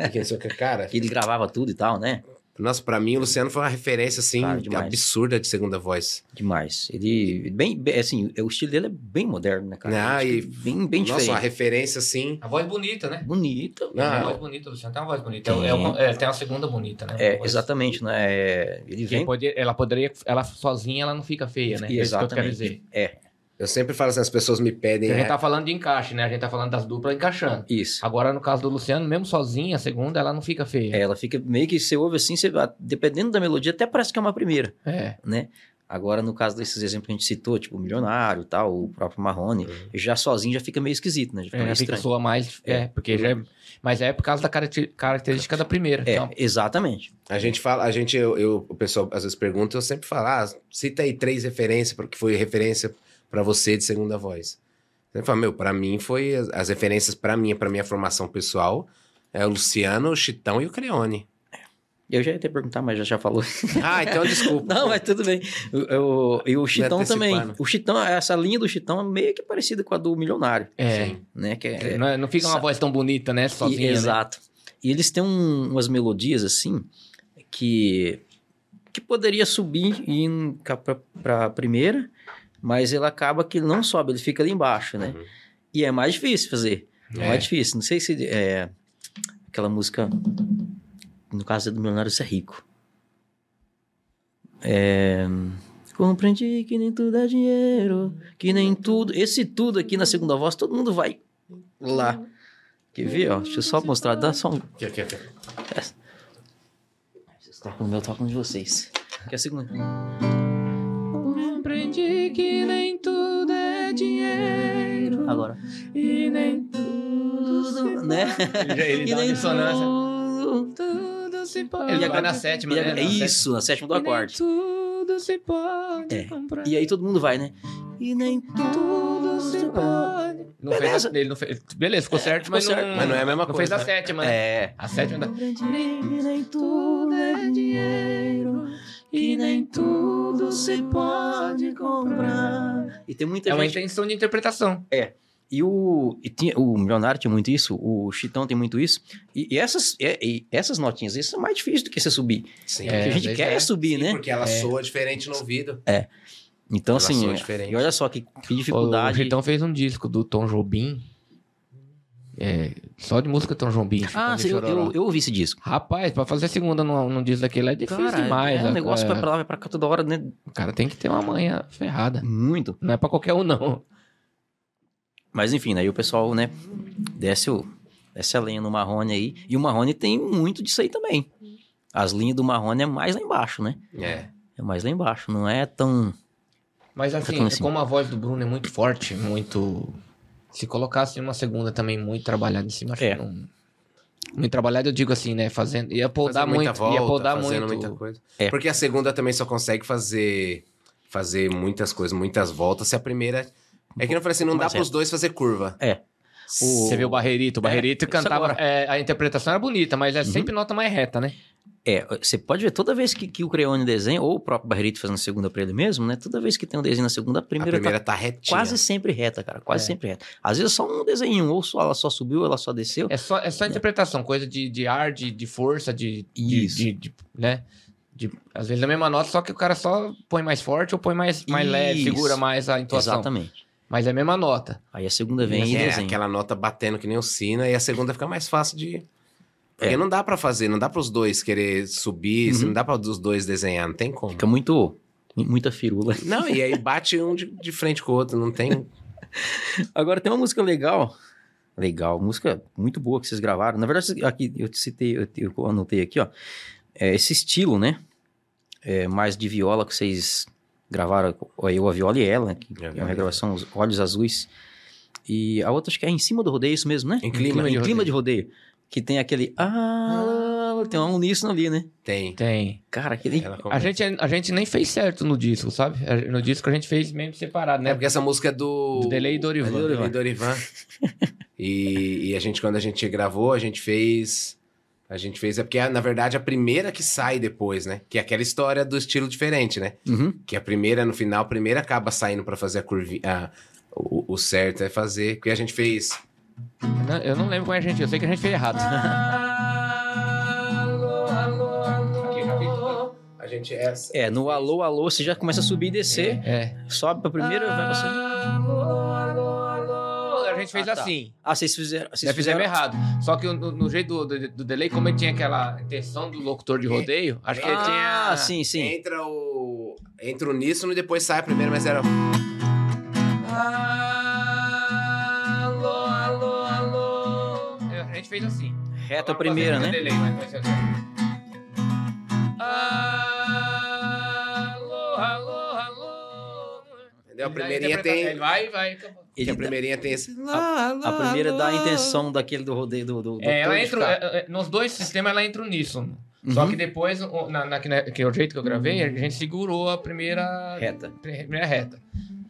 Não que. Cara, que ele gravava tudo e tal, né? Nossa, pra mim o Luciano foi uma referência, assim, demais. absurda de segunda voz. Demais. Ele, bem, bem, assim, o estilo dele é bem moderno, né, cara? Ah, e- bem, bem nossa, uma diferente. referência, assim. A voz bonita, né? Bonita. Tem uma Ah, voz bonita, Luciano. Tem uma voz bonita. É, é uma- é, tem uma segunda bonita, né? É, Uma exatamente, né? É, Ele vem... pode- ela poderia. Ela sozinha ela não fica feia, né? É isso que eu quero Exatamente. dizer. É, eu sempre falo assim, as pessoas me pedem. A gente é, tá falando de encaixe, né? A gente tá falando das duplas encaixando. isso. Agora, no caso do Luciano, mesmo sozinha, a segunda, ela não fica É, feia. ela fica meio que você ouve assim, você, dependendo da melodia, até parece que é uma primeira, É. né? Agora, no caso desses exemplos que a gente citou, tipo o Milionário e tal, o próprio Marrone, já sozinho já fica meio esquisito, né? Já fica É, meio fica soa mais. É, porque já é. Mas é por causa da caracter- característica da primeira. É, Então, exatamente. A gente fala, a gente, eu, eu- o pessoal às vezes pergunta, eu sempre falo, ah, cita aí três referências, porque foi referência pra você de segunda voz. Você fala, meu, pra mim foi, as, as referências pra mim, pra minha formação pessoal, é o Luciano, o Chitão e o Creone. Eu já ia te perguntar, mas já, já falou. Ah, então desculpa. Não, mas tudo bem. O- o- E o Chitão também. O Chitão, essa linha do Chitão é meio que parecida com a do Milionário, é. Sim. né? Que é, Não, é- não fica uma voz tão bonita, né? E- Sozinha. né? exato. E eles têm um- umas melodias assim que que poderia subir e pra, pra primeira, mas ele acaba que não sobe, ele fica ali embaixo, né? Uhum. E é mais difícil fazer. É. É. mais difícil. Não sei se é aquela música no caso do Milionário Ser Rico. É Compreendi que nem tudo é dinheiro, que nem tudo. Esse tudo aqui na segunda voz, todo mundo vai lá. Quer ver, ó? Deixa eu só mostrar, dá só um. Aqui, aqui, aqui. Vocês tocam o meu, tocam de vocês. Que é a segunda. Que nem tudo é dinheiro. Agora. E nem Tudo, né? Ele E dá uma nem dissonância. tudo. Tudo se pode. Ele vai agora- na sétima, né? sétima. isso, na sétima do E nem acorde. Tudo se pode É. comprar. E aí todo mundo vai, né? E nem Tudo. Não Beleza. fez a, ele não fez, beleza, ficou certo, ficou mas, certo. Não, Mas não é a mesma não coisa, fez a né? sétima, né? É. A sétima da... nem tudo é dinheiro, que nem tudo se pode comprar. E tem muita É uma gente. intenção de interpretação. E o, e tinha, o Milionário tinha muito isso, o Chitão tem muito isso. E, e essas, e- e essas notinhas, isso é mais difícil do que você subir. Sim. que a gente quer é, é. subir, né? Porque ela É. soa diferente no ouvido. Então, assim, diferente. e olha só que, que O dificuldade. Ritão fez um disco do Tom Jobim. É, só de música Tom Jobim. Ah, sim, eu, eu, eu ouvi esse disco. Rapaz, pra fazer segunda num, num disco daquele é difícil Cara, demais. é um né? negócio É, vai pra lá, vai pra cá toda hora, né? O cara tem que ter uma manha ferrada. Muito. Não é pra qualquer um, não. Mas enfim, aí o pessoal, né, desce, o, desce a lenha no Marrone aí. E o Marrone tem muito disso aí também. As linhas do Marrone é mais lá embaixo, né? É. É mais lá embaixo, não é tão. Mas assim, assim- como a voz do Bruno é muito forte, muito. Se colocasse uma segunda também muito trabalhada em cima, acho É. que não. Muito trabalhada, eu digo assim, né? Fazendo. Ia podar muito. volta, ia podar fazendo muito. muita coisa. É. Porque a segunda também só consegue fazer fazer muitas coisas, muitas voltas, se a primeira... É que não falei assim, não dá Mais pros dois fazer curva. É. O- Você viu o Barreirito? O Barreirito isso cantava. é, a interpretação era bonita, mas é Uhum. sempre nota mais reta, né? É, você pode ver, toda vez que, que o Creone desenha, ou o próprio Barreto fazendo segunda pra ele mesmo, né? Toda vez que tem um desenho na segunda, a A primeira, primeira tá tá retinha. quase sempre reta, cara. Quase É. sempre reta. Às vezes só um desenho, ou só ela só subiu, ou ela só desceu. É só, é só interpretação, coisa de, de ar, de, de força, de, de, Isso. de- de- né? De, às vezes a mesma nota, só que o cara só põe mais forte ou põe mais, mais leve, segura mais a intuação. Exatamente. Mas é a mesma nota. Aí a segunda vem e é, desenha. aquela nota batendo que nem o sina, e a segunda fica mais fácil de... Porque É. não dá pra fazer, não dá pros dois querer subir, Uhum. não dá pra os dois desenhar, não tem como. Fica muito. Muita firula. Não, e aí bate um de, de frente com o outro, não tem... Agora tem uma música legal. Legal, música muito boa que vocês gravaram. Na verdade, aqui eu te citei, eu, eu anotei aqui, ó. É esse estilo, né? É, mais de viola que vocês gravaram, eu, a viola e ela, que É, é uma regravação, os Olhos Azuis. E a outra acho que é em cima do rodeio, isso mesmo, né? Em clima em de clima de rodeio. Que tem aquele. Ah, tem um uníssono ali, né? Tem. Tem. Cara, aquele. A gente, a gente nem fez certo no disco, sabe? No disco a gente fez mesmo separado, né? É porque essa música é do... Do Delay e Dorivan. Delay e Dorivan. e, e a gente, quando a gente gravou, a gente fez... A gente fez, é porque, na verdade, a primeira que sai depois, né? Que é aquela história do estilo diferente, né? Uhum. Que a primeira, no final, a primeira acaba saindo pra fazer a curvinha. a- o, o certo é fazer. Porque a gente fez. Eu não- Eu não lembro como é a gente, eu sei que a gente fez errado. Aqui, já fiz tudo. A gente é. É, no alô, alô, você já começa a subir e descer. É. Sobe pra primeira, vai pra segunda. A gente fez Ah, tá. assim. Ah, vocês fizeram. Vocês fizemos fizeram errado. Só que no, no jeito do, do, do delay, como ele tinha aquela intenção do locutor de rodeio, acho que ele tinha. Ah, sim, sim. Entra o. Entra o uníssono e depois sai a primeira, mas era. Fez assim. Reta a primeira, né? delay, vai assim. Alô, alô, alô. Entendeu? A primeirinha tem. Ele vai, vai. acabou. Ele a primeirinha tem esse. a primeira dá a intenção daquele do rodeio do. do, do É, ela entra, é, é, nos dois sistemas ela entra uníssono. Só Uhum. que depois, na, na, que, né, que é o jeito que eu gravei, a gente segurou a primeira Reta. primeira reta.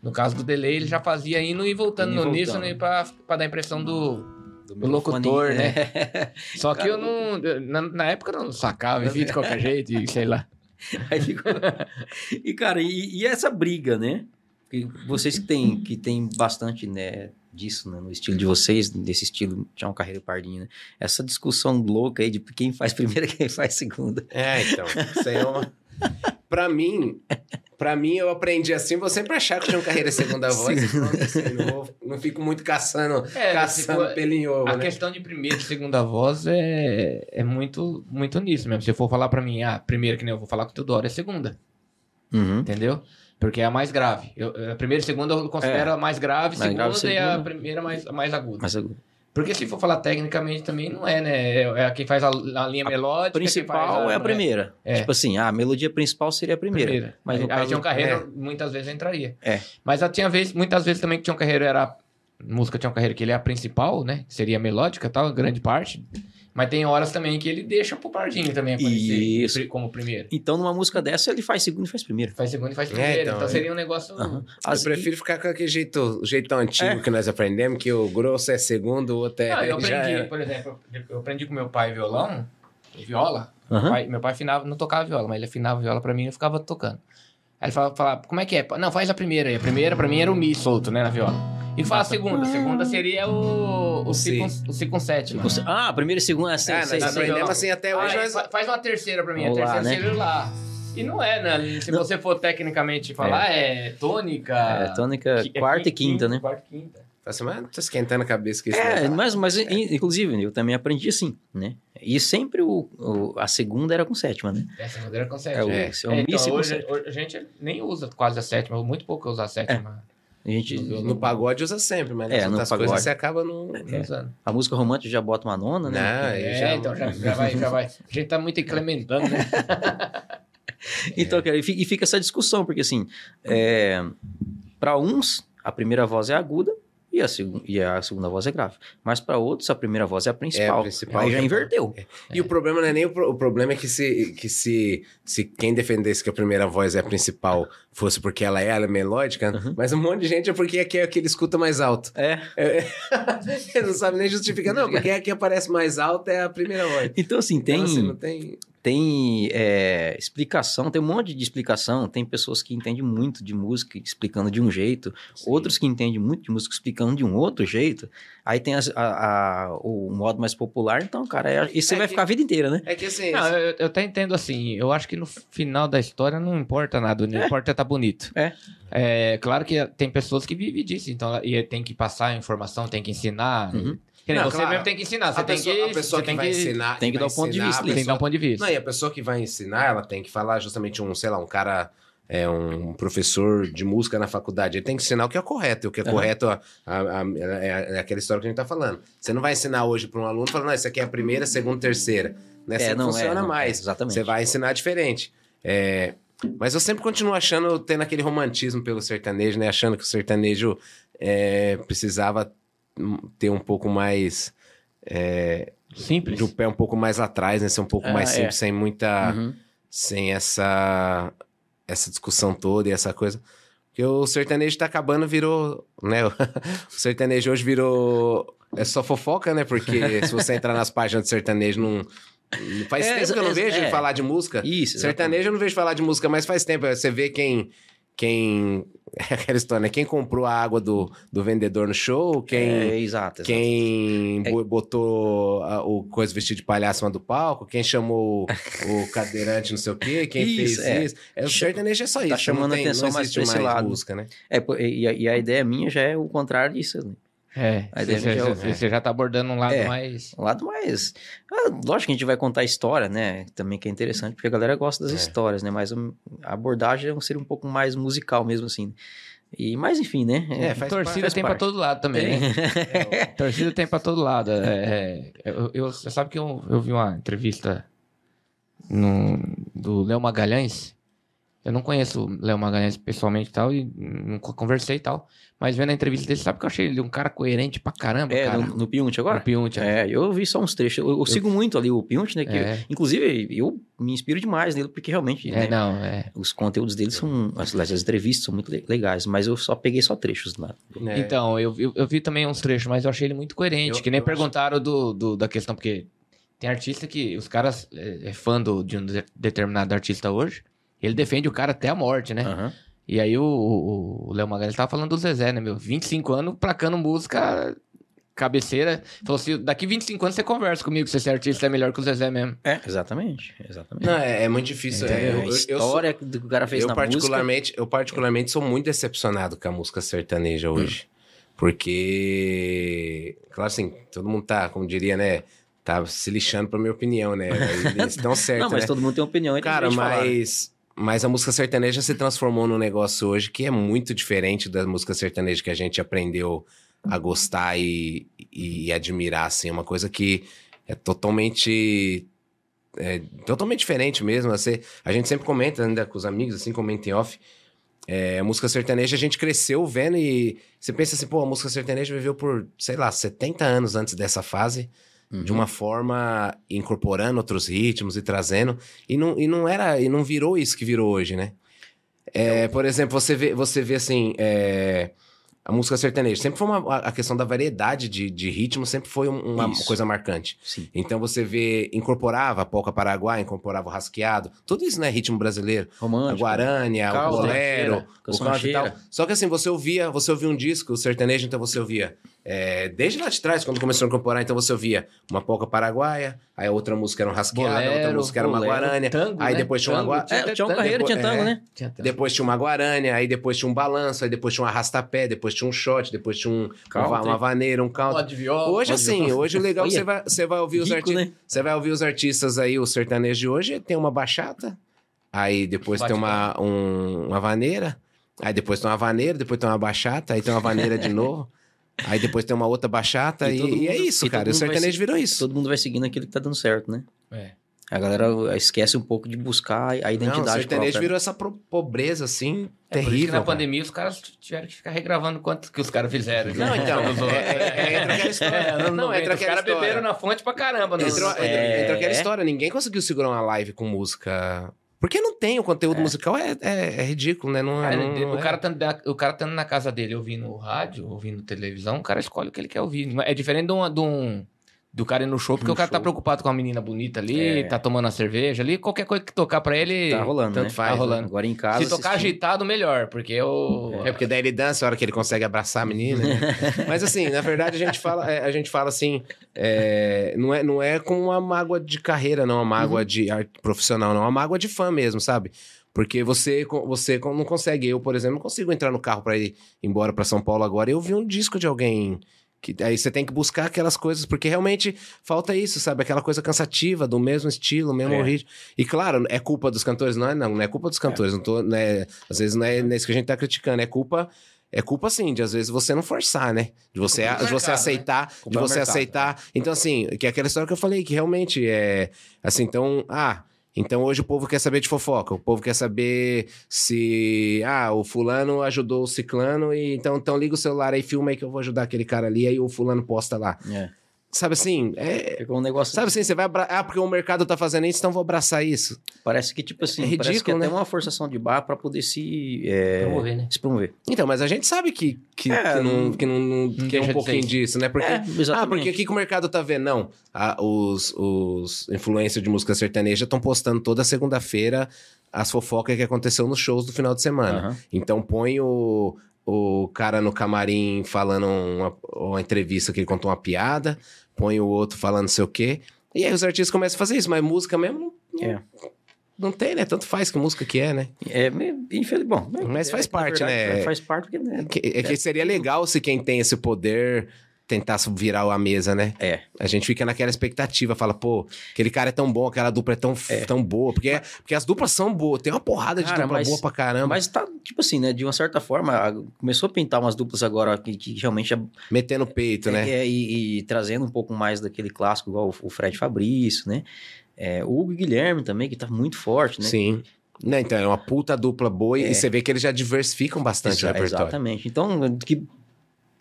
No caso do delay, ele já fazia indo e voltando Indo e no voltando. uníssono pra, pra dar a impressão do, do locutor, né? é. Só que eu não. Na, na época eu não sacava, enfim, de qualquer jeito, e sei lá. Aí ficou- E, cara, e, e essa briga, né? Porque vocês que têm, que têm bastante, né, disso, né, no estilo de vocês, desse estilo Tião Carreiro Pardinho, né? Essa discussão louca aí de quem faz primeira e quem faz segunda. É, então. Isso aí é uma. pra mim, pra mim, eu aprendi assim, vou sempre achar que tinha uma carreira segunda voz. pronto, assim, não, vou- não fico muito caçando, É, caçando tipo, pelo em ovo, A né? questão de primeira e segunda voz é, é muito, muito nisso mesmo. Se for falar pra mim, ah, primeira que nem eu vou falar com o Teodoro, é segunda. Uhum. Entendeu? Porque é a mais grave. Eu, a primeira e segunda eu considero a mais grave, É. Mais segunda, grave, e a segunda. primeira mais, a mais aguda. Mas a Porque se for falar tecnicamente também não é, né? É, é quem faz a, a linha melódica. quem principal faz é a primeira. É. Tipo assim, a melodia principal seria a primeira. Primeira. Mas aí, no aí caso- Tião Carreiro é. muitas vezes entraria. É. Mas tinha vez, muitas vezes também que Tião Carreiro era. Música Tião Carreiro, que ele é a principal, né? Seria a melódica e tal, grande parte. Mas tem horas também que ele deixa pro Pardinho também aparecer Isso. como primeiro. Então, numa música dessa, ele faz segunda e faz primeira. Faz segundo e faz É, primeiro. então, então é. seria um negócio. Aham. Eu As- prefiro ficar com aquele jeito, o jeitão antigo É. que nós aprendemos, que o grosso é segundo, o outro é. Não, eu já aprendi, era. por exemplo, eu aprendi com meu pai violão, viola. Meu, pai, meu pai afinava, não tocava viola, mas ele afinava viola pra mim e eu ficava tocando. Aí ele falava, falava, como é que é? Não, faz a primeira aí. A primeira pra mim era o mi solto, né, na viola. E fala a segunda. A segunda seria o, o, si, com, o com sétima. Você- Ah, primeira e segunda, Ah, sei, nós aprendemos assim até hoje. Aí, nós- faz uma terceira pra mim. A lá, terceira né? seria lá. E não é, né? Se você for tecnicamente falar, é, tônica... É, tônica é quarta e qui- quinta, né? Quarta e quinta. Assim, mas tô esquentando a cabeça com isso. É, né? mas, mas in- inclusive, eu também aprendi assim, né? E sempre o, o- a segunda era com sétima, né? Essa segunda com É, sétima. É. é o É, mi então, com hoje, a gente nem usa quase a sétima, muito pouco usa a sétima. A gente, No pagode usa sempre, mas É, nas no pagode. coisas você acaba no. Não usando. a música romântica já bota uma nona, né? Não, É, já- então já, já vai, já vai. A gente tá muito incrementando, né? Então, cara, e fi- e fica essa discussão, porque assim, é, para uns, a primeira voz é aguda e a, segu- e a segunda voz é grave. Mas para outros, a primeira voz é a principal. É a principal, Aí já que é- inverteu. E o problema não é nem o, pro- o problema é que se, que se, se quem defendesse que a primeira voz é a principal fosse porque ela é, ela é melódica, Uhum. mas um monte de gente é porque aqui é que ele escuta mais alto. É. É, ele não sabe nem justificar, não, porque aqui aparece mais alto é a primeira voz. Então, assim, tem, Então, assim, não tem. Tem é, explicação, tem um monte de explicação. Tem pessoas que entendem muito de música explicando de um jeito, outros que entendem muito de música explicando de um outro jeito. Aí tem as- a- a- o modo mais popular, então, cara, é, isso você É vai que- ficar a vida inteira, né? É que assim. Não, eu, eu até entendo assim. Eu acho que no final da história não importa nada. Não importa estar bonito. É. É, claro que tem pessoas que vivem disso. Então, e tem que passar a informação, tem que ensinar. Uhum. Que nem Não, você claro. mesmo tem que ensinar. Você a tem pessoa, que, a pessoa você que tem vai ensinar. tem que dar o ponto de vista, a tem que dar pessoa- um ponto de vista. Não, e a pessoa que vai ensinar, ela tem que falar justamente um, sei lá, um cara, é um professor de música na faculdade. Ele tem que ensinar o que é correto. E o que é Aham. correto a- a- a- é, é aquela história que a gente tá falando. Você não vai ensinar hoje para um aluno falando, não, isso aqui é a primeira, segunda, terceira. Né? Assim É, não não, funciona é, não, mais. é, exatamente. Você vai ensinar diferente. É, mas eu sempre continuo achando, tendo aquele romantismo pelo sertanejo, né? Achando que o sertanejo é, precisava ter um pouco mais. é, Simples. de um pé um pouco mais atrás, né? Ser um pouco Ah, mais é. simples, sem muita. Uhum. sem essa. essa discussão toda e essa coisa. Porque o sertanejo tá acabando, virou. né? O sertanejo hoje virou. É só fofoca, né? Porque se você entrar nas páginas de sertanejo, não, Faz É, tempo que eu não é, vejo é. falar de música. Isso, Sertanejo eu não vejo falar de música, mas faz tempo. Você vê quem. Quem. É aquela história, né? Quem comprou a água do, do vendedor no show, quem. É, exato, exato. Quem É- bo- botou a- o coisa vestido de palhaço cima do palco, quem chamou o cadeirante não sei o quê, quem Isso, fez é. isso. É, o sertanejo é só isso. Tá chamando tem, atenção não mais pra esse mais lado. música, né? É, e, a, e a ideia minha já é o contrário disso. né? É, você, ideia você- já é você- já tá abordando um lado É. mais. Um lado mais. Ah, lógico que a gente vai contar a história, né? Também que é interessante, porque a galera gosta das É. histórias, né? Mas a abordagem seria um pouco mais musical mesmo, assim. E, mas enfim, né? É, faz Torcida faz tem parte. todo lado também, né? É, torcida tem pra todo lado. É, é, eu, eu- você sabe que eu, eu vi uma entrevista no, do Léo Magalhães. Eu não conheço o Léo Magalhães pessoalmente e tal, e nunca conversei e tal. Mas vendo a entrevista dele, sabe que eu achei ele um cara coerente pra caramba, É, cara. no, no Piunte agora? No Piunte, é. Eu vi só uns trechos. Eu, eu sigo muito ali o Piunte, né? Que, É. Inclusive, eu me inspiro demais nele, porque realmente. É, né, não, é. Os conteúdos dele são. As, as entrevistas são muito le- legais, mas eu só peguei só trechos lá. É. Então, eu, eu, eu vi também uns trechos, mas eu achei ele muito coerente. Eu- que nem eu perguntaram do, do- da questão, porque tem artista que os caras é, é fã do- de um de- determinado artista hoje, ele defende o cara até a morte, né? Aham. E aí o- o o Léo Magalhães tava falando do Zezé, né, meu? 25 anos placando música cabeceira. Falou assim, daqui 25 anos você conversa comigo se esse artista é melhor que o Zezé mesmo. É, exatamente. Exatamente. Não, é, é muito difícil. é, eu, a eu- eu sou- história do que o cara fez eu na particularmente, eu particularmente sou muito decepcionado com a música sertaneja hoje. Porque, claro assim, todo mundo tá, como diria, né, tá se lixando pra minha opinião, né? Eles estão música. certos, Não, mas né? todo mundo tem opinião. e tem Cara, direito de falar, né? Mas, a música sertaneja se transformou num negócio hoje que é muito diferente da música sertaneja que a gente aprendeu a gostar e, e, admirar, assim. É uma coisa que é totalmente... É totalmente diferente mesmo. Você, a gente sempre comenta ainda com os amigos, assim, comenta em off. É, música sertaneja a gente cresceu vendo e você pensa assim, pô, a música sertaneja viveu por, sei lá, 70 anos antes dessa fase de Uhum. uma forma incorporando outros ritmos e trazendo e não, e não era e não virou isso que virou hoje, né? É, por exemplo, você vê, você vê assim, é, a música sertaneja sempre foi uma a questão da variedade de, de ritmo sempre foi um- uma Isso. coisa marcante. Sim. Então você vê incorporava a polca paraguai, incorporava o rasqueado, tudo isso não é ritmo brasileiro. A Romântico. guarânia, Calda, o bolero, o canto e tal. Só que assim, você ouvia, você ouvia um disco, o sertanejo, então você ouvia. É, desde lá de trás, quando começou a incorporar, então você ouvia uma polca paraguaia, aí outra música era um rasqueado, outra música era uma guarânia, aí né? depois tinha uma Tango, gua- tinha É, tinha um carreiro, tinha tango, é. né? Depois tinha uma guarânia, aí depois tinha um balanço, aí depois tinha um arrastapé, depois tinha um shot, depois tinha um, uma, vaneira, um country. De viola. Hoje, assim, hoje o legal é você vai, você vai ouvir os artistas. né? Você vai ouvir os artistas aí, o sertanejo de hoje, tem uma bachata, aí depois tem uma, um- uma vaneira, aí depois tem uma vaneira, depois tem uma bachata, aí tem uma vaneira de novo, aí depois tem uma outra bachata, E e, todo e é mundo- isso, e cara. O mundo vai sertanejo se- virou isso. Todo mundo vai seguindo aquilo que tá dando certo, né? É. A galera esquece um pouco de buscar a Não, o identidade sertanejo própria. né? virou essa pro- pobreza, assim, É por isso que terrível. na cara. pandemia os caras tiveram que ficar regravando quanto que os caras fizeram. Não, então, outros. é- é- é- entra aquela história. É, Não, 90, entra os aquela caras história. beberam na fonte pra caramba. Entrou, É. entra, entra aquela É. história, ninguém conseguiu segurar uma live com música. Porque não tem, o conteúdo musical é, é, é ridículo, né? Não, Cara, não, o, é. cara tá, o cara tá na casa dele ouvindo rádio, ouvindo televisão, o cara escolhe o que ele quer ouvir. É diferente de um, de um- do cara ir no show, porque No o cara tá show. preocupado com a menina bonita ali, É. tá tomando a cerveja ali, qualquer coisa que tocar pra ele. Tá rolando, Tanto né? faz, tá né? rolando. Agora em casa. Se tocar assistindo- agitado, melhor, porque o. É porque daí ele dança a hora que ele consegue abraçar a menina. né? Mas assim, na verdade, a gente fala, é, a gente fala assim, é, não, é, não é com uma mágoa de carreira, não, uma mágoa Uhum. de arte profissional, não, é uma mágoa de fã mesmo, sabe? Porque você, você não consegue, eu, por exemplo, não consigo entrar no carro pra ir embora pra São Paulo agora. Eu vi um disco de alguém que aí você tem que buscar aquelas coisas, porque realmente falta isso, sabe? Aquela coisa cansativa, do mesmo estilo, mesmo É. ritmo. E claro, é culpa dos cantores, não é não, não é culpa dos cantores, não tô, né, às vezes não é nesse que a gente tá criticando, é culpa é culpa sim, de às vezes você não forçar, né? De você, Culpa do de você mercado, aceitar, de Culpa do você mercado, aceitar. Então assim, que é aquela história que eu falei que realmente é assim, então, ah, então hoje o povo quer saber de fofoca, o povo quer saber se ah, o fulano ajudou o ciclano e então então liga o celular aí, filma aí que eu vou ajudar aquele cara ali, aí o fulano posta lá. É. sabe assim, é... Ficou um negócio. Sabe assim, você vai... Abra... Ah, porque o mercado tá fazendo isso, então vou abraçar isso. Parece que, tipo assim, É parece que ridículo, é até né? uma forçação de barra pra poder se, é, Promover, né? se promover. Então, mas a gente sabe que, que, É, que não, que não, não- que é um pouquinho disso, né? Porque, É, ah, porque o que, que o mercado tá vendo? Não, Ah, os, os influencers de música sertaneja estão postando toda segunda-feira as fofocas que aconteceu nos shows do final de semana. Então põe o, o cara no camarim falando uma, uma entrevista que ele contou uma piada, põe o outro falando não sei o quê. E aí os artistas começam a fazer isso, mas música mesmo não, É. não tem, né? Tanto faz que música que é, né? É, infelizmente, bom. Mas faz é que, na parte, né? Faz parte porque, né? Que- é que seria legal se quem tem esse poder tentasse virar a mesa, né? É. A gente fica naquela expectativa, fala, pô, aquele cara é tão bom, aquela dupla é tão, tão boa. Porque, porque as duplas são boas, tem uma porrada de Cara, dupla mas- boa pra caramba. Mas tá, tipo assim, né? De uma certa forma, começou a pintar umas duplas agora que, que realmente é, Metendo peito, né? é, e, e trazendo um pouco mais daquele clássico, igual o, o Fred Fabrício, né? É, o Hugo e Guilherme também, que tá muito forte, né? Sim. Né, então, é uma puta dupla boa e- É. e você vê que eles já diversificam bastante Exa- o repertório. Exatamente. Então, que,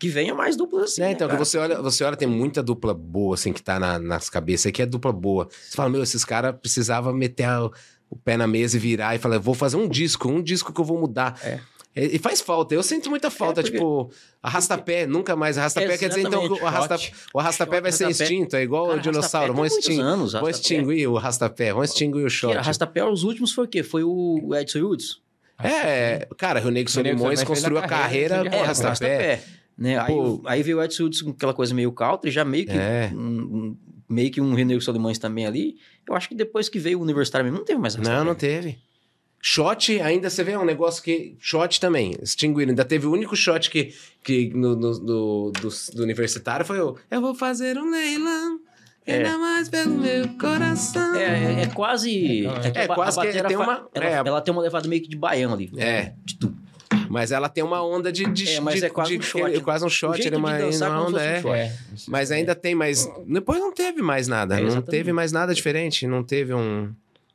que venha mais duplas assim. Né, né, então, que cara? você olha, você olha, tem muita dupla boa, assim, que tá na- nas cabeças que é dupla boa. Você fala, meu, esses caras precisavam meter a- o pé na mesa e virar e falar, vou fazer um disco, um disco que eu vou mudar. É. E, faz falta, eu sinto muita falta, porque- tipo, arrasta-pé, nunca mais. Arrasta-pé quer dizer, então, que o, Exatamente. arrasta, arrasta-pé vai ser Arrasta-pé. extinto, é igual Cara, o dinossauro. arrasta-pé muitos extinguir, anos, vamos arrasta-pé. extinguir o arrasta-pé, vamos extinguir o shot. Arrasta-pé, os últimos foi o quê? Foi o Edson Hudson. É, cara, o Nego O Nego Solimões construiu a carreira carreira de com É, arrasta-pé. Né? Aí, Pô. aí veio o Edson Hudson com aquela coisa meio country, já meio que É. um, um- meio que um René Solimões também ali. Eu acho que depois que veio o Universitário mesmo, não teve mais Não, não teve. Shot, ainda você vê um negócio que. Shot também, extinguiram. Ainda teve o único shot que, que no, no- do, do, do universitário foi o. Eu vou fazer um leilão, É. ainda mais pelo meu coração. É, é, é quase. É, a ba- quase a que tem uma- Ela, é. ela tem uma levada meio que de baiano ali. É. De tudo. Mas ela tem uma onda de. de É, mas de- é quase de- um shot. quase um shot, jeito ele é uma, uma onda, é. um. É. Mas ainda tem, mas depois não teve mais nada. É, não teve mais nada diferente. Não teve um.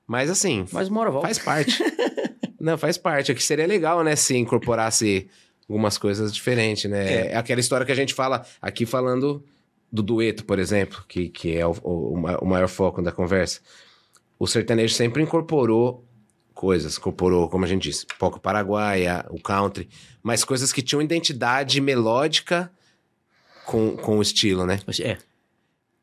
Mas assim, Mas uma hora volta. faz parte. não, faz parte. É que seria legal, né, se incorporasse algumas coisas diferentes, né? É. aquela história que a gente fala aqui falando do dueto, por exemplo, que, que é o, o, o maior foco da conversa. O sertanejo sempre incorporou coisas, incorporou, como a gente disse, pouco paraguaia, o country, mas coisas que tinham identidade melódica com, com o estilo, né? É.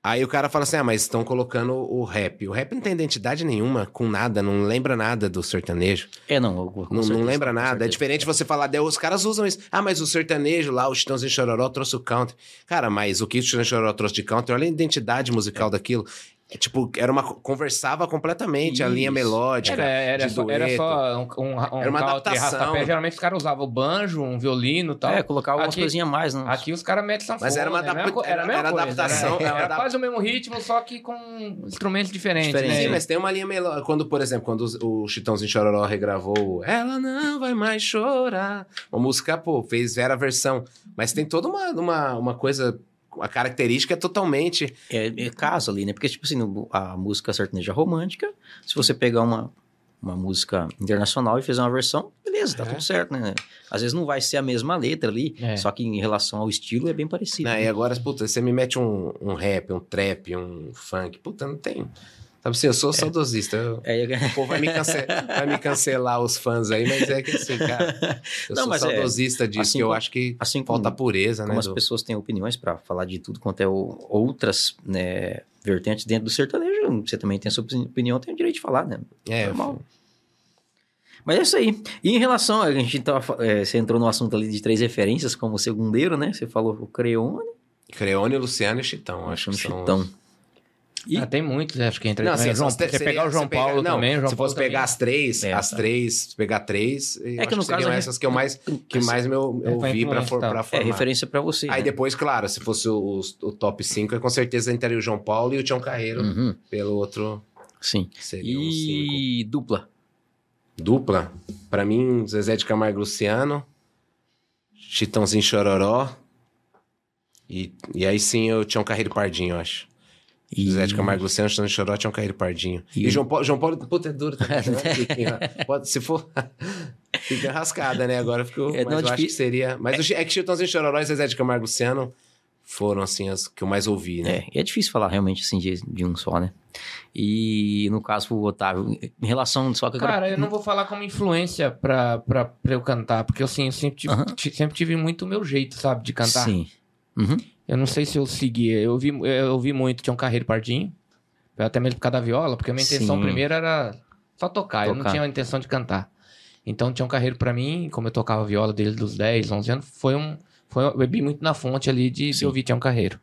Aí o cara fala assim: ah, mas estão colocando o rap. O rap não tem identidade nenhuma com nada, não lembra nada do sertanejo. É, não. eu- Não, não certeza, lembra com nada. É diferente você falar, "Deus, os caras usam isso. Ah, mas o sertanejo lá, o Chitãozinho Chororó trouxe o country. Cara, mas o que o Chitãozinho Chororó trouxe de country, olha a identidade musical daquilo. É, tipo, era uma. Conversava completamente a linha Isso. melódica. Era, era, de só, era só um, um, um Era uma adaptação. Geralmente os caras usavam o banjo, um violino e tal. É, colocar algumas Aqui- coisinhas a mais, né? Aqui os caras metem sanfona. Mas era uma né? adap- co- era- a mesma era adaptação, Era, era era quase o mesmo ritmo, só que com instrumentos diferentes, Diferente, né? Sim, mas tem uma linha melódica. Quando, por exemplo, quando os- o Chitãozinho Chororó regravou Ela não vai mais chorar. Uma música, pô, fez Vera versão. Mas tem toda uma, uma, uma coisa. A característica é totalmente. É, é caso ali, né? Porque, tipo assim, a música sertaneja romântica, se você pegar uma, uma música internacional e fizer uma versão, beleza, tá É. tudo certo, né? Às vezes não vai ser a mesma letra ali, É. só que em relação ao estilo é bem parecido. Né? E agora, puta, você me mete um, um rap, um trap, um funk. Puta, não tem. Sabe assim, eu sou saudosista. eu- É, O povo vai me, cance- vai me cancelar os fãs aí, mas é que assim, cara. Eu Não, sou é, saudosista disso, assim que eu como- acho que assim como, falta pureza, né? como as do- pessoas têm opiniões pra falar de tudo quanto é o- outras né, vertentes dentro do sertanejo, você também tem a sua opinião, tem o direito de falar, né? É, normal. Mas é isso aí. E em relação, a gente tava, é, você entrou no assunto ali de três referências como segundeiro, né? Você falou o Creone, Creone, Luciano e Chitão, acho que são... Chitão. E- Ah, tem muitos, acho que entra Não, assim, João, se você seria- pegar o João se pegar- Paulo não, também, o João se Paulo fosse pegar também. as três, É, as três, se pegar três, eu É que acho no seriam caso a essas que eu mais, que Assim, mais eu, eu foi vi pra, influência, for, tá. pra É formar. referência pra você. Aí né? depois, claro, se fosse o, o top 5, com certeza entraria o João Paulo e o Tião Carreiro Uhum, pelo outro, sim. seria um cinco. E dupla. Dupla, pra mim, Zezé de Camargo Luciano, Chitãozinho Chororó, e, e aí sim o Tião Carreiro e Pardinho, eu acho. E... Zé de Camargo e Luciano, Chitãozinho Chororó, Tião Carreiro e Pardinho. E, E- João Paulo, João Paulo, puta, é duro também. né? Pode, se for... Fica rascada, né? Agora ficou... É, mas não, eu acho que seria... Mas Chi- é que Chitãozinho Chororó e Zezé de Camargo Luciano foram, assim, as que eu mais ouvi, né? É, e é difícil falar realmente assim de, de um só, né? E no caso o Otávio, em relação só que agora. Cara, eu não vou falar como influência pra, pra, pra eu cantar, porque assim, eu sempre tive, Aham. ti- sempre tive muito o meu jeito, sabe, de cantar. Sim. Uhum. Eu não sei se eu seguia. Eu ouvi, eu ouvi muito Tião Carreiro Pardinho. Até mesmo por causa da viola, porque a minha intenção Sim. primeiro era só tocar. Eu não Tocar. tinha a intenção de cantar. Então Tião Carreiro pra mim, como eu tocava viola desde os 10, 11 anos, foi um. Foi, eu bebi muito na fonte ali de, de Sim. ouvir Tião Carreiro.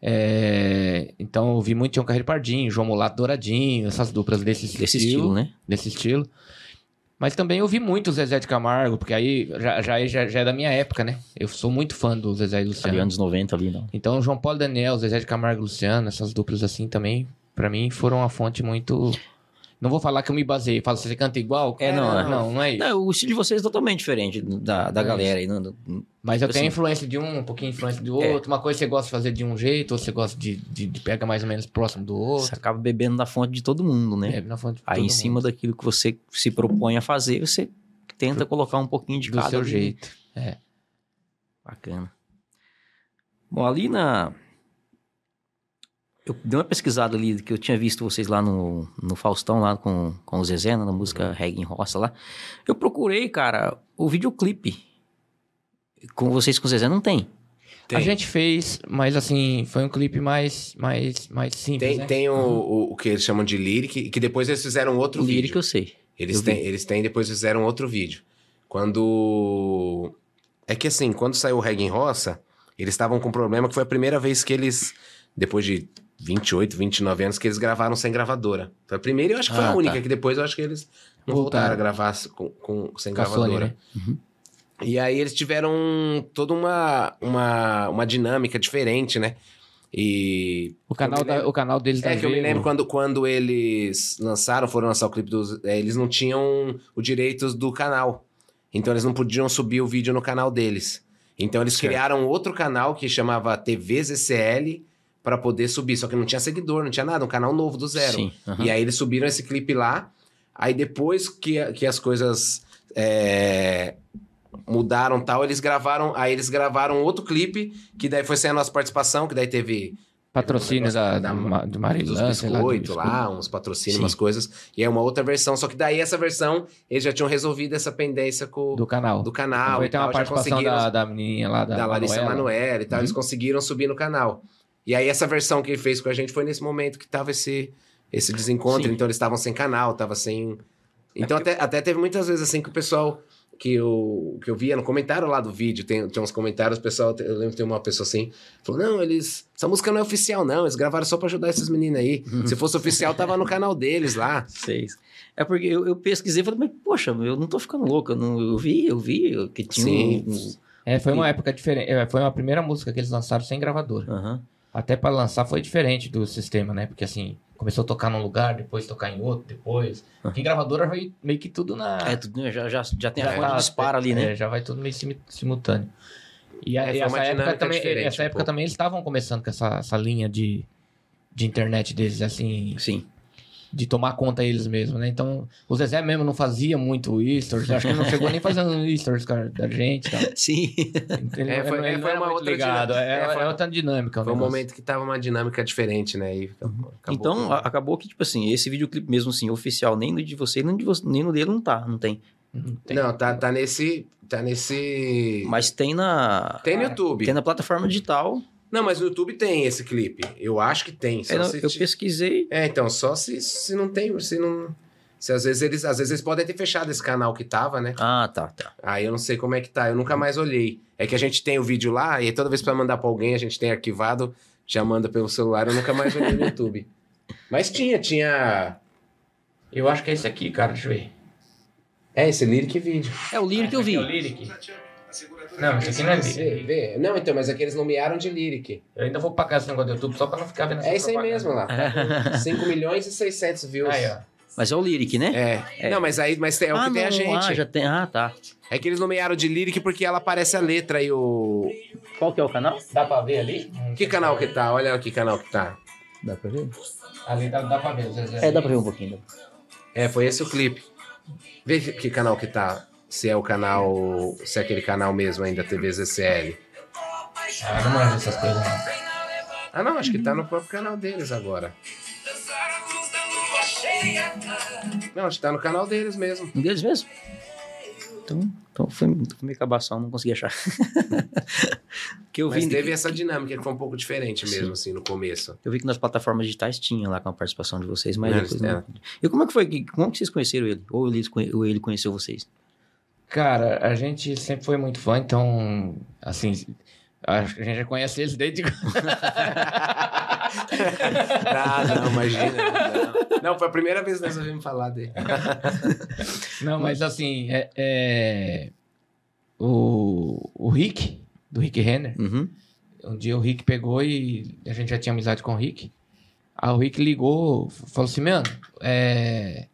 É, então eu ouvi muito Tião Carreiro Pardinho, João Mulato Douradinho, essas duplas desse, Desse estilo, né? desse estilo. Mas também ouvi muito o Zezé de Camargo, porque aí já, já, já, já é da minha época, né? Eu sou muito fã do Zezé e Luciano. Ali anos 90 ali, não. Então, João Paulo Daniel, Zezé de Camargo e Luciano, essas duplas assim também, pra mim, foram uma fonte muito. Não vou falar que eu me baseei. Falo, você canta igual? É, não, é. Não, não é isso. Não, o estilo de vocês é totalmente diferente da, da É galera aí. Não, não- Mas eu tenho assim- influência de um, um pouquinho influência do É. outro. Uma coisa você gosta de fazer de um jeito, outra você gosta de, de, de pegar mais ou menos próximo do você outro. acaba bebendo da fonte de todo mundo, né? É, na fonte de Aí todo em cima mundo. daquilo que você se propõe a fazer, você tenta colocar um pouquinho de do cada seu ali. jeito. Bacana. Bom, ali na. Eu dei uma pesquisada ali, que eu tinha visto vocês lá no, no Faustão, lá com, com o Zezé, né, na música Reggae em Roça lá. Eu procurei, cara, o videoclipe. Com vocês com o Zezé não tem. Tem, A gente fez, mas assim, foi um clipe mais, mais, mais simples, tem, né? tem o, o, o que eles chamam de lyric, que depois eles fizeram outro o lírico vídeo. eu sei. Eles Eu vi. têm, eles têm, depois fizeram outro vídeo. Quando. É que assim, quando saiu o Reggae em Roça, eles estavam com um problema que foi a primeira vez que eles, depois de 28, 29 anos, que eles gravaram sem gravadora. Foi a primeira e eu acho que foi Ah, a única, tá. que depois eu acho que eles não Voltaram. voltaram, a gravar com, com- sem Com gravadora. Sony, né? E aí eles tiveram toda uma, uma, uma dinâmica diferente, né? E O canal, me da- lembro- o canal deles é que eu me lembro quando, quando eles lançaram, foram lançar o clipe dos. é, eles não tinham os direitos do canal. Então eles não podiam subir o vídeo no canal deles. Então eles Certo. criaram outro canal que chamava TV ZCL para poder subir. Só que não tinha seguidor, não tinha nada, um canal novo do zero. Sim. E aí eles subiram esse clipe lá. Aí depois que, que as coisas é, mudaram tal, eles gravaram. Aí eles gravaram outro clipe, que daí foi sem a nossa participação, que daí teve Patrocínio da, Da- da, do dos Marilã, sei lá, do biscoitos lá, uns patrocínios, Sim. umas coisas. E é uma outra versão. Só que daí essa versão, eles já tinham resolvido essa pendência com, do canal. do canal. Foi e até uma tal, participação conseguiram- da, da menininha lá, da, da Larissa Manuela. Manoela e tal. Uhum. Eles conseguiram subir no canal. E aí essa versão que ele fez com a gente foi nesse momento que tava esse, esse desencontro. Sim. Então eles estavam sem canal, tava sem... Então até, até teve muitas vezes assim que o pessoal... Que eu, que eu via no comentário lá do vídeo, tem, tem uns comentários, o pessoal, eu lembro que tem uma pessoa assim, falou, não, eles, essa música não é oficial não, eles gravaram só pra ajudar esses meninos aí, Uhum. se fosse oficial tava no canal deles lá. Seis. É porque eu, eu pesquisei e falei, mas poxa, eu não tô ficando louco. Eu, não, eu vi, eu vi que tinha Sim. um. um- É, foi uma época diferente. é, Foi uma primeira música que eles lançaram sem gravador. aham. Até pra lançar foi diferente do sistema, né? Porque assim, começou a tocar num lugar, depois tocar em outro, depois. Porque em gravadora vai meio que tudo na. É, tudo, né, já, já, já tem a já fonte tá- dispara ali, né? É, já vai tudo meio simu- simultâneo. E, a- É, e essa época também, essa um época pouco. também eles estavam começando com essa, essa linha de, de internet deles, assim, Sim. De tomar conta eles mesmos, né? Então, o Zezé mesmo não fazia muito stories, acho que ele não chegou nem fazendo cara, da gente, tá? Sim. Ele, É, foi- ele é, não foi era uma muito outra ligado, dinâmica. é, É, foi- é outra dinâmica. Foi um negócio. momento que tava uma dinâmica diferente, né? E acabou, acabou então, com- acabou que, tipo assim, esse videoclipe mesmo, assim, oficial, nem no de você, nem, de você, nem no dele não tá, não tem. Não tem. Não, tá, tá nesse. Tá nesse. Mas tem na. Tem no YouTube. Tem na plataforma digital. Não, mas no YouTube tem esse clipe. Eu acho que tem. Só É, não, eu ti- pesquisei. É, então, só se, se não tem. Se não. Se às vezes eles. Às vezes eles podem ter fechado esse canal que tava, né? Ah, tá, tá. Aí eu não sei como é que tá. Eu nunca mais olhei. É que a gente tem o vídeo lá, e toda vez que vai mandar pra alguém, a gente tem arquivado, já manda pelo celular, eu nunca mais olhei no YouTube. Mas tinha, tinha. Eu acho que é esse aqui, cara, deixa eu ver. É, esse lyric vídeo. É o Lyric que eu vi. É o Lyric. Não, esse aqui não é Lyric. vê. Não, então, mas é que eles nomearam de lyric. Eu ainda vou pagar esse negócio do YouTube só pra não ficar vendo essa É isso aí propaganda. mesmo lá. 5 milhões e 600 views. Aí, ó. Mas é o Lyric, né? É. Não, mas aí mas é o ah, que tem a não, gente. Ah, já tem. Ah, tá. É que eles nomearam de lyric porque ela aparece a letra e o. Qual que é o canal? Dá pra ver ali? Que canal que tá? Olha que canal que tá. Dá pra ver? Ali dá, dá pra ver. Zezé. É, dá pra ver um pouquinho. É, foi esse o clipe. Vê que, que canal que tá. Se é o canal. Se é aquele canal mesmo ainda, TV ZCL. Ah, não manjo essas coisas, não. Ah, não, acho que tá no próprio canal deles agora. Não, acho que tá no canal deles mesmo. Deles mesmo? Então, então foi, foi meio cabação, não consegui achar. que eu Mas vi, teve essa dinâmica que foi um pouco diferente mesmo, assim, no começo. eu vi que nas plataformas digitais tinha lá com a participação de vocês, mas Não, depois eles não. E como é que foi? que- Como que vocês conheceram ele? Ou ele, ou ele conheceu vocês? Cara, a gente sempre foi muito fã, então, assim, acho que a gente já conhece eles desde. Ah, não, imagina. Não. Não, foi a primeira vez que nós ouvimos falar dele. Não, mas assim, é, é, o, o Rick, do Rick Renner, Uhum. um dia o Rick pegou e a gente já tinha amizade com o Rick. Aí o Rick ligou, falou assim, mano, é,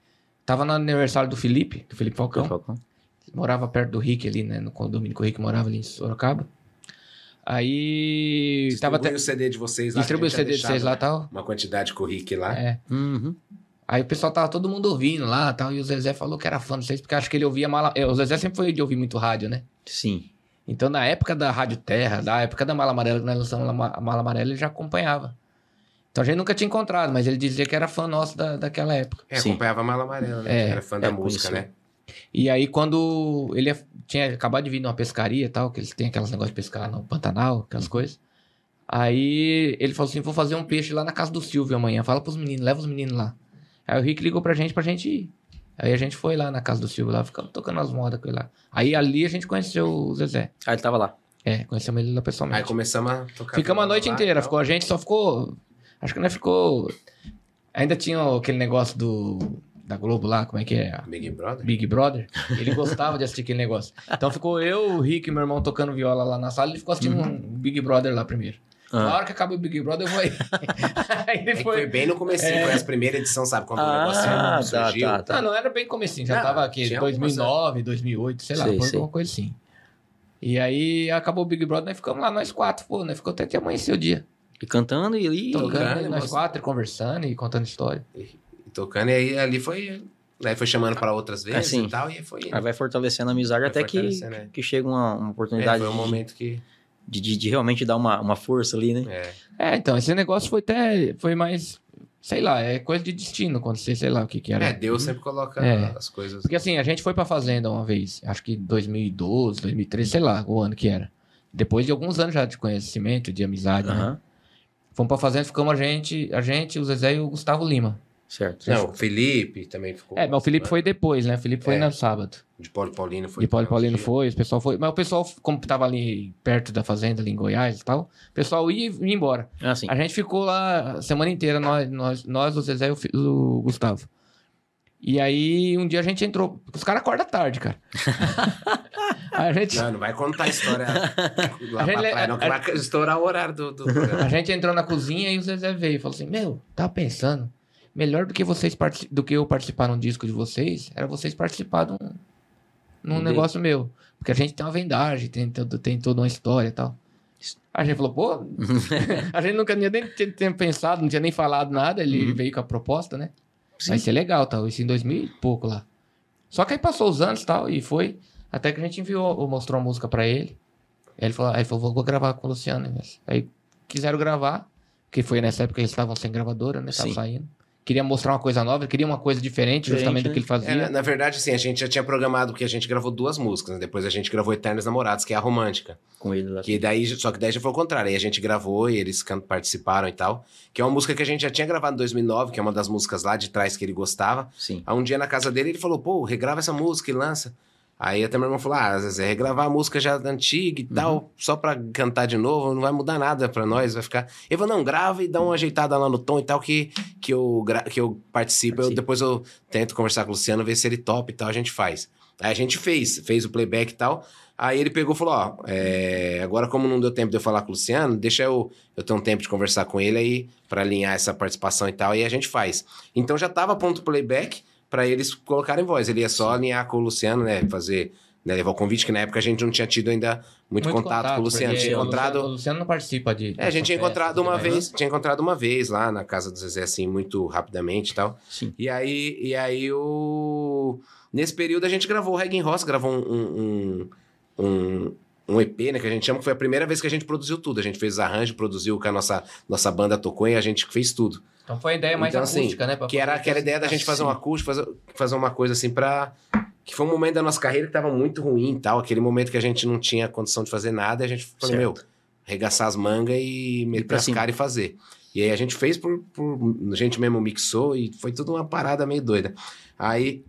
tava no aniversário do Felipe, do Felipe Falcão. Falcão. Morava perto do Rick ali, né? No condomínio que o Rick morava ali em Sorocaba. Aí tava Distribui até. o CD de vocês lá. que a Distribui o CD de vocês lá e tal. Uma quantidade com o Rick lá. É. Uhum. Aí o pessoal tava todo mundo ouvindo lá tal. E o Zezé falou que era fã de vocês, porque acho que ele ouvia mala. é, O Zezé sempre foi de ouvir muito rádio, né? Sim. Então, na época da Rádio Terra, da época da Mala Amarela, que nós lançamos a Ma- a Mala Amarela, ele já acompanhava. Então a gente nunca tinha encontrado, mas ele dizia que era fã nosso da, daquela época. É, Sim. acompanhava a Mala Amarela, né? É, era fã da é, música, conheci. né? E aí, quando ele tinha acabado de vir numa pescaria e tal, que eles têm aqueles negócios de pescar no Pantanal, aquelas Uhum. coisas. Aí ele falou assim: vou fazer um peixe lá na casa do Silvio amanhã. Fala pros meninos, leva os meninos lá. Aí o Rick ligou pra gente pra gente ir. Aí a gente foi lá na casa do Silvio lá, ficamos tocando as modas com ele lá. Aí ali a gente conheceu o Zezé. Ah, ele tava lá. É, conhecemos ele lá Aí pessoalmente. começamos a tocar. Ficamos a noite lá inteira, ficou a gente, só ficou. Acho que não ficou. Ainda tinha aquele negócio do. Da Globo lá, como é que é? Big Brother? Big Brother, ele gostava de assistir aquele negócio. Então ficou eu, o Rick e meu irmão tocando viola lá na sala, ele ficou assistindo um Big Brother lá primeiro. Ah. Na hora que acaba o Big Brother, eu vou aí. aí ele É foi foi. bem no começo, É. foi as primeiras edições, sabe? Quando o Ah, negócio tá, surgiu. tá, tá. Não, não era bem comecinho, já Não, tava aqui, tinha algumas, 2009, 2008, sei lá, Sei, foi sei. alguma coisa assim. E aí acabou o Big Brother, nós ficamos lá, nós quatro, pô, nós ficamos até que amanhecer o dia. E cantando e ali. Tocando, né, nós quatro, conversando e contando história. E tocando, e aí ali foi. Daí foi chamando pra outras vezes Assim. e tal, e foi. Aí vai fortalecendo a amizade Vai até que, é. que chega uma, uma É, oportunidade foi um momento que. de, de, de realmente dar uma, uma força ali, né? É. É, então, esse negócio foi até, foi mais, sei lá, é coisa de destino, quando você, sei lá o que que era. É, Deus sempre coloca É. as coisas. Porque assim, a gente foi pra fazenda uma vez, acho que 2012, 2013, sei lá, o ano que era. Depois de alguns anos já de conhecimento, de amizade, né? Aham. Fomos pra fazenda, ficamos a gente, a gente, o Zezé e o Gustavo Lima. Certo. Não, o Felipe também ficou. É, mas o Felipe foi depois, né? O Felipe foi É. no sábado. De Paulo Paulino foi. E Paulo Paulino foi, o pessoal foi. Mas o pessoal, como tava ali perto da fazenda, ali em Goiás e tal, o pessoal ia, ia embora. Ah, sim. A gente ficou lá a semana inteira, nós, nós, nós o Zezé e o, o Gustavo. E aí, um dia a gente entrou. Os caras acordam tarde, cara. a, gente, Não, não vai contar a história lá A gente pra le- trás, não, que vai estourar o horário do, do programa. a gente entrou na cozinha e o Zezé veio e falou assim: Meu, tava pensando, melhor do que vocês do que eu participar num disco de vocês, era vocês participar de um, num Um negócio meu. Porque a gente tem uma vendagem, tem, tem toda uma história e tal. A gente falou, pô, a gente nunca tinha nem tinha- tinha pensado, não tinha nem falado nada, ele veio com a proposta, né? Sim. Vai ser legal, tal. Isso em 2000 e pouco lá. Só que aí passou os anos e tal, e foi. Até que a gente enviou, mostrou a música pra ele. Aí ele falou, aí falou, vou gravar com o Luciano. Aí quiseram gravar, que foi nessa época que eles estavam sem gravadora, né? Estavam saindo. Queria mostrar uma coisa nova, queria uma coisa diferente, Diferente, justamente do né? que ele fazia. É, na, verdade, assim, a gente já tinha programado que a gente gravou duas músicas, né? Depois a gente gravou Eternos Namorados, que é a romântica. Com ele lá. Que daí, só que daí já foi o contrário. Aí a gente gravou e eles participaram e tal. Que é uma música que a gente já tinha gravado em 2009, que é uma das músicas lá de trás que ele gostava. Sim. Aí um dia na casa dele ele falou, pô, regrava essa música e lança. Aí até meu irmão falou, ah, Zezé, regravar a música já antiga e tal, só pra cantar de novo, não vai mudar nada pra nós, vai ficar... Ele falou, não, grava e dá uma ajeitada lá no tom e tal, que, que, eu, gra- que eu participo, eu, Participa. depois eu tento conversar com o Luciano, ver se ele topa e tal, a gente faz. Aí a gente fez, fez o playback e tal, aí ele pegou e falou, ó, é, agora como não deu tempo de eu falar com o Luciano, deixa eu, eu ter um tempo de conversar com ele aí, pra alinhar essa participação e tal, e a gente faz. Então já tava pronto o playback, pra eles colocarem voz. Ele ia só alinhar com o Luciano, né? Fazer, né, levar o convite, que na época a gente não tinha tido ainda muito, contato, com o Luciano. Tinha o encontrado. Luciano, o Luciano não participa de. É, a gente tinha encontrado uma né? vez, tinha encontrado uma vez lá na casa do Zezé, assim, muito rapidamente e tal. Sim. E aí, e aí o... Nesse período a gente gravou o Reggae Ross, gravou um, um, um, um, EP, né, que a gente chama, que foi a primeira vez que a gente produziu tudo. A gente fez arranjo, produziu o que a nossa, nossa banda tocou e a gente fez tudo. Então foi a ideia mais Então, assim, acústica, né? pra Que era aquela ideia da gente fazer um acústico, fazer, fazer uma coisa assim pra. Que foi um momento da nossa carreira que tava muito ruim e tal. Aquele momento que a gente não tinha condição de fazer nada, e a gente falou, Certo. meu, arregaçar as mangas e meter pra as cima. caras e fazer. E aí a gente fez por, por. A gente mesmo mixou e foi tudo uma parada meio doida. Aí.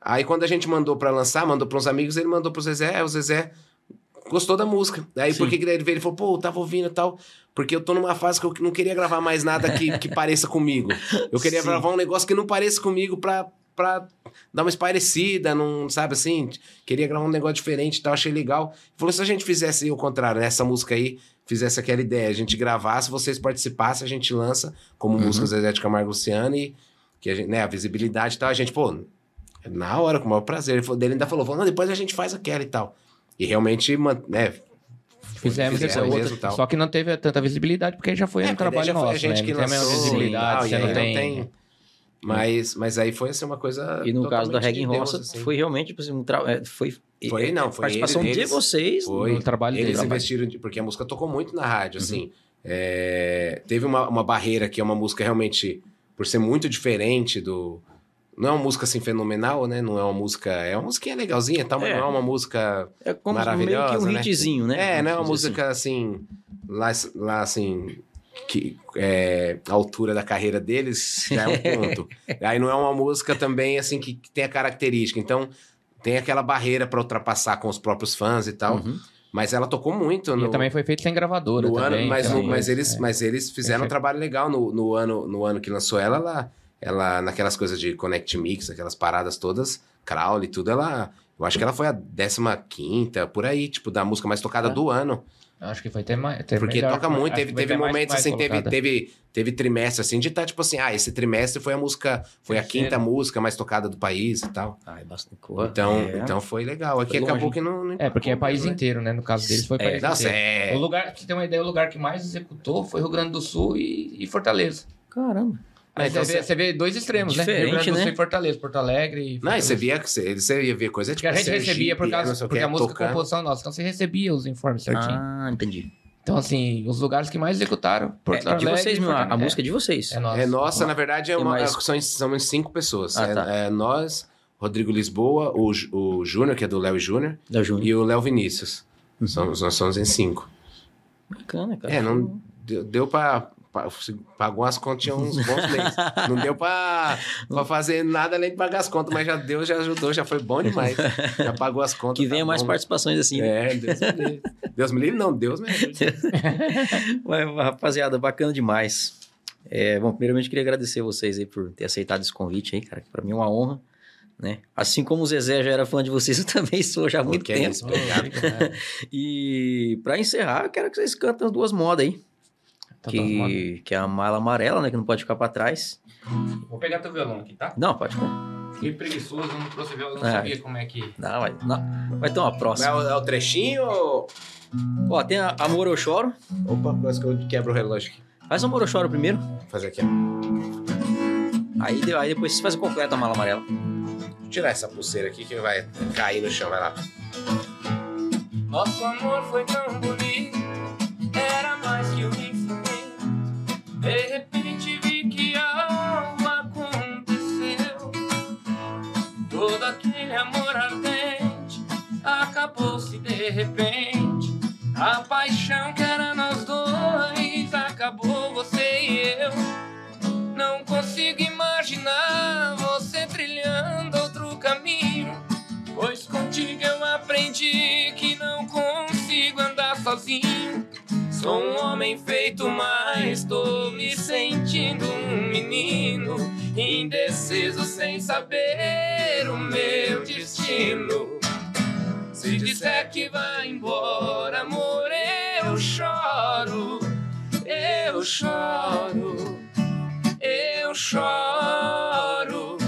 Aí quando a gente mandou pra lançar, mandou pra uns amigos, ele mandou pro Zezé, o Zezé gostou da música. Aí Sim. por que que ele veio? Ele falou, pô, eu tava ouvindo e tal. Porque eu tô numa fase que eu não queria gravar mais nada que, que pareça comigo. Eu queria Sim. gravar um negócio que não pareça comigo pra, pra dar uma esparecida, não, sabe assim? Queria gravar um negócio diferente e tal, achei legal. Ele falou, se a gente fizesse o contrário, né? essa música aí, fizesse aquela ideia, a gente gravasse, vocês participassem, a gente lança como Uhum. música Zezé de Camargo e Luciano e que a gente, né, a visibilidade e tal, a gente, pô, na hora, com o maior prazer. Ele, falou, ele ainda falou, não, depois a gente faz aquela e tal. E realmente, né, Fizemos, Fizemos essa outra. mesmo e tal. Só que não teve tanta visibilidade, porque já foi É, um trabalho nosso, a gente né? que Não tem a lançou visibilidade, tal, você não não tem... tem- Mas, mas aí foi assim uma coisa. E no caso da Reggae Roça, assim. foi realmente tipo assim, um tra... é, foi, Foi, não, foi participação eles- de vocês. Foi. no trabalho Eles dele. investiram, porque a música tocou muito na rádio, Uhum. assim. É, teve uma, uma barreira que é uma música realmente, por ser muito diferente do. Não é uma música assim fenomenal, né? Não é uma música. É uma musiquinha legalzinha, tal, mas É. não é uma música. É como meio que Maravilhosa, um né? hitzinho, né? É, não é uma música assim. Lá, lá assim. Que, é, a altura da carreira deles já é um ponto. Aí não é uma música também assim que, que tem a característica. Então tem aquela barreira pra ultrapassar com os próprios fãs e tal. Uhum. Mas ela tocou muito E no, também foi feito sem gravadora no também. ano, mas, então, no- mas eles, é. mas eles fizeram um É. trabalho legal no, no ano, no ano que lançou ela, ela, ela naquelas coisas de Connect Mix, aquelas paradas todas, Crowley e tudo, ela, eu acho que ela foi a 15 por aí, tipo, da música mais tocada É. do ano. Acho que foi até mais. até Porque melhor, toca muito, teve, que teve até mais- momentos mais assim, teve, colocada. teve, teve trimestre assim, de estar tipo assim, ah, esse trimestre foi a música, foi a quinta música mais tocada do país e tal. Ah, é bastante coisa. Então, é. então foi legal. Aqui Foi acabou que não, não É, porque é país mesmo, né? inteiro, né? No caso deles foi É, país Nossa, inteiro. é. O lugar, você ter uma ideia, o lugar que mais executou foi Rio Grande do Sul e, e Fortaleza. Caramba. Aí então você, vê, você- vê dois extremos, né? Rio Grande do Sul né? e Fortaleza. Porto Alegre e Não, você Fortaleza. via que você, você ia ver coisa tipo Porque a gente Sergipe, recebia por causa porque que, a música tocando. composição nossa. Então você recebia os informes certinho. Ah, entendi. Então, assim, os lugares que mais executaram, Porto É, de Alegre. vocês, meu, a, a Fortaleza. música é de vocês. É nossa. É nossa, na verdade, é uma, mais- são, são cinco pessoas. Ah, é, tá. é nós, Rodrigo Lisboa, o, o Júnior, que é do Léo e Júnior, Da Júnior. e o Léo Vinícius. Uhum. Somos, nós somos em cinco. Bacana, cara. É, não deu, deu pra- Pagou as continhas uns bons meses. Não deu pra, pra fazer nada além de pagar as contas, mas já deu, já ajudou, já foi bom demais. Já pagou as contas. Que venha tá mais bom. participações assim. né? É, Deus me livre. Deus me livre, não, Deus me livre. Mas, rapaziada, bacana demais. É, bom, primeiramente queria agradecer vocês aí por ter aceitado esse convite aí, cara, que pra mim é uma honra, né? Assim como o Zezé já era fã de vocês, eu também sou já há muito é tempo. isso. E pra encerrar, eu quero que vocês cantem as duas modas aí, Então, tá, que, que é a mala amarela, né, que não pode ficar pra trás. Vou pegar teu violão aqui, tá? Não, pode ficar. Fiquei preguiçoso, não trouxe violão, não Ah. sabia como é que. Não, vai, não, vai ter uma É próxima. o, é o trechinho ou... Ó, tem a Amor Eu Choro. Opa, quase que eu quebro o relógio aqui. Faz o Amor Eu Choro primeiro. Vou fazer aqui, ó. Aí, aí depois vocês fazem completa a mala amarela. Vou tirar essa pulseira aqui que vai cair no chão, vai lá. Nosso amor foi tão bonito, A paixão que era nós dois acabou você e eu. Não consigo imaginar você trilhando outro caminho. Pois contigo eu aprendi que não consigo andar sozinho. Sou um homem feito, mas tô me sentindo um menino. Indeciso sem saber o meu destino. Se disser que vai embora, amor, eu choro. Eu choro. Eu choro.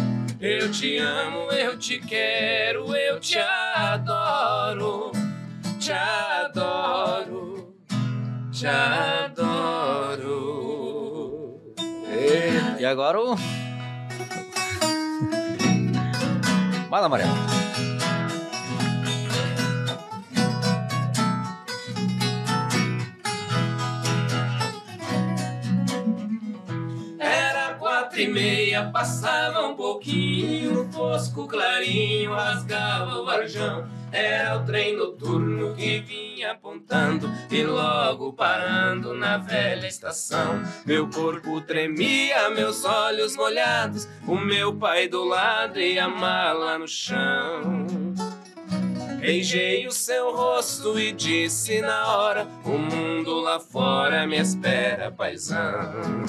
Eu te amo, eu te quero, eu te adoro. Te adoro. Te adoro. E agora o. Mala amarela. Passava um pouquinho, fosco clarinho rasgava o varjão. Era o trem noturno que vinha apontando e logo parando na velha estação. Meu corpo tremia, meus olhos molhados, o meu pai do lado e a mala no chão. Beijei o seu rosto e disse na hora: O mundo lá fora me espera, paisão.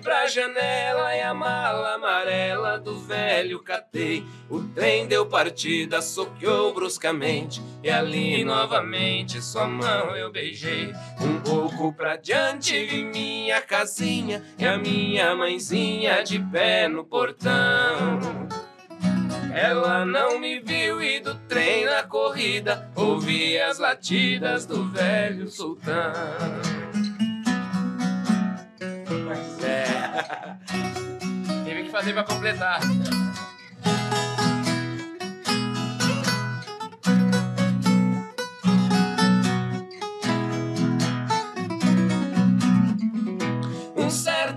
Pra janela e a mala amarela do velho catei. O trem deu partida, soqueou bruscamente e ali novamente sua mão eu beijei. Um pouco pra diante vi minha casinha e a minha mãezinha de pé no portão. Ela não me viu e do trem na corrida ouvi as latidas do velho sultão. É. Teve que fazer pra completar.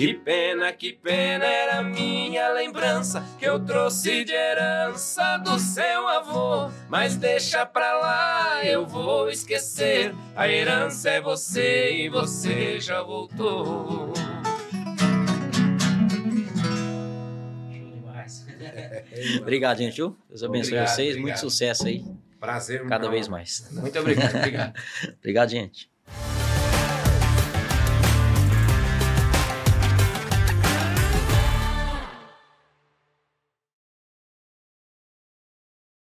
Que pena, que pena era minha lembrança que eu trouxe de herança do seu avô. Mas deixa pra lá, eu vou esquecer. A herança é você e você já voltou. Obrigado, gente. viu? Deus abençoe Obrigado, vocês. obrigado. Muito sucesso aí. Prazer, Cada vez mais. Muito obrigado, obrigado. Obrigado, gente.